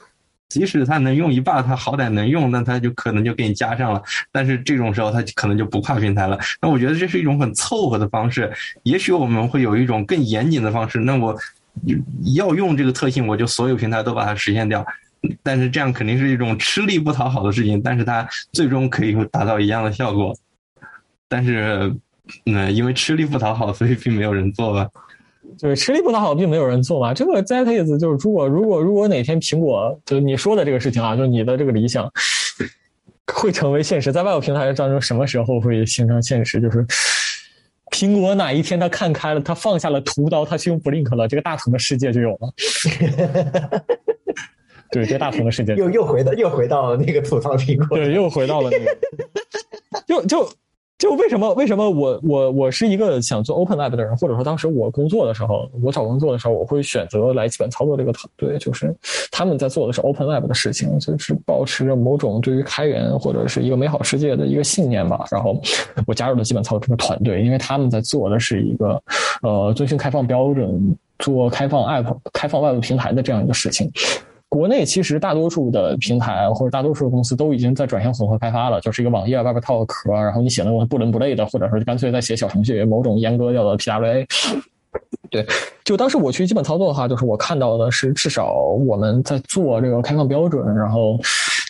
即使它能用一半，它好歹能用，那它就可能就给你加上了。但是这种时候，它可能就不跨平台了。那我觉得这是一种很凑合的方式。也许我们会有一种更严谨的方式。那我要用这个特性，我就所有平台都把它实现掉。但是这样肯定是一种吃力不讨好的事情。但是它最终可以达到一样的效果。但是，嗯，因为吃力不讨好，所以并没有人做吧。对，吃力不讨好，并没有人做嘛。这个 that is 就是，如果如果如果哪天苹果就是你说的这个事情啊，就是你的这个理想会成为现实，在外部平台当中，什么时候会形成现实？就是苹果哪一天他看开了，他放下了屠刀，他去用 Blink 了，这个大同的世界就有了。对，这个大同的世界又又回到又回到了那个吐槽苹果，对，又回到了那个，就就。就为什么？为什么我我我是一个想做 Open Lab 的人，或者说当时我工作的时候，我找工作的时候，我会选择来基本操作这个团队，就是他们在做的是 Open Lab 的事情，就是保持着某种对于开源或者是一个美好世界的一个信念吧。然后我加入了基本操作这个团队，因为他们在做的是一个呃遵循开放标准、做开放 App、开放外部平台的这样一个事情。国内其实大多数的平台或者大多数的公司都已经在转向混合开发了，就是一个网页外边套个壳，然后你写那种不伦不类的，或者说干脆在写小程序，某种阉割掉的 PWA。对，就当时我去基本操作的话，就是我看到的是至少我们在做这个开放标准，然后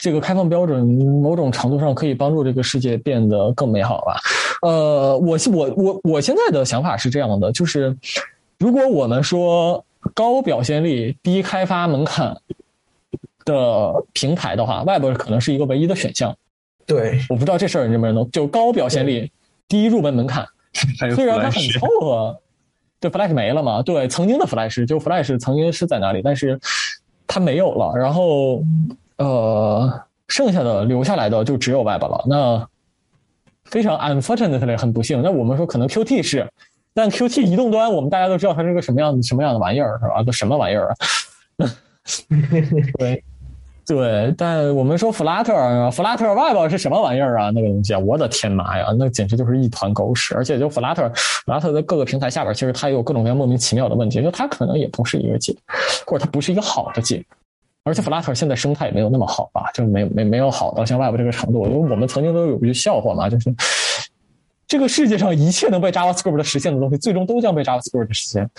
这个开放标准某种程度上可以帮助这个世界变得更美好吧。呃，我我我我现在的想法是这样的，就是如果我们说高表现力、低开发门槛。的平台的话，Web 可能是一个唯一的选项。对，我不知道这事儿你认不认同？就高表现力，低入门门槛，[laughs] 虽然它很凑合。对，Flash 没了嘛？对，曾经的 Flash 就 Flash 曾经是在哪里，但是它没有了。然后呃，剩下的留下来的就只有 Web 了。那非常 unfortunately 很不幸。那我们说可能 Qt 是，但 Qt 移动端我们大家都知道它是个什么样什么样的玩意儿，是吧？都什么玩意儿啊？[laughs] [laughs] 对。对，但我们说 Flutter，Flutter Web 是什么玩意儿啊？那个东西啊，我的天妈呀，那简直就是一团狗屎！而且就 Flutter，Flutter 在各个平台下边，其实它也有各种各样莫名其妙的问题，就它可能也不是一个解，或者它不是一个好的解。而且 Flutter 现在生态也没有那么好吧，就没没没有好到像 Web 这个程度。因为我们曾经都有一句笑话嘛，就是这个世界上一切能被 JavaScript 实现的东西，最终都将被 JavaScript 实现。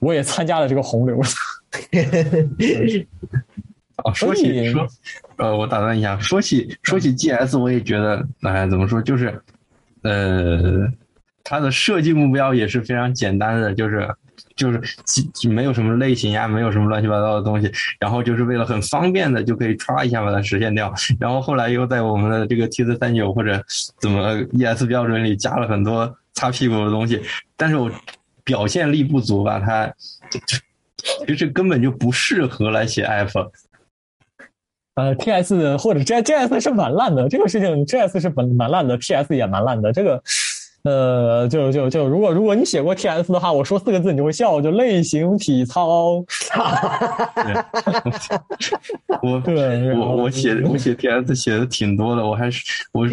我也参加了这个洪流。[laughs] 啊，说起说，呃，我打断一下，说起说起 GS，我也觉得，哎，怎么说，就是，呃，它的设计目标也是非常简单的，就是就是没有什么类型呀，没有什么乱七八糟的东西，然后就是为了很方便的就可以歘一下把它实现掉，然后后来又在我们的这个 T 四三九或者怎么 ES 标准里加了很多擦屁股的东西，但是我表现力不足吧，它其实根本就不适合来写 App。呃，T S 或者 J J S 是蛮烂的，这个事情 J S 是蛮蛮烂的，T S 也蛮烂的。这个，呃，就就就如果如果你写过 T S 的话，我说四个字你就会笑，就类型体操。[laughs] 我对，我我写我写 T S 写的挺多的，我还是我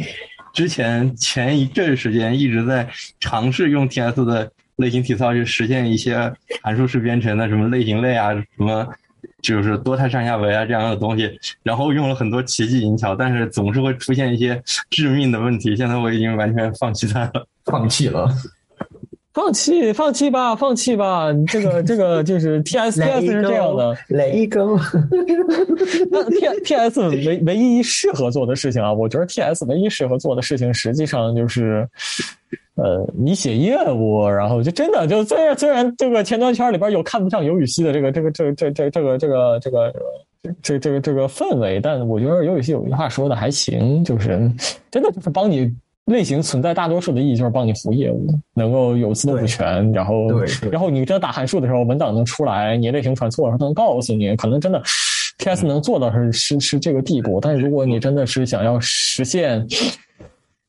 之前前一阵时间一直在尝试用 T S 的类型体操去实现一些函数式编程的什么类型类啊什么。就是多态上下维啊这样的东西，然后用了很多奇技淫巧，但是总是会出现一些致命的问题。现在我已经完全放弃它了，[laughs] 放弃了，放弃，放弃吧，放弃吧。这个，这个就是 T S T S 是这样的，雷一根。[laughs] 那 T T S 唯唯一适合做的事情啊，我觉得 T S 唯一适合做的事情，实际上就是。呃，你写业务，然后就真的就虽然虽然这个前端圈里边有看不上尤雨溪的这个这个这这这这个这个这个这这个这个氛围，但我觉得尤雨溪有一句话说的还行，就是真的就是帮你类型存在大多数的意义就是帮你服务业务，能够有自动补全，然后然后你真打函数的时候文档能出来，你类型传错的时候能告诉你，可能真的 TS 能做到是是是这个地步，但是如果你真的是想要实现。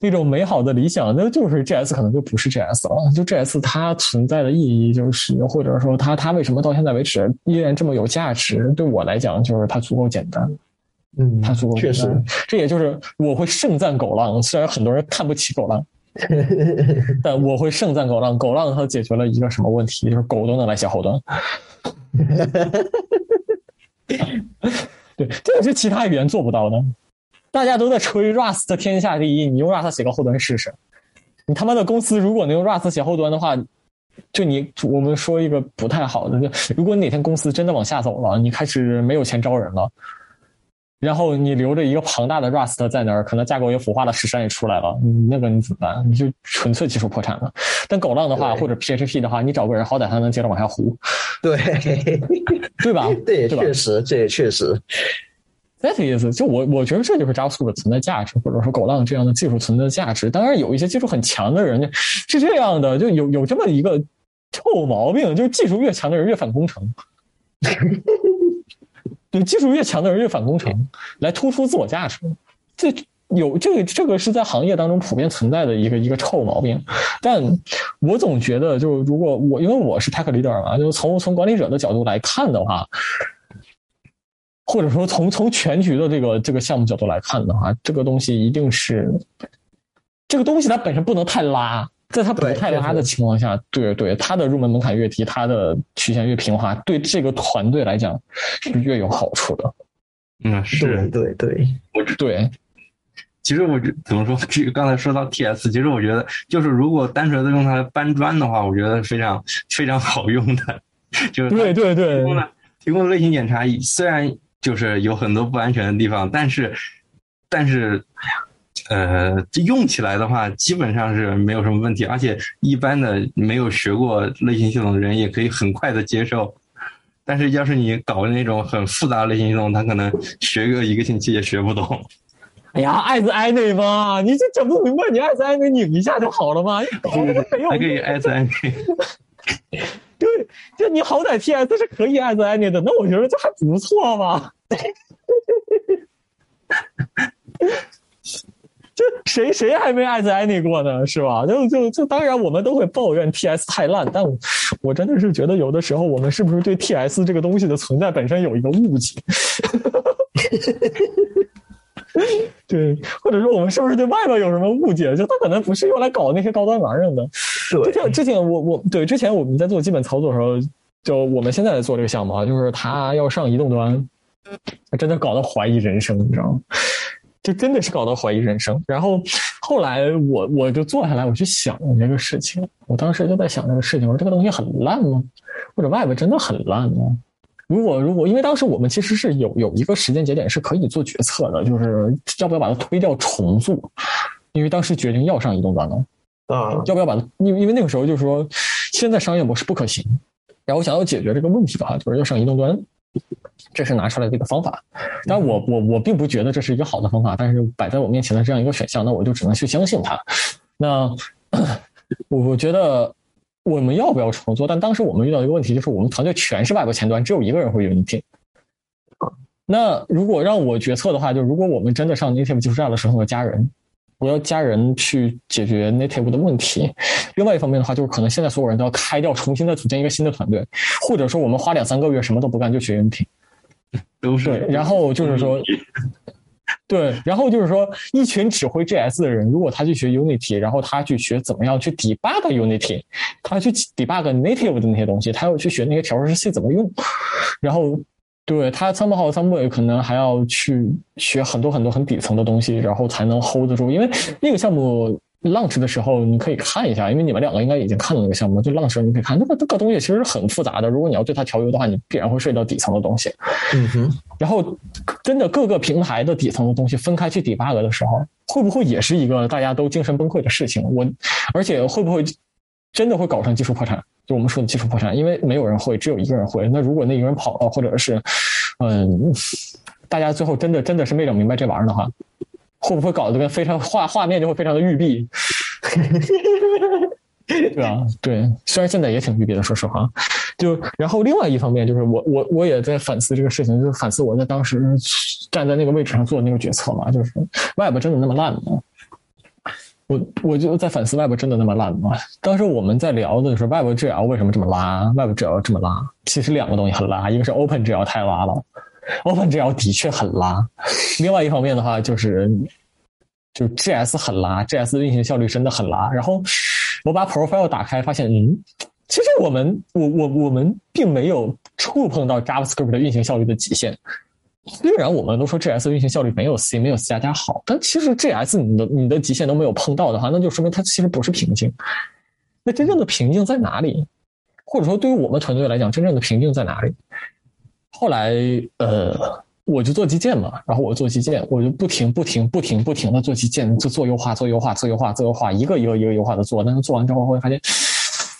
那种美好的理想，那就是 G S 可能就不是 G S 了。就 G S 它存在的意义，就是或者说它它为什么到现在为止依然这么有价值？对我来讲，就是它足够简单。嗯，它足够确实。这也就是我会盛赞狗浪，虽然很多人看不起狗浪，[laughs] 但我会盛赞狗浪。狗浪它解决了一个什么问题？就是狗都能来写后端。[laughs] 对，这也是其他语言做不到的。大家都在吹 Rust 天下第一，你用 Rust 写个后端试试。你他妈的公司如果能用 Rust 写后端的话，就你我们说一个不太好的，就如果哪天公司真的往下走了，你开始没有钱招人了，然后你留着一个庞大的 Rust 在那儿，可能架构也腐化了，屎山也出来了，那个你怎么办？你就纯粹技术破产了。但狗浪的话，或者 PHP 的话，你找个人好歹还能接着往下糊，对 [laughs] 对吧？[laughs] 这也确实，这也确实。That is，就我我觉得这就是 JavaScript 存在价值，或者说狗浪这样的技术存在价值。当然，有一些技术很强的人是这样的，就有有这么一个臭毛病，就是技术越强的人越反工程。对，技术越强的人越反工程，来突出自我价值。这有这个这个是在行业当中普遍存在的一个一个臭毛病。但我总觉得，就如果我因为我是 Tech Leader 嘛，就从从管理者的角度来看的话。或者说，从从全局的这个这个项目角度来看的话，这个东西一定是这个东西它本身不能太拉，在它不太拉的情况下，对对，它的入门门槛越低，它的曲线越平滑，对这个团队来讲是越有好处的。嗯，是对对，我对。其实我觉怎么说？这个刚才说到 TS，其实我觉得就是如果单纯的用它来搬砖的话，我觉得非常非常好用的。就是对对对，提供的提供的类型检查虽然。就是有很多不安全的地方，但是，但是，哎呀，呃，用起来的话基本上是没有什么问题，而且一般的没有学过类型系统的人也可以很快的接受。但是要是你搞那种很复杂类型系统，他可能学个一个星期也学不懂。哎呀，艾兹艾内嘛，你这整不明白，你艾兹艾内拧一下就好了嘛。还可以艾兹艾内。[laughs] 对，就你好歹 TS 是可以艾兹艾内的，那我觉得这还不错嘛。[laughs] 就谁谁还没艾兹艾内过呢？是吧？就就就，当然我们都会抱怨 TS 太烂，但我真的是觉得有的时候我们是不是对 TS 这个东西的存在本身有一个误解？[laughs] [laughs] 对，或者说我们是不是对外边有什么误解？就它可能不是用来搞那些高端玩意儿的。之前之前我我对之前我们在做基本操作的时候，就我们现在在做这个项目啊，就是它要上移动端，真的搞得怀疑人生，你知道吗？就真的是搞到怀疑人生。然后后来我我就坐下来，我去想这个事情。我当时就在想这个事情，我说这个东西很烂吗？或者外边真的很烂吗？如果如果，因为当时我们其实是有有一个时间节点是可以做决策的，就是要不要把它推掉重做。因为当时决定要上移动端了啊，要不要把它？因为因为那个时候就是说，现在商业模式不可行。然后我想要解决这个问题的话，就是要上移动端。这是拿出来的一个方法，但我我我并不觉得这是一个好的方法，但是摆在我面前的这样一个选项，那我就只能去相信它。那 [coughs] 我我觉得我们要不要重做？但当时我们遇到一个问题，就是我们团队全是外国前端，只有一个人会 Unity。那如果让我决策的话，就如果我们真的上 Native 技术站的时候，要加人，我要加人去解决 Native 的问题。另外一方面的话，就是可能现在所有人都要开掉，重新再组建一个新的团队，或者说我们花两三个月什么都不干就学 Unity。都是对，然后就是说，对，然后就是说，一群只会 JS 的人，如果他去学 Unity，然后他去学怎么样去 debug Unity，他去 debug native 的那些东西，他要去学那些调试器怎么用，然后对他 somehow someway 可能还要去学很多很多很底层的东西，然后才能 hold 得住，因为那个项目。Launch 的时候你可以看一下，因为你们两个应该已经看到那个项目，就 launch 你可以看那个这个东西其实很复杂的。如果你要对它调优的话，你必然会涉及到底层的东西。嗯哼。然后，真的各个平台的底层的东西分开去 debug 的时候，会不会也是一个大家都精神崩溃的事情？我，而且会不会真的会搞成技术破产？就我们说的技术破产，因为没有人会，只有一个人会。那如果那一个人跑了，或者是，嗯，大家最后真的真的是没整明白这玩意儿的话。会不会搞得跟非常画画面就会非常的育碧，[laughs] 对吧？对，虽然现在也挺育碧的，说实话。就然后另外一方面就是我我我也在反思这个事情，就是反思我在当时站在那个位置上做的那个决策嘛，就是 Web 真的那么烂吗？我我就在反思 Web 真的那么烂吗？当时我们在聊的是 Web GL 为什么这么拉，Web GL 这么拉，其实两个东西很拉，一个是 Open GL 太拉了。[laughs] OpenGL 的确很拉，另外一方面的话就是，就 GS 很拉，GS 的运行效率真的很拉。然后我把 Profile 打开，发现，嗯，其实我们我我我们并没有触碰到 JavaScript 的运行效率的极限。虽然我们都说 GS 运行效率没有 C 没有 C 加加好，但其实 GS 你的你的极限都没有碰到的话，那就说明它其实不是瓶颈。那真正的瓶颈在哪里？或者说对于我们团队来讲，真正的瓶颈在哪里？后来，呃，我就做基建嘛，然后我做基建，我就不停、不停、不停、不停的做基建，做做优化、做优化、做优化、做优化，一个一个一个优化的做。但是做完之后会发现，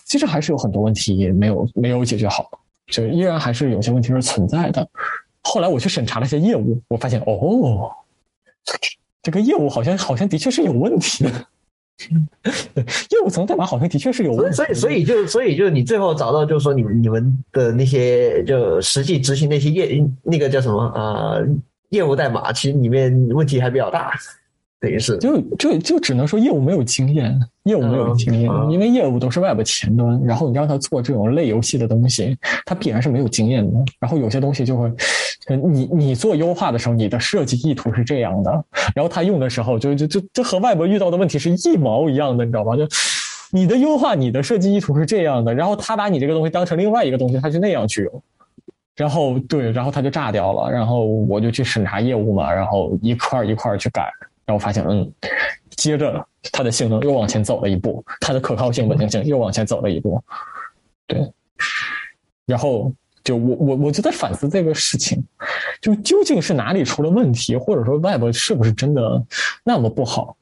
其实还是有很多问题没有没有解决好，就依然还是有些问题是存在的。后来我去审查了一些业务，我发现哦，这个业务好像好像的确是有问题的。[laughs] 业务层代码好像的确是有问题，所以所以就所以就你最后找到就是说你们你们的那些就实际执行那些业那个叫什么啊业务代码，其实里面问题还比较大。等于是，就就就只能说业务没有经验，业务没有经验，因为业务都是 Web 前端，然后你让他做这种类游戏的东西，他必然是没有经验的。然后有些东西就会，你你做优化的时候，你的设计意图是这样的，然后他用的时候，就就就就和 Web 遇到的问题是一毛一样的，你知道吧？就你的优化，你的设计意图是这样的，然后他把你这个东西当成另外一个东西，他就那样去用，然后对，然后他就炸掉了，然后我就去审查业务嘛，然后一块一块去改。然后发现，嗯，接着它的性能又往前走了一步，它的可靠性、稳定性又往前走了一步，对。然后就我我我就在反思这个事情，就究竟是哪里出了问题，或者说 Web 是不是真的那么不好，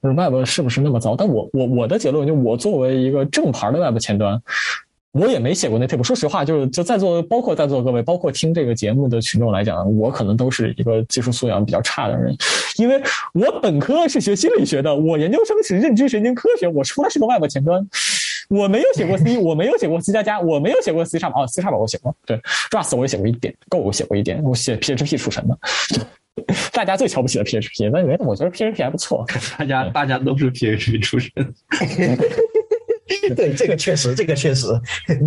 就是 Web 是不是那么糟？但我我我的结论就，我作为一个正牌的 Web 前端，我也没写过那 table。说实话，就是就在座，包括在座各位，包括听这个节目的群众来讲，我可能都是一个技术素养比较差的人，因为我本科是学心理学的，我研究生是认知神经科学，我出来是个外部前端，我没有写过 C，我没有写过 C 加加，我没有写过 C 叉 p 哦，C 叉 p 我写过，对，Rust 我也写过一点，Go 我写过一点，我写 PHP 出身的。[laughs] 大家最瞧不起的 PHP，那我觉得 PHP 还不错。大家大家都是 PHP 出身。[laughs] [laughs] 对，这个确实，这个确实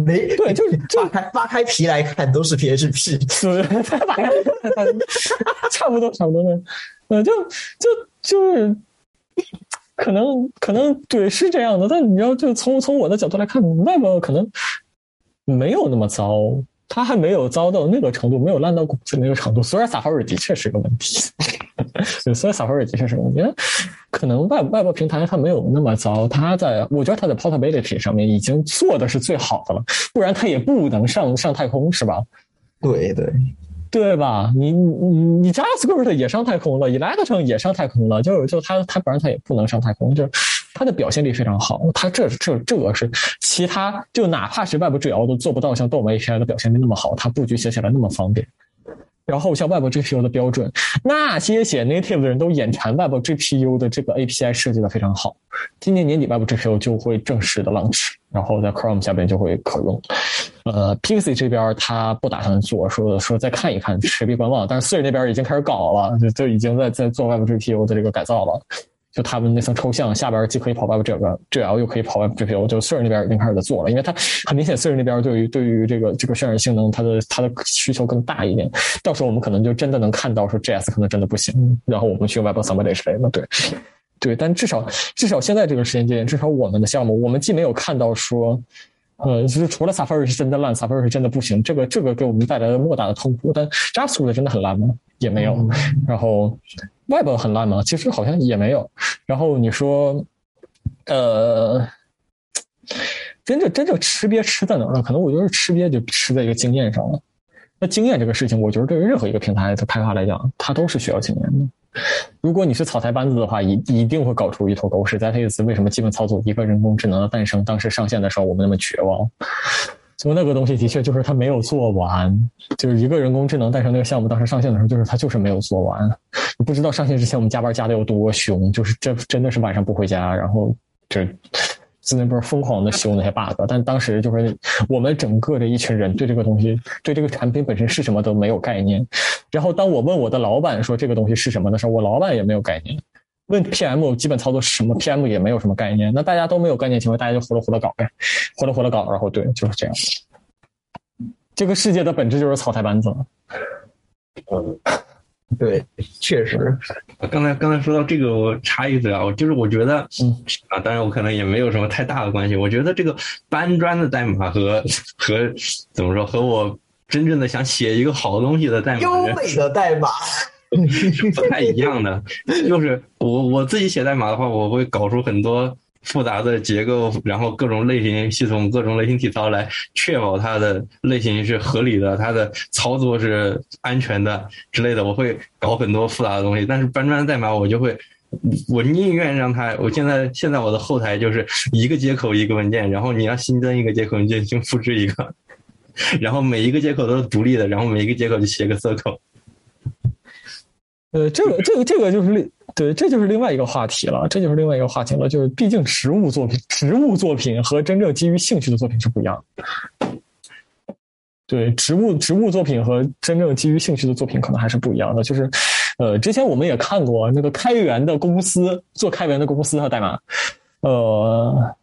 没对，就 [laughs] 是扒开扒开皮来看都是 PHP，[laughs] 对，差不多差不多的，呃，就就就是可能可能对是这样的，但你要就从从我的角度来看，Web 可能没有那么糟。它还没有糟到那个程度，没有烂到骨子那个程度。虽然 Safari 的确是个问题，[laughs] 虽然 Safari 的确是我觉得，可能外外部平台它没有那么糟。它在，我觉得它在 Portability 上面已经做的是最好的了，不然它也不能上上太空，是吧？对对对吧？你你你 JavaScript 也上太空了，Electron 也上太空了，就是就它它不然它也不能上太空，就是。它的表现力非常好，它这这这个是其他就哪怕是外部 GL 都做不到像 DOM API 的表现力那么好，它布局写起来那么方便。然后像 WebGPU 的标准，那些写 Native 的人都眼馋 WebGPU 的这个 API 设计的非常好。今年年底 WebGPU 就会正式的 launch，然后在 Chrome 下边就会可用。呃，Pixie 这边他不打算做，说说再看一看，持币观望。但是 Siri 那边已经开始搞了，就就已经在在做 WebGPU 的这个改造了。就他们那层抽象下边既可以跑 Web 这个 GL，又可以跑 Web GPU，就 s i r 那边已经开始在做了，因为它很明显 s i r 那边对于对于这个这个渲染性能，它的它的需求更大一点。到时候我们可能就真的能看到说 JS 可能真的不行，然后我们去 Web Assembly 之类的。对，对，但至少至少现在这个时间节点，至少我们的项目，我们既没有看到说，呃，就是除了 Safari 是真的烂，Safari 是真的不行，这个这个给我们带来了莫大的痛苦。但 JavaScript 真的很烂吗？也没有。然后。Web 很烂吗？其实好像也没有。然后你说，呃，真正真正吃瘪吃在哪儿呢？可能我觉得吃瘪就吃在一个经验上了。那经验这个事情，我觉得对于任何一个平台的开发来讲，它都是需要经验的。如果你是草台班子的话，一一定会搞出一头狗屎。在这一次，为什么基本操作一个人工智能的诞生，当时上线的时候我们那么绝望？就那个东西的确就是它没有做完，就是一个人工智能诞生那个项目当时上线的时候，就是它就是没有做完。不知道上线之前我们加班加的有多凶，就是这真的是晚上不回家，然后这在那边疯狂的修那些 bug。但当时就是我们整个的一群人对这个东西，对这个产品本身是什么都没有概念。然后当我问我的老板说这个东西是什么的时候，我老板也没有概念。问 PM 基本操作是什么，PM 也没有什么概念。那大家都没有概念情况，大家就糊了糊了搞呗，糊了糊了搞。然后对，就是这样。这个世界的本质就是草台班子。嗯，对，确实。刚才刚才说到这个，我插一嘴啊，我就是我觉得，嗯啊，当然我可能也没有什么太大的关系。我觉得这个搬砖的代码和和怎么说，和我真正的想写一个好东西的代码，优美的代码。是不太一样的，就是我我自己写代码的话，我会搞出很多复杂的结构，然后各种类型系统、各种类型体操来确保它的类型是合理的，它的操作是安全的之类的。我会搞很多复杂的东西，但是搬砖代码我就会，我宁愿让它。我现在现在我的后台就是一个接口一个文件，然后你要新增一个接口，你就先复制一个，[laughs] 然后每一个接口都是独立的，然后每一个接口就写个 circle。呃，这个这个这个就是另对，这就是另外一个话题了，这就是另外一个话题了。就是毕竟实物作品、实物作品和真正基于兴趣的作品是不一样。对，植物植物作品和真正基于兴趣的作品可能还是不一样的。就是，呃，之前我们也看过那个开源的公司做开源的公司和代码，呃。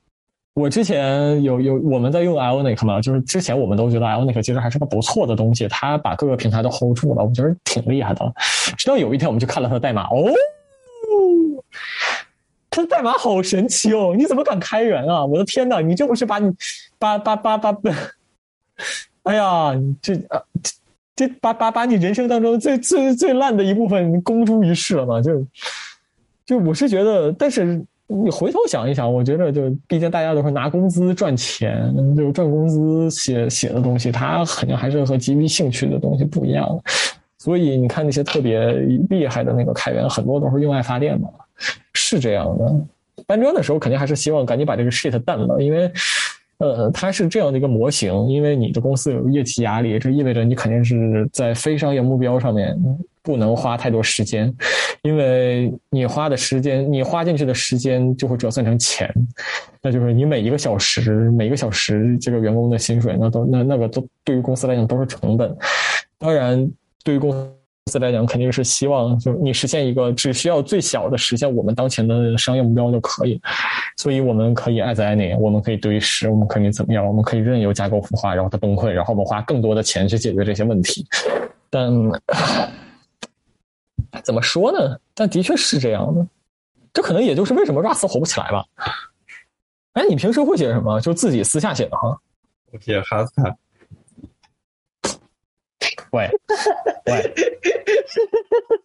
我之前有有我们在用 Ionic 嘛，就是之前我们都觉得 Ionic 其实还是个不错的东西，它把各个平台都 hold 住了，我觉得挺厉害的。直到有一天我们去看了它的代码，哦，它的代码好神奇哦！你怎么敢开源啊？我的天哪，你这不是把你把把把把，[laughs] 哎呀，这啊这把把把你人生当中最最最烂的一部分公诸于世了嘛？就就我是觉得，但是。你回头想一想，我觉得就毕竟大家都是拿工资赚钱，就赚工资写写的东西，它肯定还是和基于兴趣的东西不一样。所以你看那些特别厉害的那个开源，很多都是用爱发电嘛，是这样的。搬砖的时候肯定还是希望赶紧把这个 shit 淡了，因为呃，它是这样的一个模型，因为你的公司有业绩压力，这意味着你肯定是在非商业目标上面不能花太多时间，[laughs] 因为你花的时间，你花进去的时间就会折算成钱，那就是你每一个小时，每一个小时这个员工的薪水，那都那那个都对于公司来讲都是成本。当然，对于公司来讲，肯定是希望就你实现一个只需要最小的实现我们当前的商业目标就可以，所以我们可以爱在爱内，我们可以堆实，我们可以怎么样？我们可以任由架构孵化，然后它崩溃，然后我们花更多的钱去解决这些问题。但怎么说呢？但的确是这样的，这可能也就是为什么 Rust 火不起来吧。哎，你平时会写什么？就自己私下写的哈？我写哈斯卡。喂，喂，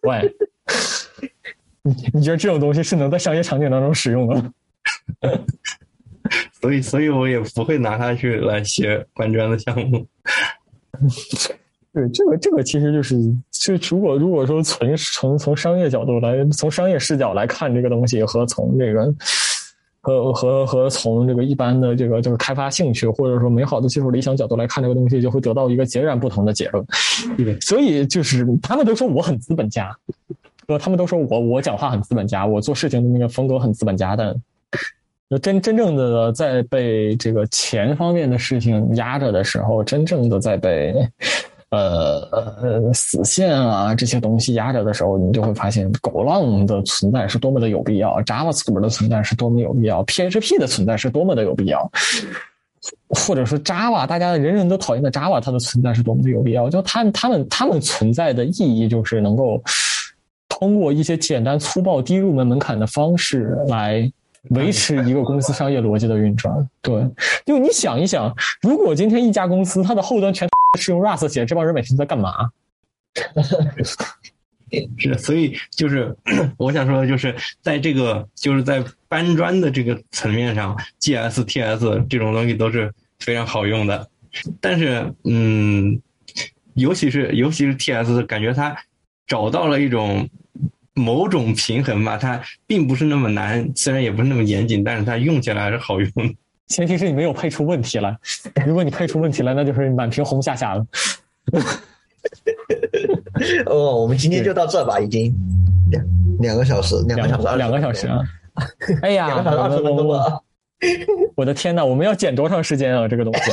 喂，你你觉得这种东西是能在商业场景当中使用的？[laughs] 所以，所以我也不会拿它去来写搬砖的项目。对，这个这个其实就是，就如果如果说从从从商业角度来，从商业视角来看这个东西，和从这个。和和和从这个一般的这个就是开发兴趣或者说美好的技术理想角度来看这个东西，就会得到一个截然不同的结论。所以就是他们都说我很资本家，呃，他们都说我我讲话很资本家，我做事情的那个风格很资本家，但真真正的在被这个钱方面的事情压着的时候，真正的在被。呃呃，死线啊，这些东西压着的时候，你就会发现狗浪的存在是多么的有必要，JavaScript 的存在是多么有必要，PHP 的存在是多么的有必要，或者说 Java，大家人人都讨厌的 Java，它的存在是多么的有必要。就他他们它们存在的意义，就是能够通过一些简单粗暴、低入门门槛的方式来。维持一个公司商业逻辑的运转，对，就你想一想，如果今天一家公司它的后端全是用 Rust 写，这帮人每天在干嘛？[laughs] 是，所以就是 [clears throat] 我想说的，就是在这个就是在搬砖的这个层面上，GS、TS 这种东西都是非常好用的，但是，嗯，尤其是尤其是 TS，感觉它找到了一种。某种平衡吧，它并不是那么难，虽然也不是那么严谨，但是它用起来还是好用。前提是你没有配出问题来，[laughs] 如果你配出问题来，那就是满屏红下下了。[laughs] 哦，我们今天就到这吧，已经两两个小时，两个小时，两个小时啊！[laughs] 哎呀，两个小时二十分钟了。我的天呐，我们要剪多长时间啊？这个东西，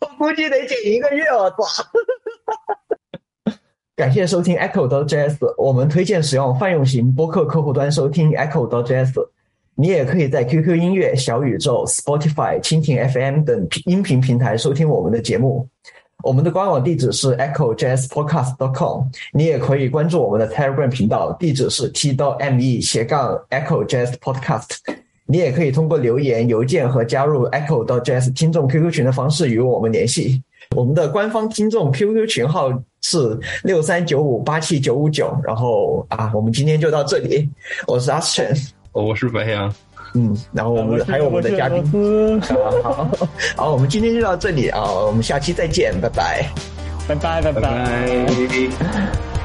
我估计得剪一个月，我操！感谢收听 Echo 的 JS，我们推荐使用泛用型播客客户端收听 Echo 的 JS。你也可以在 QQ 音乐、小宇宙、Spotify、蜻蜓 FM 等音频平台收听我们的节目。我们的官网地址是 EchoJSPodcast.com，你也可以关注我们的 Telegram 频道，地址是 t.me 斜杠 EchoJSPodcast。你也可以通过留言、邮件和加入 Echo 到 JS 听众 QQ 群的方式与我们联系。我们的官方听众 QQ 群号是六三九五八七九五九，然后啊，我们今天就到这里。我是 Astin，我是白羊，嗯，然后我们还有我们的嘉宾，好，好，我们今天就到这里啊，我们下期再见，拜拜，拜拜，拜拜。